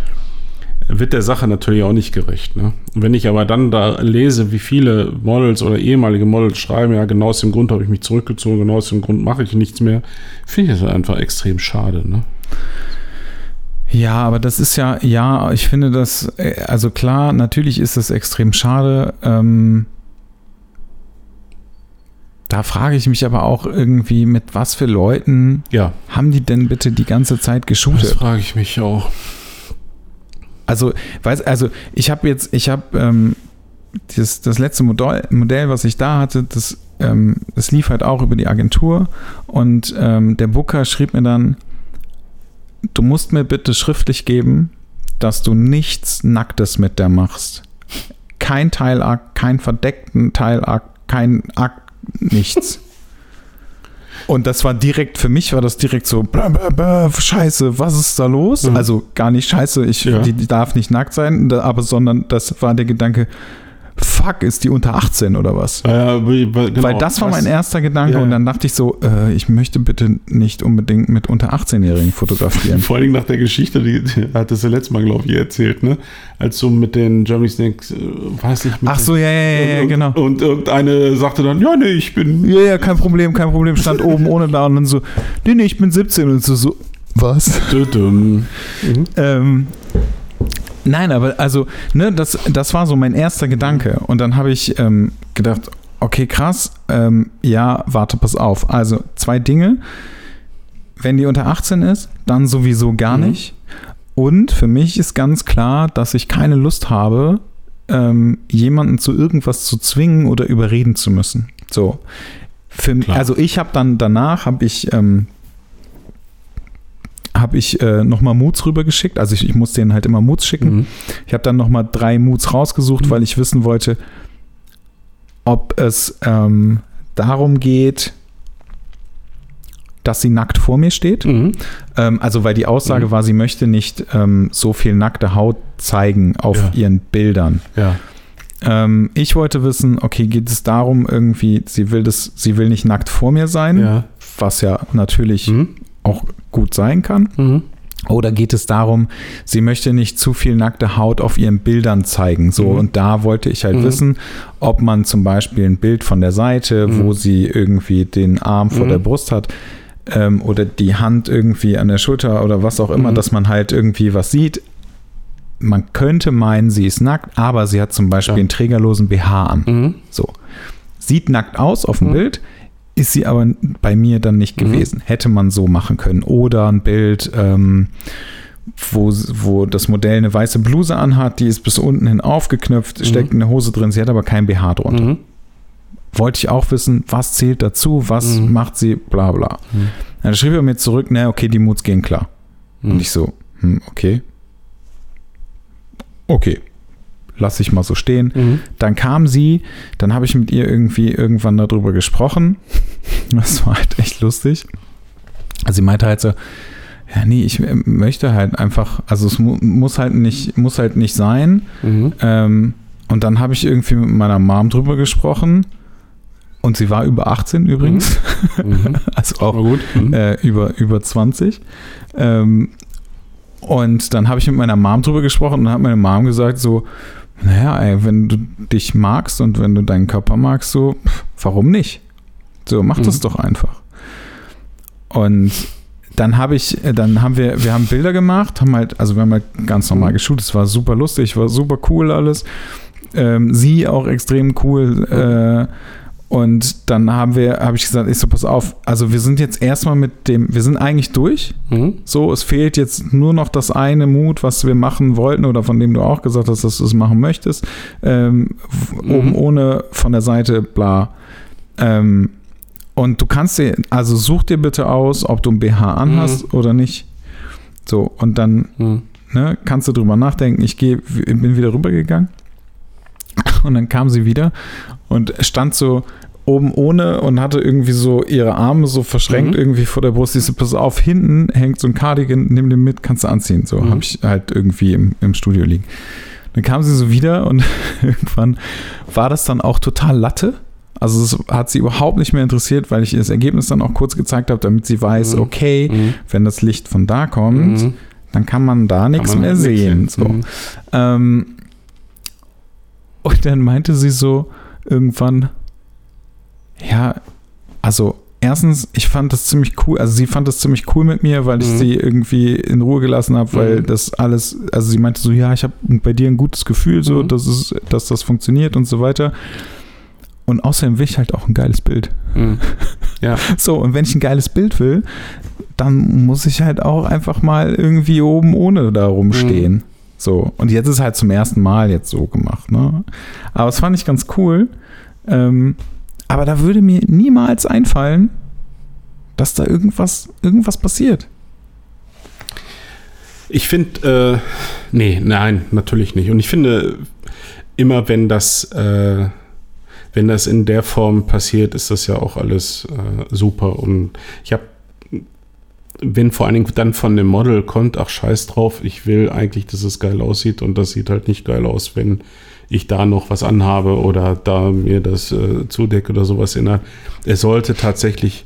wird der Sache natürlich auch nicht gerecht. Ne? Wenn ich aber dann da lese, wie viele Models oder ehemalige Models schreiben, ja, genau aus dem Grund habe ich mich zurückgezogen, genau aus dem Grund mache ich nichts mehr, finde ich das einfach extrem schade. Ne? Ja, aber das ist ja, ja, ich finde das, äh, also klar, natürlich ist das extrem schade. Ähm, da frage ich mich aber auch irgendwie, mit was für Leuten Ja, haben die denn bitte die ganze Zeit das geshootet? frage ich mich auch. Also, weiß, also ich habe jetzt, ich habe ähm, das, das letzte Modell, Modell, was ich da hatte, das, ähm, das lief halt auch über die Agentur und ähm, der Booker schrieb mir dann, du musst mir bitte schriftlich geben, dass du nichts Nacktes mit der machst. Kein Teilakt, kein verdeckten Teilakt, kein Akt, nichts. Und das war direkt, für mich war das direkt so, blah, blah, blah, scheiße, was ist da los? Mhm. Also gar nicht scheiße, ich, Ja. die, die darf nicht nackt sein, aber sondern das war der Gedanke, fuck, ist die unter 18 oder was? Ja, genau, Weil das war mein erster Gedanke Ja, und dann dachte ich so, äh, ich möchte bitte nicht unbedingt mit unter 18-Jährigen fotografieren. Vor allem nach der Geschichte, die, die hat das ja letztes Mal, glaube ich, erzählt, ne? Als du mit den Germany Snakes, äh, weiß nicht, Ach so, ja, ja, ja, ja und, genau. Und irgendeine sagte dann, ja, nee, ich bin. Ja, ja, kein Problem, kein Problem. Stand oben ohne da und dann so, nee, nee, ich bin 17 und so, so was? Mhm. Ähm, nein, aber also, ne, das, das war so mein erster Gedanke. Und dann habe ich ähm, gedacht, okay, krass. Ähm, ja, warte, pass auf. Also zwei Dinge. Wenn die unter 18 ist, dann sowieso gar Mhm. nicht. Und für mich ist ganz klar, dass ich keine Lust habe, ähm, jemanden zu irgendwas zu zwingen oder überreden zu müssen. So. Für, also ich habe dann danach, habe ich, ähm, habe ich äh, nochmal Moods rübergeschickt. Also ich, ich muss denen halt immer Moods schicken. Mhm. Ich habe dann nochmal drei Moods rausgesucht, weil ich wissen wollte, ob es ähm, darum geht, dass sie nackt vor mir steht. Mhm. Ähm, also weil die Aussage Mhm. war, sie möchte nicht ähm, so viel nackte Haut zeigen auf Ja. ihren Bildern. Ja. Ähm, ich wollte wissen, okay, geht es darum irgendwie, sie will das, sie will nicht nackt vor mir sein, Ja. was ja natürlich Mhm. auch gut sein kann. Mhm. Oder geht es darum, sie möchte nicht zu viel nackte Haut auf ihren Bildern zeigen? So, Mhm. und da wollte ich halt Mhm. wissen, ob man zum Beispiel ein Bild von der Seite, Mhm. wo sie irgendwie den Arm vor Mhm. der Brust hat, ähm, oder die Hand irgendwie an der Schulter oder was auch immer, Mhm. dass man halt irgendwie was sieht. Man könnte meinen, sie ist nackt, aber sie hat zum Beispiel Ja. einen trägerlosen BH an. Mhm. So. Sieht nackt aus auf dem Mhm. Bild, ist sie aber bei mir dann nicht Mhm. gewesen. Hätte man so machen können. Oder ein Bild, ähm, wo, wo das Modell eine weiße Bluse anhat, die ist bis unten hin aufgeknöpft, Mhm. steckt eine Hose drin, sie hat aber kein BH drunter. Mhm. Wollte ich auch wissen, was zählt dazu, was Mhm. macht sie, bla bla. Mhm. Dann schrieb er mir zurück, na okay, die Moods gehen klar. Mhm. Und ich so, hm, okay. Okay. Lass ich mal so stehen. Mhm. Dann kam sie, dann habe ich mit ihr irgendwie irgendwann darüber gesprochen. Das war halt echt lustig. Also sie meinte halt so, ja, nee, ich äh, möchte halt einfach, also es mu muss halt nicht, muss halt nicht sein. Mhm. Ähm, und dann habe ich irgendwie mit meiner Mom drüber gesprochen. Und sie war über 18 übrigens. Mhm. Also auch. Mhm. äh, über, über 20. Ähm, und dann habe ich mit meiner Mom drüber gesprochen und dann hat meine Mom gesagt so, naja, ey, wenn du dich magst und wenn du deinen Körper magst, so, warum nicht? So, mach das Mhm. doch einfach. Und dann habe ich, äh, dann haben wir, wir haben Bilder gemacht, haben halt, also wir haben halt ganz normal Mhm. geshootet, es war super lustig, war super cool alles. Ähm, sie auch extrem cool. Äh, und dann haben wir, habe ich gesagt, ich so, pass auf, also wir sind jetzt erstmal mit dem, wir sind eigentlich durch. Mhm. So, es fehlt jetzt nur noch das eine Mut, was wir machen wollten oder von dem du auch gesagt hast, dass du es machen möchtest. Ähm, Mhm. Oben ohne, von der Seite, bla. Ähm, und du kannst dir, also such dir bitte aus, ob du ein BH anhast oder nicht. So, und dann Mhm. ne, kannst du drüber nachdenken. Ich geh, bin wieder rübergegangen und dann kam sie wieder und stand so oben ohne und hatte irgendwie so ihre Arme so verschränkt Mhm. irgendwie vor der Brust. Ich so, pass auf, hinten hängt so ein Cardigan, nimm den mit, kannst du anziehen. So Mhm. habe ich halt irgendwie im, im Studio liegen. Dann kam sie so wieder und irgendwann war das dann auch total Latte. Also es hat sie überhaupt nicht mehr interessiert, weil ich ihr das Ergebnis dann auch kurz gezeigt habe, damit sie weiß, Mhm. okay, Mhm. wenn das Licht von da kommt, Mhm. dann kann man da nichts mehr sehen. So. Mhm. Ähm, und dann meinte sie so irgendwann, ja, also erstens, ich fand das ziemlich cool, also sie fand das ziemlich cool mit mir, weil ich Mhm. sie irgendwie in Ruhe gelassen habe, weil Mhm. das alles, also sie meinte so, ja, ich habe bei dir ein gutes Gefühl, so, Mhm. dass, es, dass das funktioniert und so weiter. Und außerdem will ich halt auch ein geiles Bild. Mhm. Ja. So, und wenn ich ein geiles Bild will, dann muss ich halt auch einfach mal irgendwie oben ohne da rumstehen. So, und jetzt ist halt zum ersten Mal jetzt so gemacht, ne? Aber das fand ich ganz cool. Ähm, aber da würde mir niemals einfallen, dass da irgendwas, irgendwas passiert. Ich finde, äh, nee, nein, natürlich nicht. Und ich finde, immer wenn das, äh, wenn das in der Form passiert, ist das ja auch alles äh, super. Und ich habe, wenn vor allen Dingen dann von dem Model kommt, ach scheiß drauf, ich will eigentlich, dass es geil aussieht und das sieht halt nicht geil aus, wenn ich da noch was anhabe oder da mir das äh, zudecke oder sowas in der. Es sollte tatsächlich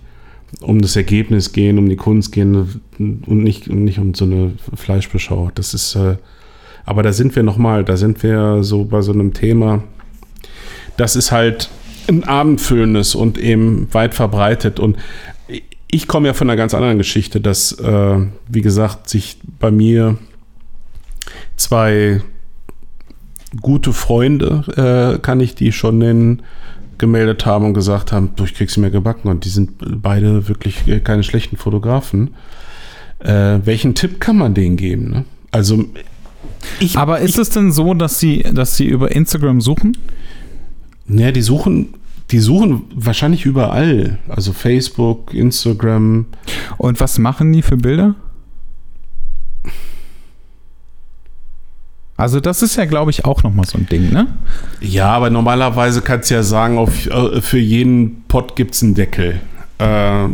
um das Ergebnis gehen, um die Kunst gehen und nicht, nicht um so eine Fleischbeschau. Das ist, äh, aber da sind wir nochmal, da sind wir so bei so einem Thema, das ist halt ein abendfüllendes und eben weit verbreitet. Und ich komme ja von einer ganz anderen Geschichte, dass, äh, wie gesagt, sich bei mir zwei gute Freunde, äh, kann ich die schon nennen, gemeldet haben und gesagt haben, du, ich krieg's mir gebacken und die sind beide wirklich keine schlechten Fotografen. Äh, welchen Tipp kann man denen geben? Ne? Also ich, Aber ist ich, es denn so, dass sie, dass sie über Instagram suchen? Ne, die suchen, die suchen wahrscheinlich überall. Also Facebook, Instagram. Und was machen die für Bilder? Also das ist ja, glaube ich, auch nochmal so ein Ding, ne? Ja, aber normalerweise kannst du ja sagen, auf, äh, für jeden Pot gibt es einen Deckel. Äh,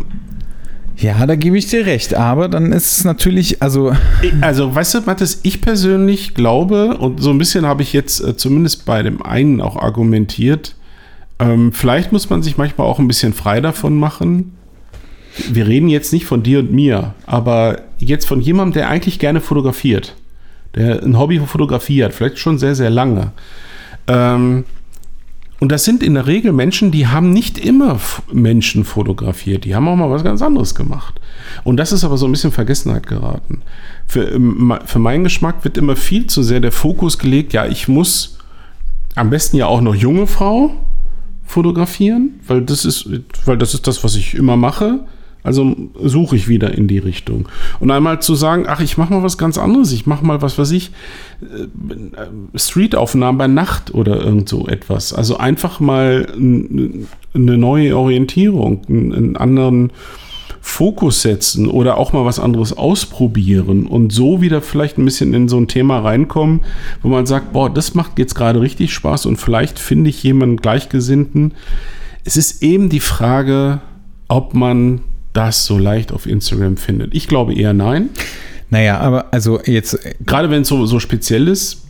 ja, da gebe ich dir recht, aber dann ist es natürlich, also. Also, weißt du, Mathis, ich persönlich glaube, und so ein bisschen habe ich jetzt äh, zumindest bei dem einen auch argumentiert, ähm, vielleicht muss man sich manchmal auch ein bisschen frei davon machen. Wir reden jetzt nicht von dir und mir, aber jetzt von jemandem, der eigentlich gerne fotografiert der ein Hobby für Fotografie hat, vielleicht schon sehr, sehr lange. Ähm, und das sind in der Regel Menschen, die haben nicht immer Menschen fotografiert, die haben auch mal was ganz anderes gemacht. Und das ist aber so ein bisschen Vergessenheit geraten. Für, ähm, für meinen Geschmack wird immer viel zu sehr der Fokus gelegt, ja, ich muss am besten ja auch noch junge Frau fotografieren, weil das ist, weil das ist das, was ich immer mache. Also suche ich wieder in die Richtung. Und einmal zu sagen, ach, ich mache mal was ganz anderes, ich mache mal was, was ich, äh, Streetaufnahmen bei Nacht oder irgend so etwas. Also einfach mal eine neue Orientierung, einen anderen Fokus setzen oder auch mal was anderes ausprobieren und so wieder vielleicht ein bisschen in so ein Thema reinkommen, wo man sagt, boah, das macht jetzt gerade richtig Spaß und vielleicht finde ich jemanden Gleichgesinnten. Es ist eben die Frage, ob man das so leicht auf Instagram findet? Ich glaube eher nein. Naja, aber also jetzt. Gerade wenn es so, so speziell ist,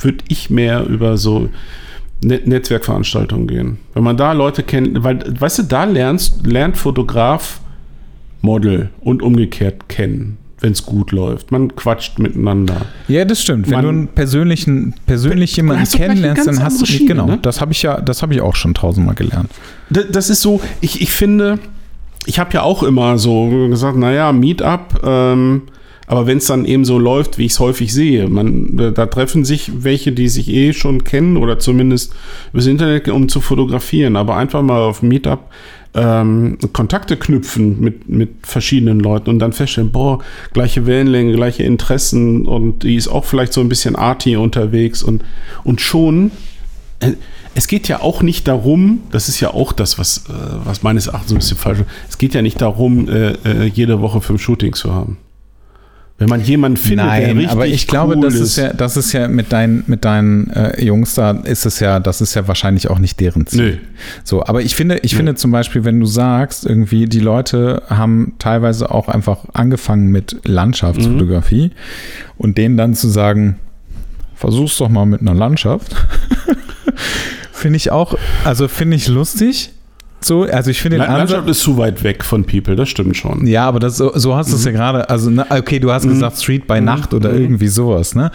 würde ich mehr über so Net Netzwerkveranstaltungen gehen. Wenn man da Leute kennt, weil, weißt du, da lernst, lernt Fotograf Model und umgekehrt kennen wenn es gut läuft. Man quatscht miteinander. Ja, das stimmt. Wenn Man, du einen persönlichen, persönlich jemanden kennenlernst, dann hast du nicht, genau. Ne? Das habe ich ja, das habe ich auch schon tausendmal gelernt. Das, das ist so, ich, ich finde, ich habe ja auch immer so gesagt, naja, Meetup, ähm, aber wenn es dann eben so läuft, wie ich es häufig sehe, man, da, da, treffen sich welche, die sich eh schon kennen oder zumindest übers Internet, um zu fotografieren, aber einfach mal auf Meetup ähm, Kontakte knüpfen mit, mit verschiedenen Leuten und dann feststellen, boah, gleiche Wellenlänge, gleiche Interessen und die ist auch vielleicht so ein bisschen arty unterwegs und, und schon äh, es geht ja auch nicht darum, das ist ja auch das, was, äh, was meines Erachtens ein bisschen falsch ist, es geht ja nicht darum, äh, äh, jede Woche fünf Shootings zu haben. Wenn man jemanden findet, Nein, der richtig aber ich glaube, cool das ist ja, das ist ja mit deinen, mit deinen äh, Jungs da, ist es ja, das ist ja wahrscheinlich auch nicht deren Ziel. Nö. So, aber ich finde, ich Nö. finde zum Beispiel, wenn du sagst, irgendwie, die Leute haben teilweise auch einfach angefangen mit Landschaftsfotografie mhm. und denen dann zu sagen, versuch's doch mal mit einer Landschaft. Finde ich auch, also finde ich lustig. So, also ich finde den Landschaft ist zu weit weg von People, das stimmt schon. Ja, aber das, so, hast du es ja mhm. gerade, also okay, du hast mhm. gesagt Street by mhm. Nacht oder mhm. irgendwie sowas, ne?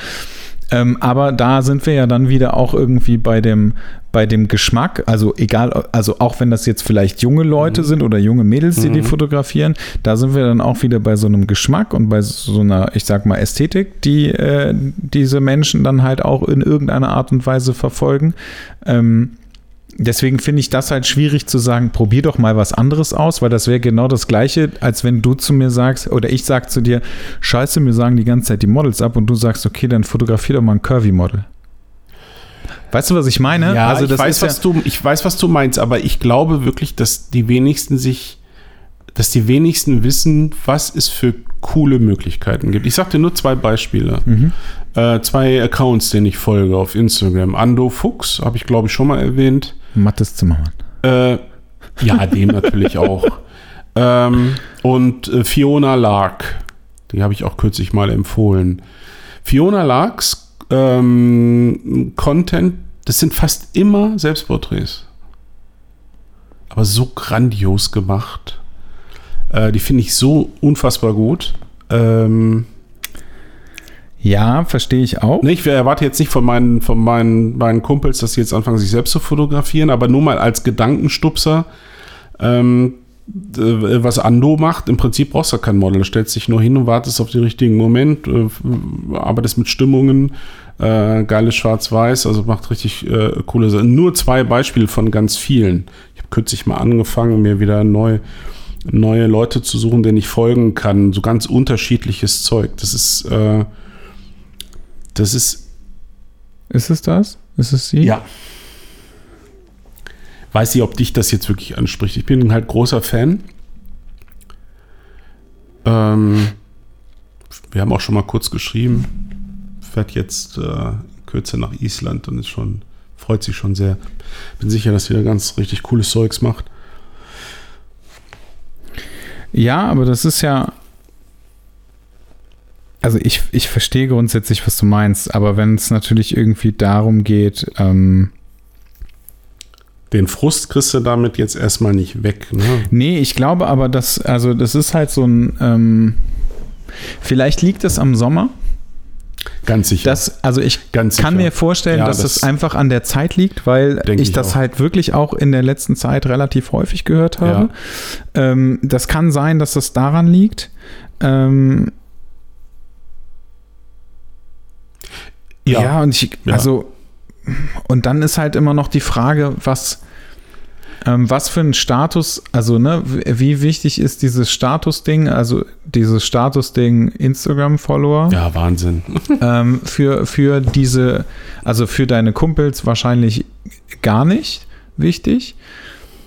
Ähm, aber da sind wir ja dann wieder auch irgendwie bei dem, bei dem Geschmack, also egal, also auch wenn das jetzt vielleicht junge Leute mhm. sind oder junge Mädels, die mhm. die fotografieren, da sind wir dann auch wieder bei so einem Geschmack und bei so einer, ich sag mal, Ästhetik, die äh, diese Menschen dann halt auch in irgendeiner Art und Weise verfolgen. Ähm, deswegen finde ich das halt schwierig zu sagen, probier doch mal was anderes aus, weil das wäre genau das Gleiche, als wenn du zu mir sagst, oder ich sag zu dir, scheiße, mir sagen die ganze Zeit die Models ab und du sagst, okay, dann fotografier doch mal ein Curvy-Model. Weißt du, was ich meine? Ja, also ich, weiß, was ja du, ich weiß, was du meinst, aber ich glaube wirklich, dass die wenigsten sich, dass die wenigsten wissen, was es für coole Möglichkeiten gibt. Ich sag dir nur zwei Beispiele. Mhm. Äh, zwei Accounts, denen ich folge auf Instagram. Ando Fuchs, habe ich glaube ich schon mal erwähnt. Mattes Zimmermann. Äh, ja, dem natürlich auch. Ähm, und äh, Fiona Lark, die habe ich auch kürzlich mal empfohlen. Fiona Larks ähm, Content, das sind fast immer Selbstporträts. Aber so grandios gemacht. Äh, die finde ich so unfassbar gut. Ähm, ja, verstehe ich auch. Ich erwarte jetzt nicht von meinen, von meinen, meinen Kumpels, dass sie jetzt anfangen, sich selbst zu fotografieren, aber nur mal als Gedankenstupser. Ähm, äh, was Ando macht, im Prinzip brauchst du kein Model. Du stellst dich nur hin und wartest auf den richtigen Moment, äh, arbeitest mit Stimmungen, äh, geiles Schwarz-Weiß, also macht richtig äh, coole Sachen. Nur zwei Beispiele von ganz vielen. Ich habe kürzlich mal angefangen, mir wieder neu, neue Leute zu suchen, denen ich folgen kann. So ganz unterschiedliches Zeug. Das ist, äh, das ist. Ist es das? Ist es sie? Ja. Weiß nicht, ob dich das jetzt wirklich anspricht. Ich bin halt großer Fan. Ähm, wir haben auch schon mal kurz geschrieben. Fährt jetzt äh, kürzer nach Island und ist schon, freut sich schon sehr. Bin sicher, dass sie da ganz richtig cooles Zeugs macht. Ja, aber das ist ja. Also ich, ich verstehe grundsätzlich, was du meinst, aber wenn es natürlich irgendwie darum geht, ähm, den Frust kriegst du damit jetzt erstmal nicht weg. Ne? Nee, ich glaube aber, dass, also das ist halt so ein, ähm, vielleicht liegt es am Sommer. Ganz sicher. Das, also ich Ganz kann sicher. mir vorstellen, Ja, dass das- es einfach an der Zeit liegt, weil ich ich das auch. halt wirklich auch in der letzten Zeit relativ häufig gehört habe. Ähm, das kann sein, dass das daran liegt. Ähm, ja. und ich, Ja. also, und dann ist halt immer noch die Frage, was, ähm, was für ein Status, also, ne, wie wichtig ist dieses Statusding, also dieses Statusding Instagram-Follower? Ja, Wahnsinn. ähm, für, für diese, also für deine Kumpels wahrscheinlich gar nicht wichtig.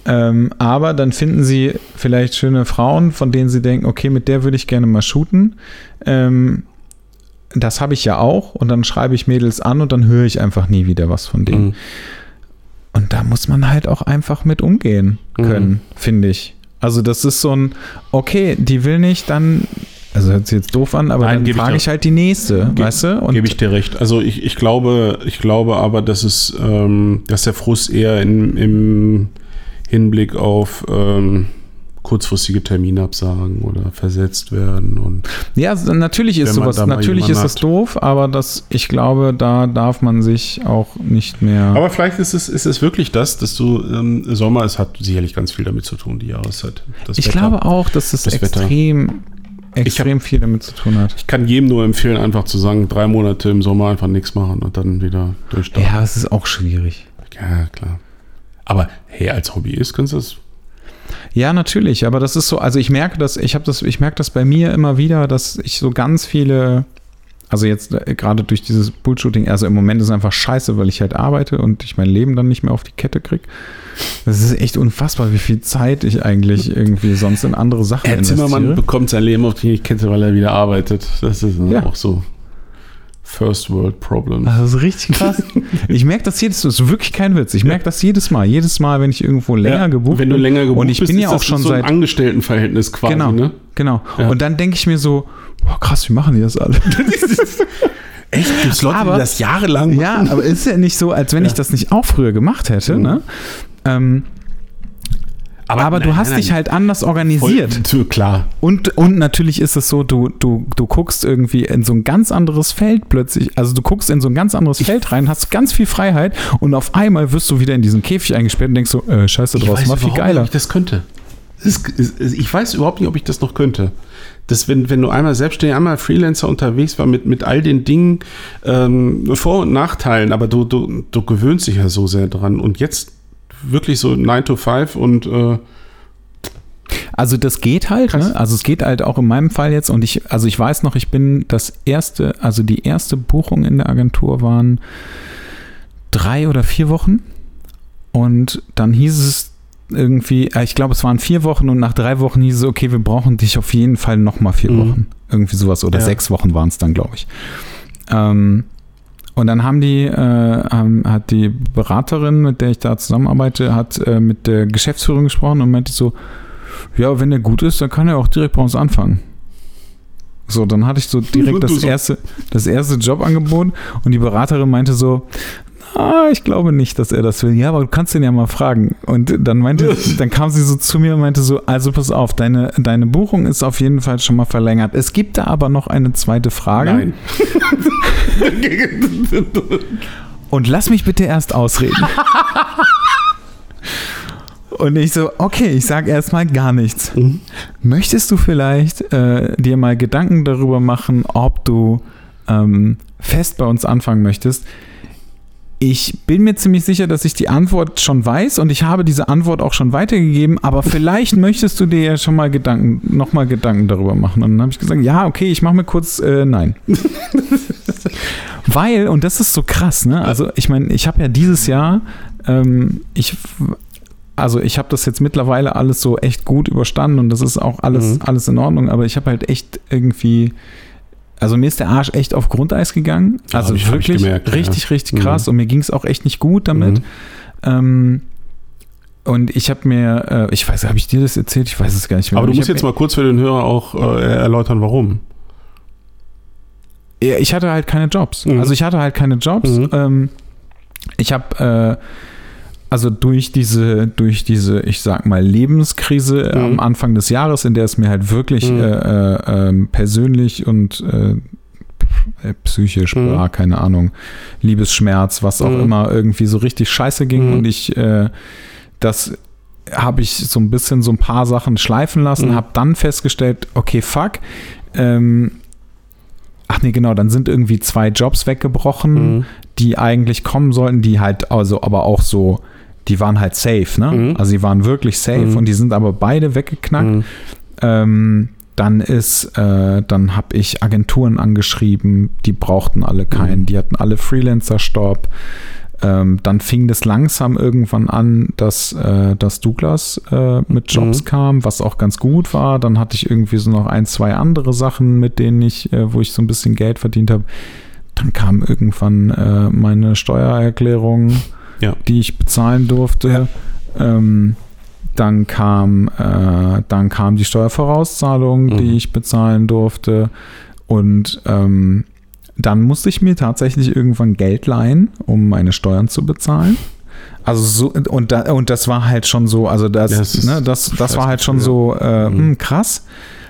Ähm, aber dann finden sie vielleicht schöne Frauen, von denen sie denken, okay, mit der würde ich gerne mal shooten. Ähm, das habe ich ja auch. Und dann schreibe ich Mädels an und dann höre ich einfach nie wieder was von denen. Mhm. Und da muss man halt auch einfach mit umgehen können, finde ich. Also das ist so ein, okay, die will nicht, dann, also hört sich jetzt doof an, aber Nein, dann ich frage dir- ich halt die nächste, Ge- weißt du? Gebe ich dir recht. Also ich, ich glaube, ich glaube aber, dass es, ähm, dass der Frust eher in, im Hinblick auf ähm, kurzfristige Terminabsagen oder versetzt werden und ja, natürlich ist sowas, natürlich ist das hat. doof, aber das, ich glaube, da darf man sich auch nicht mehr. Aber vielleicht ist es, ist es wirklich das, dass du ähm, Sommer, es hat sicherlich ganz viel damit zu tun, die Jahreszeit. Ich Wetter. glaube auch, dass es Das Wetter. extrem, extrem viel damit zu tun hat. Ich kann jedem nur empfehlen, einfach zu sagen, drei Monate im Sommer einfach nichts machen und dann wieder durchstarten. Ja, es ist auch schwierig. Ja, klar. Aber hey, als Hobbyist kannst du das. Ja, natürlich, aber das ist so, also ich merke das, ich habe das, ich merke das bei mir immer wieder, dass ich so ganz viele, also jetzt äh, gerade durch dieses Bullshooting, also im Moment ist es einfach scheiße, weil ich halt arbeite und ich mein Leben dann nicht mehr auf die Kette kriege. Das ist echt unfassbar, wie viel Zeit ich eigentlich irgendwie sonst in andere Sachen Herr Zimmermann investiere. bekommt sein Leben auf die Kette, weil er wieder arbeitet. Das ist Ja. auch so First World Problem. Das ist richtig krass. ich merke das jedes Mal, das ist wirklich kein Witz. Ich merke das jedes Mal. Jedes Mal, wenn ich irgendwo länger Ja, gebucht Wenn du bin. länger gebucht Und ich bist, bin ja auch schon so ein seit Angestelltenverhältnis quasi, Genau, ne? genau. Ja. Und dann denke ich mir so, boah, krass, wie machen die das alle? Echt? Gibt's Leute, Aber- die das jahrelang ja, aber ist ja nicht so, als wenn ich das nicht auch früher gemacht hätte, Mhm. ne? Ähm, aber du nein, hast nein, dich halt anders organisiert. Voll, klar. Und, und natürlich ist es so, du, du, du guckst irgendwie in so ein ganz anderes Feld plötzlich. Also du guckst in so ein ganz anderes Feld rein, hast ganz viel Freiheit und auf einmal wirst du wieder in diesen Käfig eingesperrt und denkst so, äh, scheiße, draußen war viel überhaupt nicht, geiler. ob ich das könnte. Ich weiß überhaupt nicht, ob ich das noch könnte. Das, wenn, wenn du einmal selbstständig, einmal Freelancer unterwegs war mit, mit all den Dingen, ähm, Vor- und Nachteilen, aber du, du, du gewöhnst dich ja so sehr dran. Und jetzt wirklich so 9 to 5 und äh, Also das geht halt, ne? Also es geht halt auch in meinem Fall jetzt und ich, also ich weiß noch, ich bin das erste, also die erste Buchung in der Agentur waren drei oder vier Wochen und dann hieß es irgendwie, äh, ich glaube es waren vier Wochen und nach drei Wochen hieß es, okay, wir brauchen dich auf jeden Fall nochmal vier Mhm. Wochen. Irgendwie sowas oder Ja. sechs Wochen waren es dann, glaube ich. Ähm, und dann haben die, äh, haben, hat die Beraterin, mit der ich da zusammenarbeite, hat äh, mit der Geschäftsführung gesprochen und meinte so, ja, wenn der gut ist, dann kann er auch direkt bei uns anfangen. So, dann hatte ich so direkt das erste, das erste Jobangebot und die Beraterin meinte so, ah, ich glaube nicht, dass er das will. Ja, aber du kannst ihn ja mal fragen. Und dann meinte, dann kam sie so zu mir und meinte so, also pass auf, deine, deine Buchung ist auf jeden Fall schon mal verlängert. Es gibt da aber noch eine zweite Frage. nein. Und lass mich bitte erst ausreden. Und ich so, okay, ich sage erstmal gar nichts. Mhm. Möchtest du vielleicht äh, dir mal Gedanken darüber machen, ob du ähm, fest bei uns anfangen möchtest? Ich bin mir ziemlich sicher, dass ich die Antwort schon weiß und ich habe diese Antwort auch schon weitergegeben, aber vielleicht möchtest du dir ja schon mal Gedanken, nochmal Gedanken darüber machen. Und dann habe ich gesagt, ja, okay, ich mache mir kurz äh, nein. Weil, und das ist so krass, ne? Also ich meine, ich habe ja dieses Jahr, ähm, ich, also ich habe das jetzt mittlerweile alles so echt gut überstanden und das ist auch alles, Mhm. alles in Ordnung, aber ich habe halt echt irgendwie, also mir ist der Arsch echt auf Grundeis gegangen. Ja, Also ich- wirklich gemerkt, ja. richtig, richtig Mhm. krass und mir ging es auch echt nicht gut damit. Mhm. Ähm, und ich habe mir, äh, ich weiß, habe ich dir das erzählt? Ich weiß es gar nicht mehr. Aber du ich musst jetzt mal kurz für den Hörer auch äh, erläutern, warum. Ja, ich hatte halt keine Jobs. Mhm. Also ich hatte halt keine Jobs. Mhm. Ähm, ich habe äh, also durch diese, durch diese, ich sag mal, Lebenskrise Mhm. am Anfang des Jahres, in der es mir halt wirklich Mhm. äh, äh, ähm, persönlich und äh, äh, psychisch, Mhm. bla, keine Ahnung, Liebesschmerz, was auch Mhm. immer, irgendwie so richtig scheiße ging Mhm. und ich äh, das habe ich so ein bisschen so ein paar Sachen schleifen lassen, Mhm. habe dann festgestellt, okay, fuck, ähm, ach nee, genau, dann sind irgendwie zwei Jobs weggebrochen, die eigentlich kommen sollten, die halt, also aber auch so, die waren halt safe, ne? Mhm. Also die waren wirklich safe Mhm. und die sind aber beide weggeknackt. Mhm. Ähm, dann ist, äh, dann habe ich Agenturen angeschrieben, die brauchten alle keinen, Mhm. die hatten alle Freelancer-Stopp. Ähm, dann fing das langsam irgendwann an, dass, äh, dass Douglas äh, mit Jobs Mhm. kam, was auch ganz gut war. Dann hatte ich irgendwie so noch ein, zwei andere Sachen, mit denen ich, äh, wo ich so ein bisschen Geld verdient habe. Dann kam irgendwann äh, meine Steuererklärung, Ja. die ich bezahlen durfte. Ähm, dann kam, äh, dann kam die Steuervorauszahlung, Mhm. die ich bezahlen durfte. Und ähm, dann musste ich mir tatsächlich irgendwann Geld leihen, um meine Steuern zu bezahlen. Also so, und, da, und das war halt schon so, also das, Ja, das ne, das, das war halt schon scheiße, so äh, Mhm. hm, krass.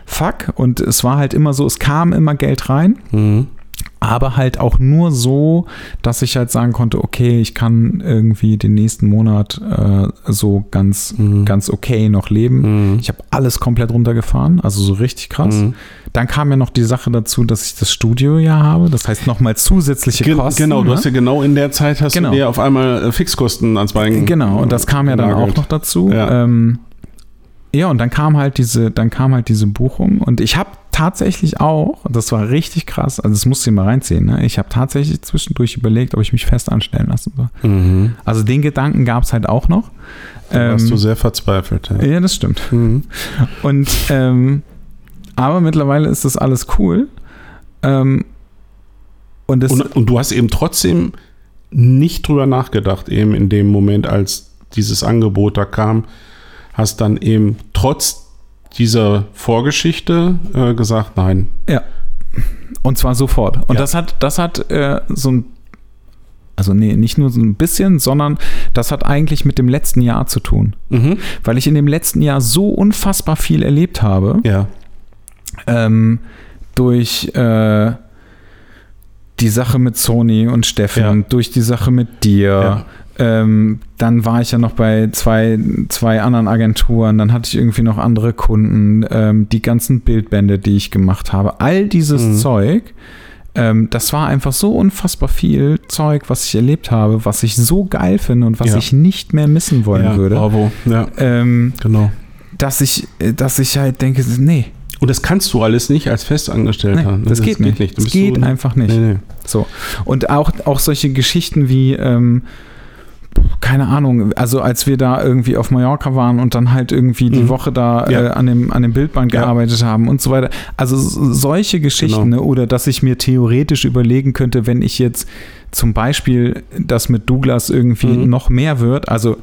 Fuck. Und es war halt immer so, es kam immer Geld rein Mhm. Aber halt auch nur so, dass ich halt sagen konnte, okay, ich kann irgendwie den nächsten Monat äh, so ganz, Mhm. ganz okay noch leben. Mhm. Ich habe alles komplett runtergefahren, also so richtig krass. Mhm. Dann kam ja noch die Sache dazu, dass ich das Studio ja habe, das heißt nochmal zusätzliche Gen Kosten. genau, du ne? hast ja genau in der Zeit hast Genau. du dir auf einmal äh, Fixkosten ans Bein Genau, und das kam ja dann auch noch dazu. Ja. Ähm, ja, und dann kam halt diese, dann kam halt diese Buchung und ich habe tatsächlich auch, das war richtig krass, also das musst du dir mal reinziehen, ne? ich habe tatsächlich zwischendurch überlegt, ob ich mich fest anstellen lassen soll. Mhm. Also den Gedanken gab es halt auch noch. Da warst Ähm, du sehr verzweifelt. Ja. ja, das stimmt. Mhm. Und ähm, aber mittlerweile ist das alles cool. Ähm, und das, Und, und du hast eben trotzdem nicht drüber nachgedacht, eben in dem Moment, als dieses Angebot da kam, hast dann eben trotz dieser Vorgeschichte äh, gesagt, nein. ja. Und zwar sofort. Und Ja. das hat, das hat äh, so ein, also nee, nicht nur so ein bisschen, sondern das hat eigentlich mit dem letzten Jahr zu tun. Mhm. Weil ich in dem letzten Jahr so unfassbar viel erlebt habe. Ja. ähm, durch äh, die Sache mit Sony und Steffen, Ja. durch die Sache mit dir. Ähm, dann war ich ja noch bei zwei, zwei anderen Agenturen, dann hatte ich irgendwie noch andere Kunden, ähm, die ganzen Bildbände, die ich gemacht habe, all dieses Mhm. Zeug, ähm, das war einfach so unfassbar viel Zeug, was ich erlebt habe, was ich so geil finde und was Ja. ich nicht mehr missen wollen ja, würde, Bravo. Ja, ähm, genau. dass ich, dass ich halt denke, nee, Und das kannst du alles nicht als Festangestellter. Nee, das, geht nicht. Du Das geht so, einfach nicht. Nee, nee. So. Und auch, auch solche Geschichten wie, ähm, keine Ahnung, also als wir da irgendwie auf Mallorca waren und dann halt irgendwie die Mhm. Woche da Ja. äh, an, dem, an dem Bildband Ja. gearbeitet haben und so weiter. Also solche Geschichten, Genau. oder dass ich mir theoretisch überlegen könnte, wenn ich jetzt zum Beispiel das mit Douglas irgendwie Mhm. noch mehr wird, also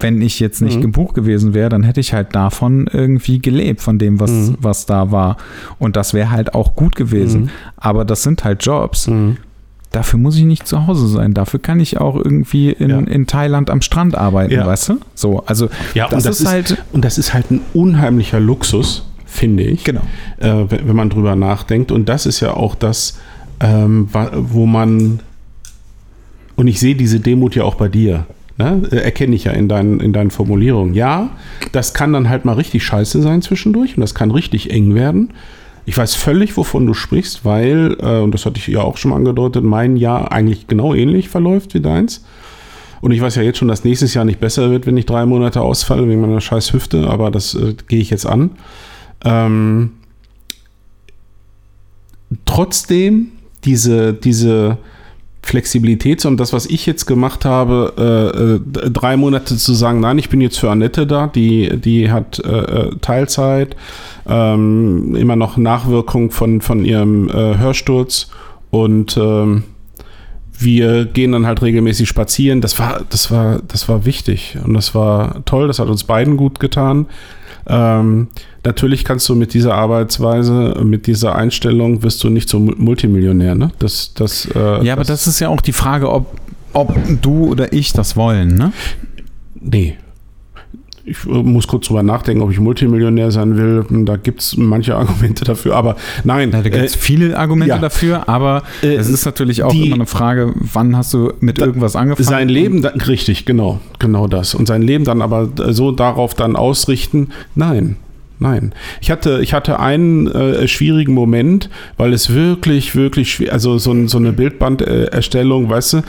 wenn ich jetzt nicht Mhm. gebucht gewesen wäre, dann hätte ich halt davon irgendwie gelebt, von dem, was, Mhm. was da war. Und das wäre halt auch gut gewesen. Mhm. Aber das sind halt Jobs. Dafür muss ich nicht zu Hause sein. Dafür kann ich auch irgendwie in, Ja. in Thailand am Strand arbeiten, Ja. weißt du? So, also Ja, das, und ist, halt. Und das ist halt ein unheimlicher Luxus, finde ich. Genau. äh, wenn man drüber nachdenkt. Und das ist ja auch das, ähm, wo man, und ich sehe diese Demut ja auch bei dir. Ne? Äh, Erkenne ich ja in deinen, in deinen Formulierungen. Ja, das kann dann halt mal richtig scheiße sein zwischendurch und das kann richtig eng werden. Ich weiß völlig, wovon du sprichst, weil, äh, und das hatte ich ja auch schon mal angedeutet, mein Jahr eigentlich genau ähnlich verläuft wie deins. Und ich weiß ja jetzt schon, dass nächstes Jahr nicht besser wird, wenn ich drei Monate ausfalle wegen meiner scheiß Hüfte, aber das äh, gehe ich jetzt an. Ähm, trotzdem diese, diese Flexibilität, und das, was ich jetzt gemacht habe, äh, äh, drei Monate zu sagen, nein, ich bin jetzt für Annette da, die, die hat äh, äh Teilzeit, ähm, immer noch Nachwirkung von, von ihrem äh, Hörsturz und ähm, wir gehen dann halt regelmäßig spazieren. Das war, das war, das war wichtig und das war toll. Das hat uns beiden gut getan. Ähm, natürlich kannst du mit dieser Arbeitsweise, mit dieser Einstellung, wirst du nicht zum Multimillionär. Ne? Das, das, äh, ja, aber das, das ist ja auch die Frage, ob, ob du oder ich das wollen. Ne? Nee, ich äh, muss kurz drüber nachdenken, ob ich Multimillionär sein will. Da gibt es manche Argumente dafür, aber nein. da gibt es äh, viele Argumente ja. dafür, aber äh, es ist natürlich auch die, immer eine Frage, wann hast du mit da, irgendwas angefangen? Sein Leben, dann, richtig, genau, genau das. Und sein Leben dann aber so darauf dann ausrichten, nein. Nein. Ich hatte, ich hatte einen äh, schwierigen Moment, weil es wirklich, wirklich schwierig, also so, so eine Bildbanderstellung, weißt du,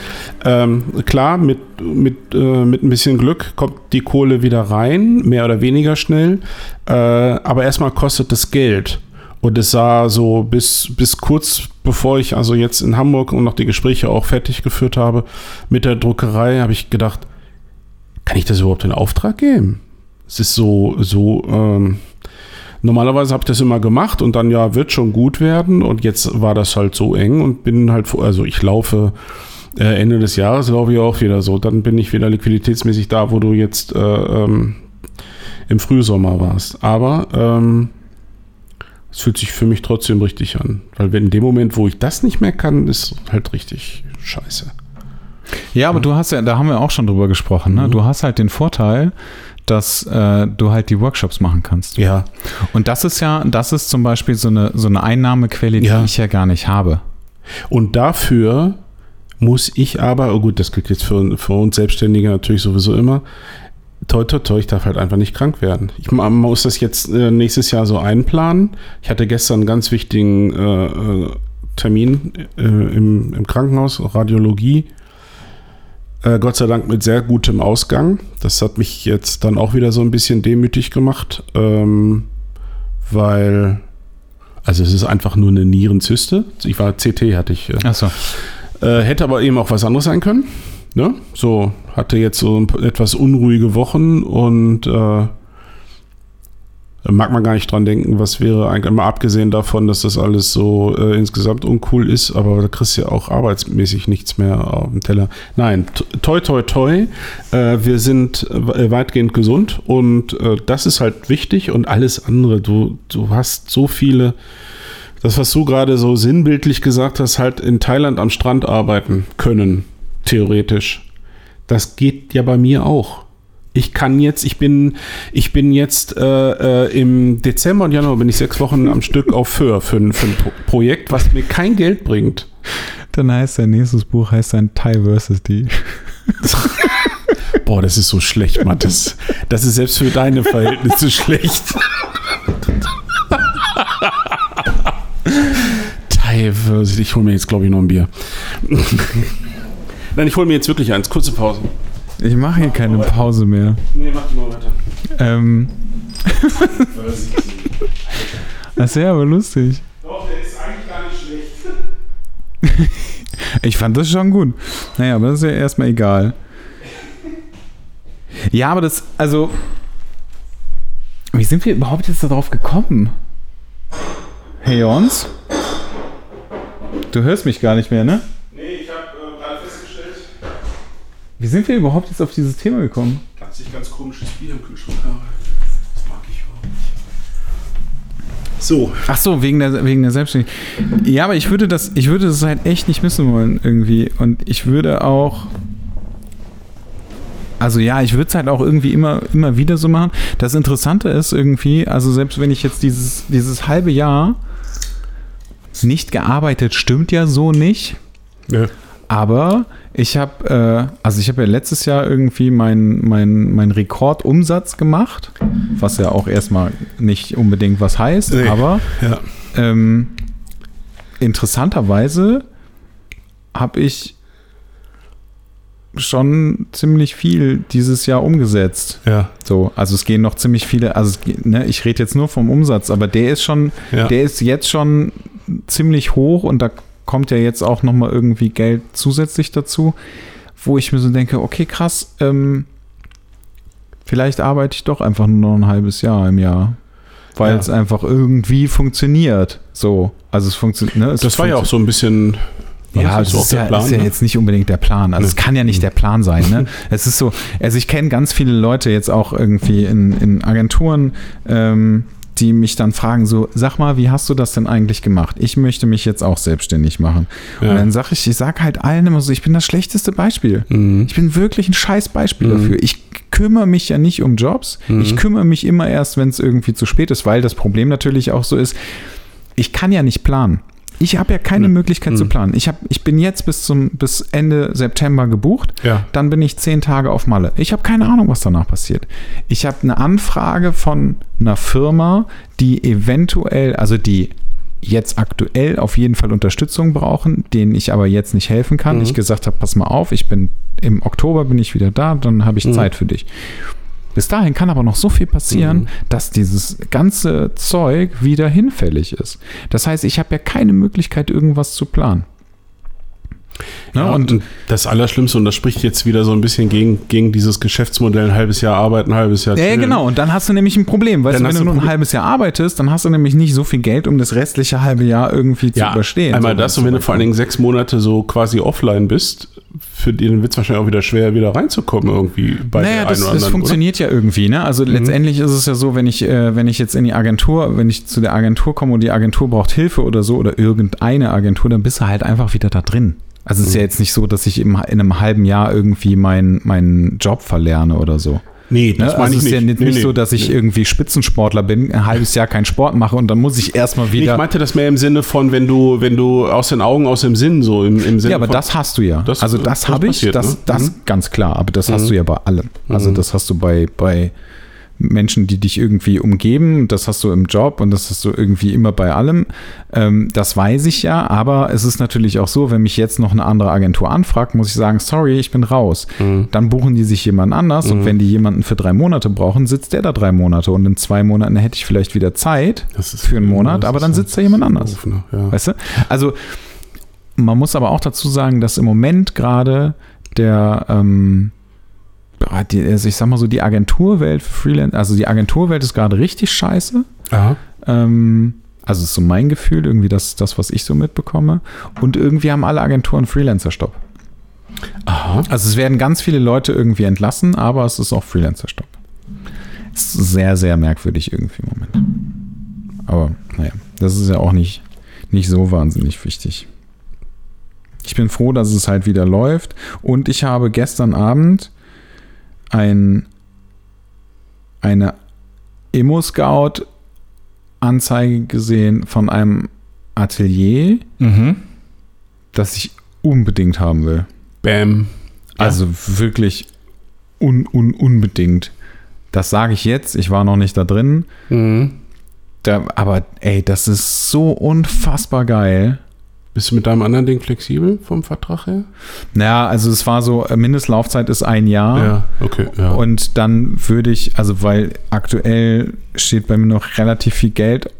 ähm, klar, mit, mit, äh, mit ein bisschen Glück kommt die Kohle wieder rein, mehr oder weniger schnell, äh, aber erstmal kostet das Geld. Und es sah so bis, bis kurz bevor ich also jetzt in Hamburg und noch die Gespräche auch fertig geführt habe mit der Druckerei, habe ich gedacht, kann ich das überhaupt in Auftrag geben? Es ist so, so, ähm, Normalerweise habe ich das immer gemacht und dann ja, wird schon gut werden. Und jetzt war das halt so eng und bin halt, also ich laufe äh, Ende des Jahres, laufe ich auch wieder so. Dann bin ich wieder liquiditätsmäßig da, wo du jetzt äh, ähm, im Frühsommer warst. Aber ähm, es fühlt sich für mich trotzdem richtig an. Weil wenn in dem Moment, wo ich das nicht mehr kann, ist halt richtig scheiße. Ja, aber ja. du hast ja, da haben wir auch schon drüber gesprochen, ne? Mhm. Du hast halt den Vorteil, dass äh, du halt die Workshops machen kannst. Ja. Und das ist ja, das ist zum Beispiel so eine, so eine Einnahmequelle, die ja. ich ja gar nicht habe. Und dafür muss ich aber, oh gut, das gilt jetzt für, für uns Selbstständige natürlich sowieso immer, toi, toi, toi, ich darf halt einfach nicht krank werden. Ich man muss das jetzt äh, nächstes Jahr so einplanen. Ich hatte gestern einen ganz wichtigen äh, äh Termin äh, im, im Krankenhaus, Radiologie. Äh, Gott sei Dank mit sehr gutem Ausgang. Das hat mich jetzt dann auch wieder so ein bisschen demütig gemacht, ähm, weil, also es ist einfach nur eine Nierenzyste. Ich war CT, hatte ich. Äh, so. Äh, hätte aber eben auch was anderes sein können. Ne? So, hatte jetzt so etwas unruhige Wochen und äh, mag man gar nicht dran denken, was wäre eigentlich, mal abgesehen davon, dass das alles so äh, insgesamt uncool ist, aber da kriegst du ja auch arbeitsmäßig nichts mehr auf dem Teller. Nein, toi, toi, toi, äh, wir sind äh, weitgehend gesund und äh, das ist halt wichtig und alles andere, du, du hast so viele, das, was du gerade so sinnbildlich gesagt hast, halt in Thailand am Strand arbeiten können, theoretisch. Das geht ja bei mir auch. Ich kann jetzt, ich bin, ich bin jetzt äh, äh, im Dezember und Januar bin ich sechs Wochen am Stück auf Föhr für, ein, für ein Projekt, was mir kein Geld bringt. Dann heißt dein nächstes Buch heißt dann Thai vs. D. Boah, das ist so schlecht, Mathis. Das ist selbst für deine Verhältnisse schlecht. Thai vs. Ich hole mir jetzt, glaube ich, noch ein Bier. Nein, ich hole mir jetzt wirklich eins. Kurze Pause. Ich mache hier keine Pause mehr. Nee, mach die mal weiter. Ähm. das wäre aber lustig. Doch, der ist eigentlich gar nicht schlecht. ich fand das schon gut. Naja, aber das ist ja erstmal egal. Ja, aber das, also. Wie sind wir überhaupt jetzt darauf gekommen? Hey, Jons? Du hörst mich gar nicht mehr, ne? Wie sind wir überhaupt jetzt auf dieses Thema gekommen? Dass ich ganz komisches Bier im Kühlschrank habe. Das mag ich überhaupt nicht. So. Ach so, wegen der, wegen der Selbstständigkeit. Ja, aber ich würde das, ich würde das halt echt nicht missen wollen irgendwie. Und ich würde auch. Also ja, ich würde es halt auch irgendwie immer, immer wieder so machen. Das Interessante ist irgendwie, also selbst wenn ich jetzt dieses, dieses halbe Jahr nicht gearbeitet, stimmt ja so nicht. Ja. Aber ich habe, äh, also ich habe ja letztes Jahr irgendwie meinen mein, mein Rekordumsatz gemacht, was ja auch erstmal nicht unbedingt was heißt, Nee. aber Ja. ähm, interessanterweise habe ich schon ziemlich viel dieses Jahr umgesetzt. Ja. So, also es gehen noch ziemlich viele, also es, ne, ich rede jetzt nur vom Umsatz, aber der ist schon, Ja. der ist jetzt schon ziemlich hoch und da kommt ja jetzt auch noch mal irgendwie Geld zusätzlich dazu, wo ich mir so denke, okay, krass, ähm, vielleicht arbeite ich doch einfach nur noch ein halbes Jahr im Jahr, weil Ja. es einfach irgendwie funktioniert. So, also es funktioniert. Ne, Das war ja auch funktio- so ein bisschen. war ja, das das ist ja, Plan, ist ja ne? jetzt nicht unbedingt der Plan. Also Nee. es kann ja nicht der Plan sein. Ne? es ist so, also ich kenne ganz viele Leute jetzt auch irgendwie in, in Agenturen, ähm, die mich dann fragen so, sag mal, wie hast du das denn eigentlich gemacht? Ich möchte mich jetzt auch selbstständig machen. Ja. Und dann sage ich, ich sage halt allen immer so, ich bin das schlechteste Beispiel. Mhm. Ich bin wirklich ein scheiß Beispiel Mhm. dafür. Ich kümmere mich ja nicht um Jobs. Mhm. Ich kümmere mich immer erst, wenn es irgendwie zu spät ist, weil das Problem natürlich auch so ist, ich kann ja nicht planen. Ich habe ja keine Mhm. Möglichkeit zu Mhm. planen. Ich, hab, ich bin jetzt bis, zum, bis Ende September gebucht. Ja. Dann bin ich zehn Tage auf Malle. Ich habe keine Ahnung, was danach passiert. Ich habe eine Anfrage von einer Firma, die eventuell, also die jetzt aktuell auf jeden Fall Unterstützung brauchen, denen ich aber jetzt nicht helfen kann. Mhm. Ich gesagt habe, pass mal auf, ich bin im Oktober bin ich wieder da, dann habe ich Mhm. Zeit für dich. Bis dahin kann aber noch so viel passieren, Mhm. dass dieses ganze Zeug wieder hinfällig ist. Das heißt, ich habe ja keine Möglichkeit, irgendwas zu planen. Ne? Ja, und und das Allerschlimmste, und das spricht jetzt wieder so ein bisschen gegen, gegen dieses Geschäftsmodell, ein halbes Jahr arbeiten, ein halbes Jahr Ja, ja, chillen. genau. Und dann hast du nämlich ein Problem. Weißt Dann du, wenn du nur ein Problem. halbes Jahr arbeitest, dann hast du nämlich nicht so viel Geld, um das restliche halbe Jahr irgendwie zu Ja, überstehen. einmal So, das und wenn du vor allen Dingen sechs Monate so quasi offline bist, für den wird es wahrscheinlich auch wieder schwer, wieder reinzukommen irgendwie bei naja, der das, einen oder das anderen, funktioniert ja irgendwie. Ne? Also letztendlich ist es ja so, wenn ich, äh, wenn ich jetzt in die Agentur, wenn ich zu der Agentur komme und die Agentur braucht Hilfe oder so oder irgendeine Agentur, dann bist du halt einfach wieder da drin. Also es ist ja jetzt nicht so, dass ich im, in einem halben Jahr irgendwie meinen meinen Job verlerne oder so. Nee, das Ne? meine also ich es ist nicht. ja nicht, Nee, nee. so, dass ich Nee. irgendwie Spitzensportler bin, ein halbes Jahr keinen Sport mache und dann muss ich erstmal Nee, wieder. Ich meinte das mehr im Sinne von, wenn du, wenn du aus den Augen, aus dem Sinn, so im, im Sinne Ja, aber von, das hast du ja. Das- also das, das habe ich, passiert, das, ne? das Mhm. ganz klar. Aber das hast Mhm. du ja bei allem. Also Mhm. das hast du bei, bei Menschen, die dich irgendwie umgeben. Das hast du im Job und das hast du irgendwie immer bei allem. Ähm, das weiß ich ja. Aber es ist natürlich auch so, wenn mich jetzt noch eine andere Agentur anfragt, muss ich sagen, sorry, ich bin raus. Mhm. Dann buchen die sich jemand anders und wenn die jemanden für drei Monate brauchen, sitzt der da drei Monate und in zwei Monaten hätte ich vielleicht wieder Zeit für einen Monat, das aber dann sitzt da jemand anders. Doof, ne? ja. Weißt du? Also, man muss aber auch dazu sagen, dass im Moment gerade der, ähm, also ich sag mal so, die Agenturwelt für Freelance, also die Agenturwelt ist gerade richtig scheiße. Aha. Ähm, also ist so mein Gefühl, irgendwie das, das, was ich so mitbekomme. Und irgendwie haben alle Agenturen Freelancer-Stopp. Aha. Also es werden ganz viele Leute irgendwie entlassen, aber es ist auch Freelancer-Stopp. Ist sehr, sehr merkwürdig irgendwie im Moment. Aber naja, das ist ja auch nicht, nicht so wahnsinnig wichtig. Ich bin froh, dass es halt wieder läuft. Und ich habe gestern Abend ein, eine Immo-Scout-Anzeige gesehen von einem Atelier, Mhm. das ich unbedingt haben will. Bam. Ja. Also wirklich un, un, unbedingt. Das sage ich jetzt. Ich war noch nicht da drin. Mhm. Da, aber ey, das ist so unfassbar geil. Bist du mit deinem anderen Ding flexibel vom Vertrag her? Naja, also es war so, äh, Mindestlaufzeit ist ein Jahr. Ja, okay. Ja. Und dann würde ich, also weil aktuell steht bei mir noch relativ viel Geld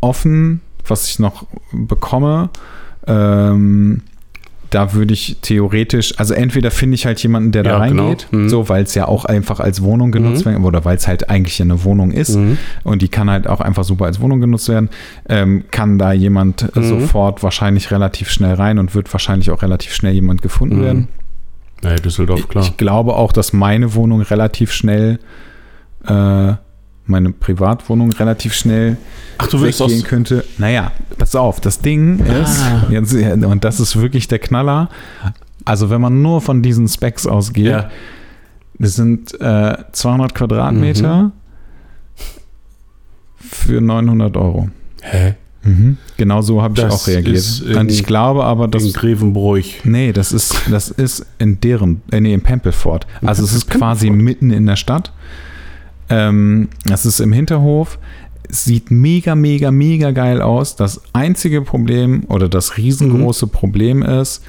offen, was ich noch bekomme. Ähm, da würde ich theoretisch, also entweder finde ich halt jemanden, der da Ja, genau. reingeht, Mhm. so, weil es ja auch einfach als Wohnung genutzt Mhm. werden, oder weil es halt eigentlich eine Wohnung ist Mhm. und die kann halt auch einfach super als Wohnung genutzt werden, ähm, kann da jemand Mhm. sofort wahrscheinlich relativ schnell rein und wird wahrscheinlich auch relativ schnell jemand gefunden Mhm. werden. Ja, Düsseldorf, klar. Ich glaube auch, dass meine Wohnung relativ schnell, äh, meine Privatwohnung relativ schnell Ach, du willst weggehen könnte. Naja, pass auf, das Ding ist, Ah. jetzt, und das ist wirklich der Knaller, also wenn man nur von diesen Specs ausgeht, Ja. das sind äh, 200 Quadratmeter Mhm. für 900 Euro. Hä? Mhm. Genau so habe ich auch reagiert. ist in- Und ich glaube aber, In dass. Grevenbroich. Nee, das ist, das ist in deren, äh, nee, in Pempelfort. Also es ist quasi mitten in der Stadt. Ähm, das ist im Hinterhof. Sieht mega, mega, mega geil aus. Das einzige Problem oder das riesengroße Problem ist,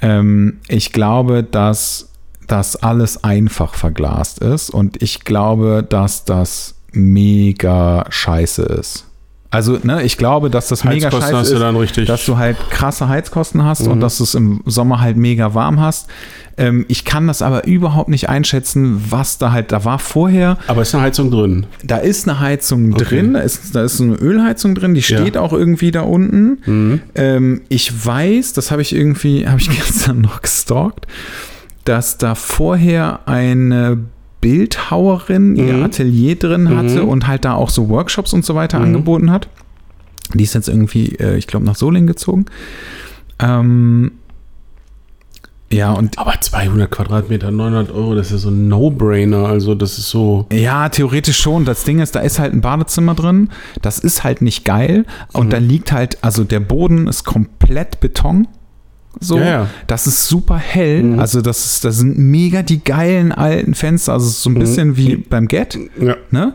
ähm, ich glaube, dass das alles einfach verglast ist und ich glaube, dass das mega scheiße ist. Also, ne, ich glaube, dass das mega scheiße hast du ist dann richtig. dass du halt krasse Heizkosten hast und Mhm. dass du es im Sommer halt mega warm hast. Ähm, ich kann das aber überhaupt nicht einschätzen, was da halt, da war vorher, aber ist eine Heizung drin. da ist eine Heizung Okay. drin, da ist, da ist eine Ölheizung drin, die steht auch irgendwie da unten. Mhm. Ähm, ich weiß, das habe ich irgendwie, habe ich gestern noch gestalkt, dass da vorher eine Bildhauerin ihr Mhm. Atelier drin hatte Mhm. und halt da auch so Workshops und so weiter Mhm. angeboten hat. Die ist jetzt irgendwie, äh, ich glaube, nach Solingen gezogen. Ähm, ja, und Aber 200 Quadratmeter, 900 Euro, das ist ja so ein No-Brainer. Also das ist so. Ja, theoretisch schon. Das Ding ist, da ist halt ein Badezimmer drin. Das ist halt nicht geil. Und Mhm. da liegt halt, also der Boden ist komplett Beton. So, Ja, ja. das ist super hell. Mhm. Also das ist, das sind mega die geilen alten Fenster. Also es ist so ein Mhm. bisschen wie beim Get, Ja, ne?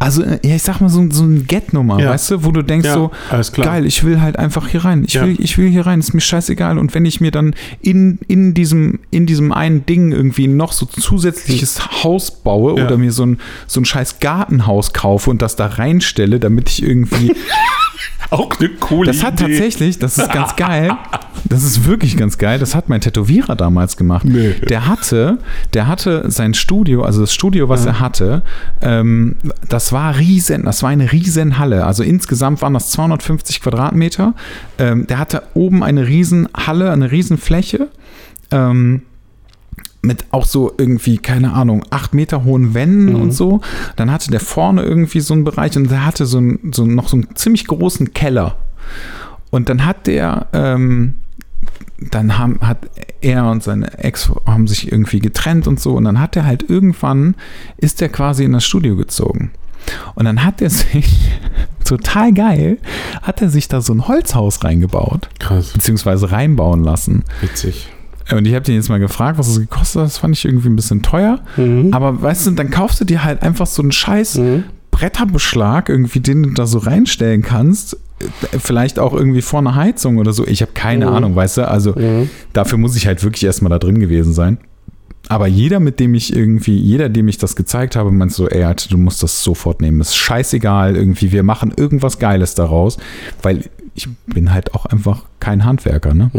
Also äh, ja, ich sag mal so, so ein Get-Nummer, Ja. weißt du, wo du denkst ja so, alles klar. Geil, ich will halt einfach hier rein. Ich, Ja. will, ich will hier rein, ist mir scheißegal. Und wenn ich mir dann in, in, diesem, in diesem einen Ding irgendwie noch so zusätzliches Haus baue Ja. oder mir so ein, so ein scheiß Gartenhaus kaufe und das da reinstelle, damit ich irgendwie. Auch eine coole Das hat Idee. tatsächlich, das ist ganz geil. Das ist wirklich ganz geil. Das hat mein Tätowierer damals gemacht. Nee. Der hatte, der hatte sein Studio, also das Studio, was er hatte, ähm, das war riesen, das war eine riesen Halle. Also insgesamt waren das 250 Quadratmeter. Ähm, der hatte oben eine riesen Halle, eine riesen Fläche. Ähm, mit auch so irgendwie, keine Ahnung, acht Meter hohen Wänden und so. Dann hatte der vorne irgendwie so einen Bereich und der hatte so, ein, so noch so einen ziemlich großen Keller. Und dann hat der, ähm, dann haben, hat er und seine Ex haben sich irgendwie getrennt und so. Und dann hat er halt irgendwann, ist er quasi in das Studio gezogen. Und dann hat er sich, total geil, hat er sich da so ein Holzhaus reingebaut, Krass, beziehungsweise reinbauen lassen. witzig. Und ich habe den jetzt mal gefragt, was es gekostet hat. Das fand ich irgendwie ein bisschen teuer. Mhm. Aber weißt du, dann kaufst du dir halt einfach so einen scheiß Mhm. Bretterbeschlag, irgendwie, den du da so reinstellen kannst. Äh, Vielleicht auch irgendwie vor einer Heizung oder so. Ich habe keine Mhm. Ahnung, weißt du? Also Mhm. dafür muss ich halt wirklich erstmal da drin gewesen sein. Aber jeder, mit dem ich irgendwie, jeder, dem ich das gezeigt habe, meint so, ey, du musst das sofort nehmen. Ist scheißegal, irgendwie, wir machen irgendwas Geiles daraus, weil ich bin halt auch einfach kein Handwerker, ne?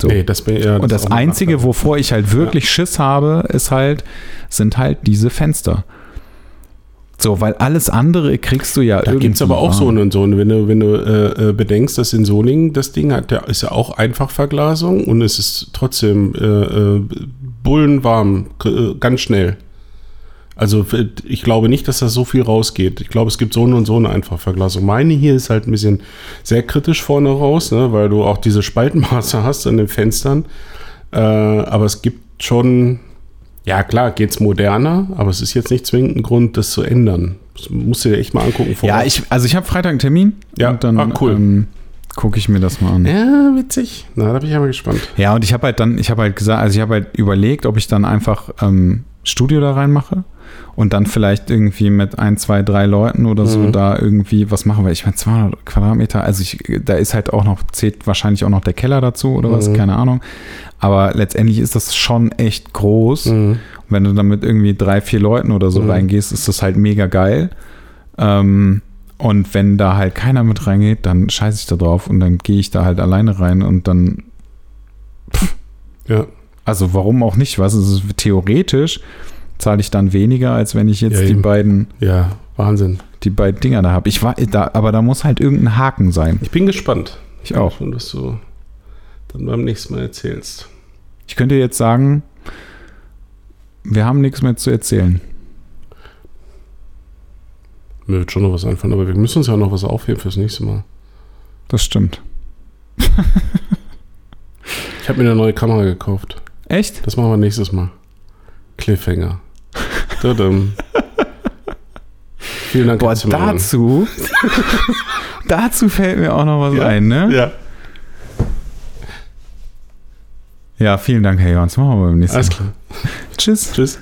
So. Nee, das bin, ja, Und das auch ein Einzige, Nachteil. wovor ich halt wirklich Schiss habe, ist halt, sind halt diese Fenster. So, weil alles andere kriegst du ja Da irgendwie. gibt es aber auch so warm. und so. Und wenn du, wenn du äh, äh, bedenkst, dass in Solingen das Ding hat, der ist ja auch Einfachverglasung und es ist trotzdem äh, äh, bullenwarm, äh, ganz schnell. Also ich glaube nicht, dass da so viel rausgeht. Ich glaube, es gibt so eine und so eine Einfachverglasung. Meine hier ist halt ein bisschen sehr kritisch vorne raus, ne, weil du auch diese Spaltenmaße hast an den Fenstern. Äh, aber es gibt schon, ja klar, geht es moderner, aber es ist jetzt nicht zwingend ein Grund, das zu ändern. Das musst du dir echt mal angucken. vor Ja, ich, also ich habe Freitag einen Termin. Ja, und dann ah, cool. ähm, gucke ich mir das mal an. Ja, Ja, witzig. Na, da bin ich aber gespannt. und ich habe halt dann, ich habe halt gesagt, also ich habe halt überlegt, ob ich dann einfach ähm, Studio da reinmache und dann vielleicht irgendwie mit ein, zwei, drei Leuten oder so Mhm. da irgendwie was machen, weil ich meine 200 Quadratmeter, also ich, da ist halt auch noch, zählt wahrscheinlich auch noch der Keller dazu oder was, Mhm. keine Ahnung. Aber letztendlich ist das schon echt groß. Mhm. Und wenn du dann mit irgendwie drei, vier Leuten oder so Mhm. reingehst, ist das halt mega geil. Ähm, und wenn da halt keiner mit reingeht, dann scheiße ich da drauf und dann gehe ich da halt alleine rein und dann, Ja. also warum auch nicht, was? Also theoretisch zahle ich dann weniger, als wenn ich jetzt Ja, die beiden, ja, Wahnsinn. die beiden Dinger da habe. Ich war da, aber da muss halt irgendein Haken sein. Ich bin gespannt. Ich auch. Und was du dann beim nächsten Mal erzählst. Ich könnte jetzt sagen, wir haben nichts mehr zu erzählen. Mir wird schon noch was einfallen, aber wir müssen uns ja noch was aufheben fürs nächste Mal. Das stimmt. Ich habe mir eine neue Kamera gekauft. Echt? Das machen wir nächstes Mal. Cliffhanger. Vielen Dank. Boah, dazu, dazu fällt mir auch noch was Ja, ein, ne? Ja, Ja, vielen Dank, Herr Jons. Machen wir beim nächsten alles Mal. klar. Tschüss. Tschüss.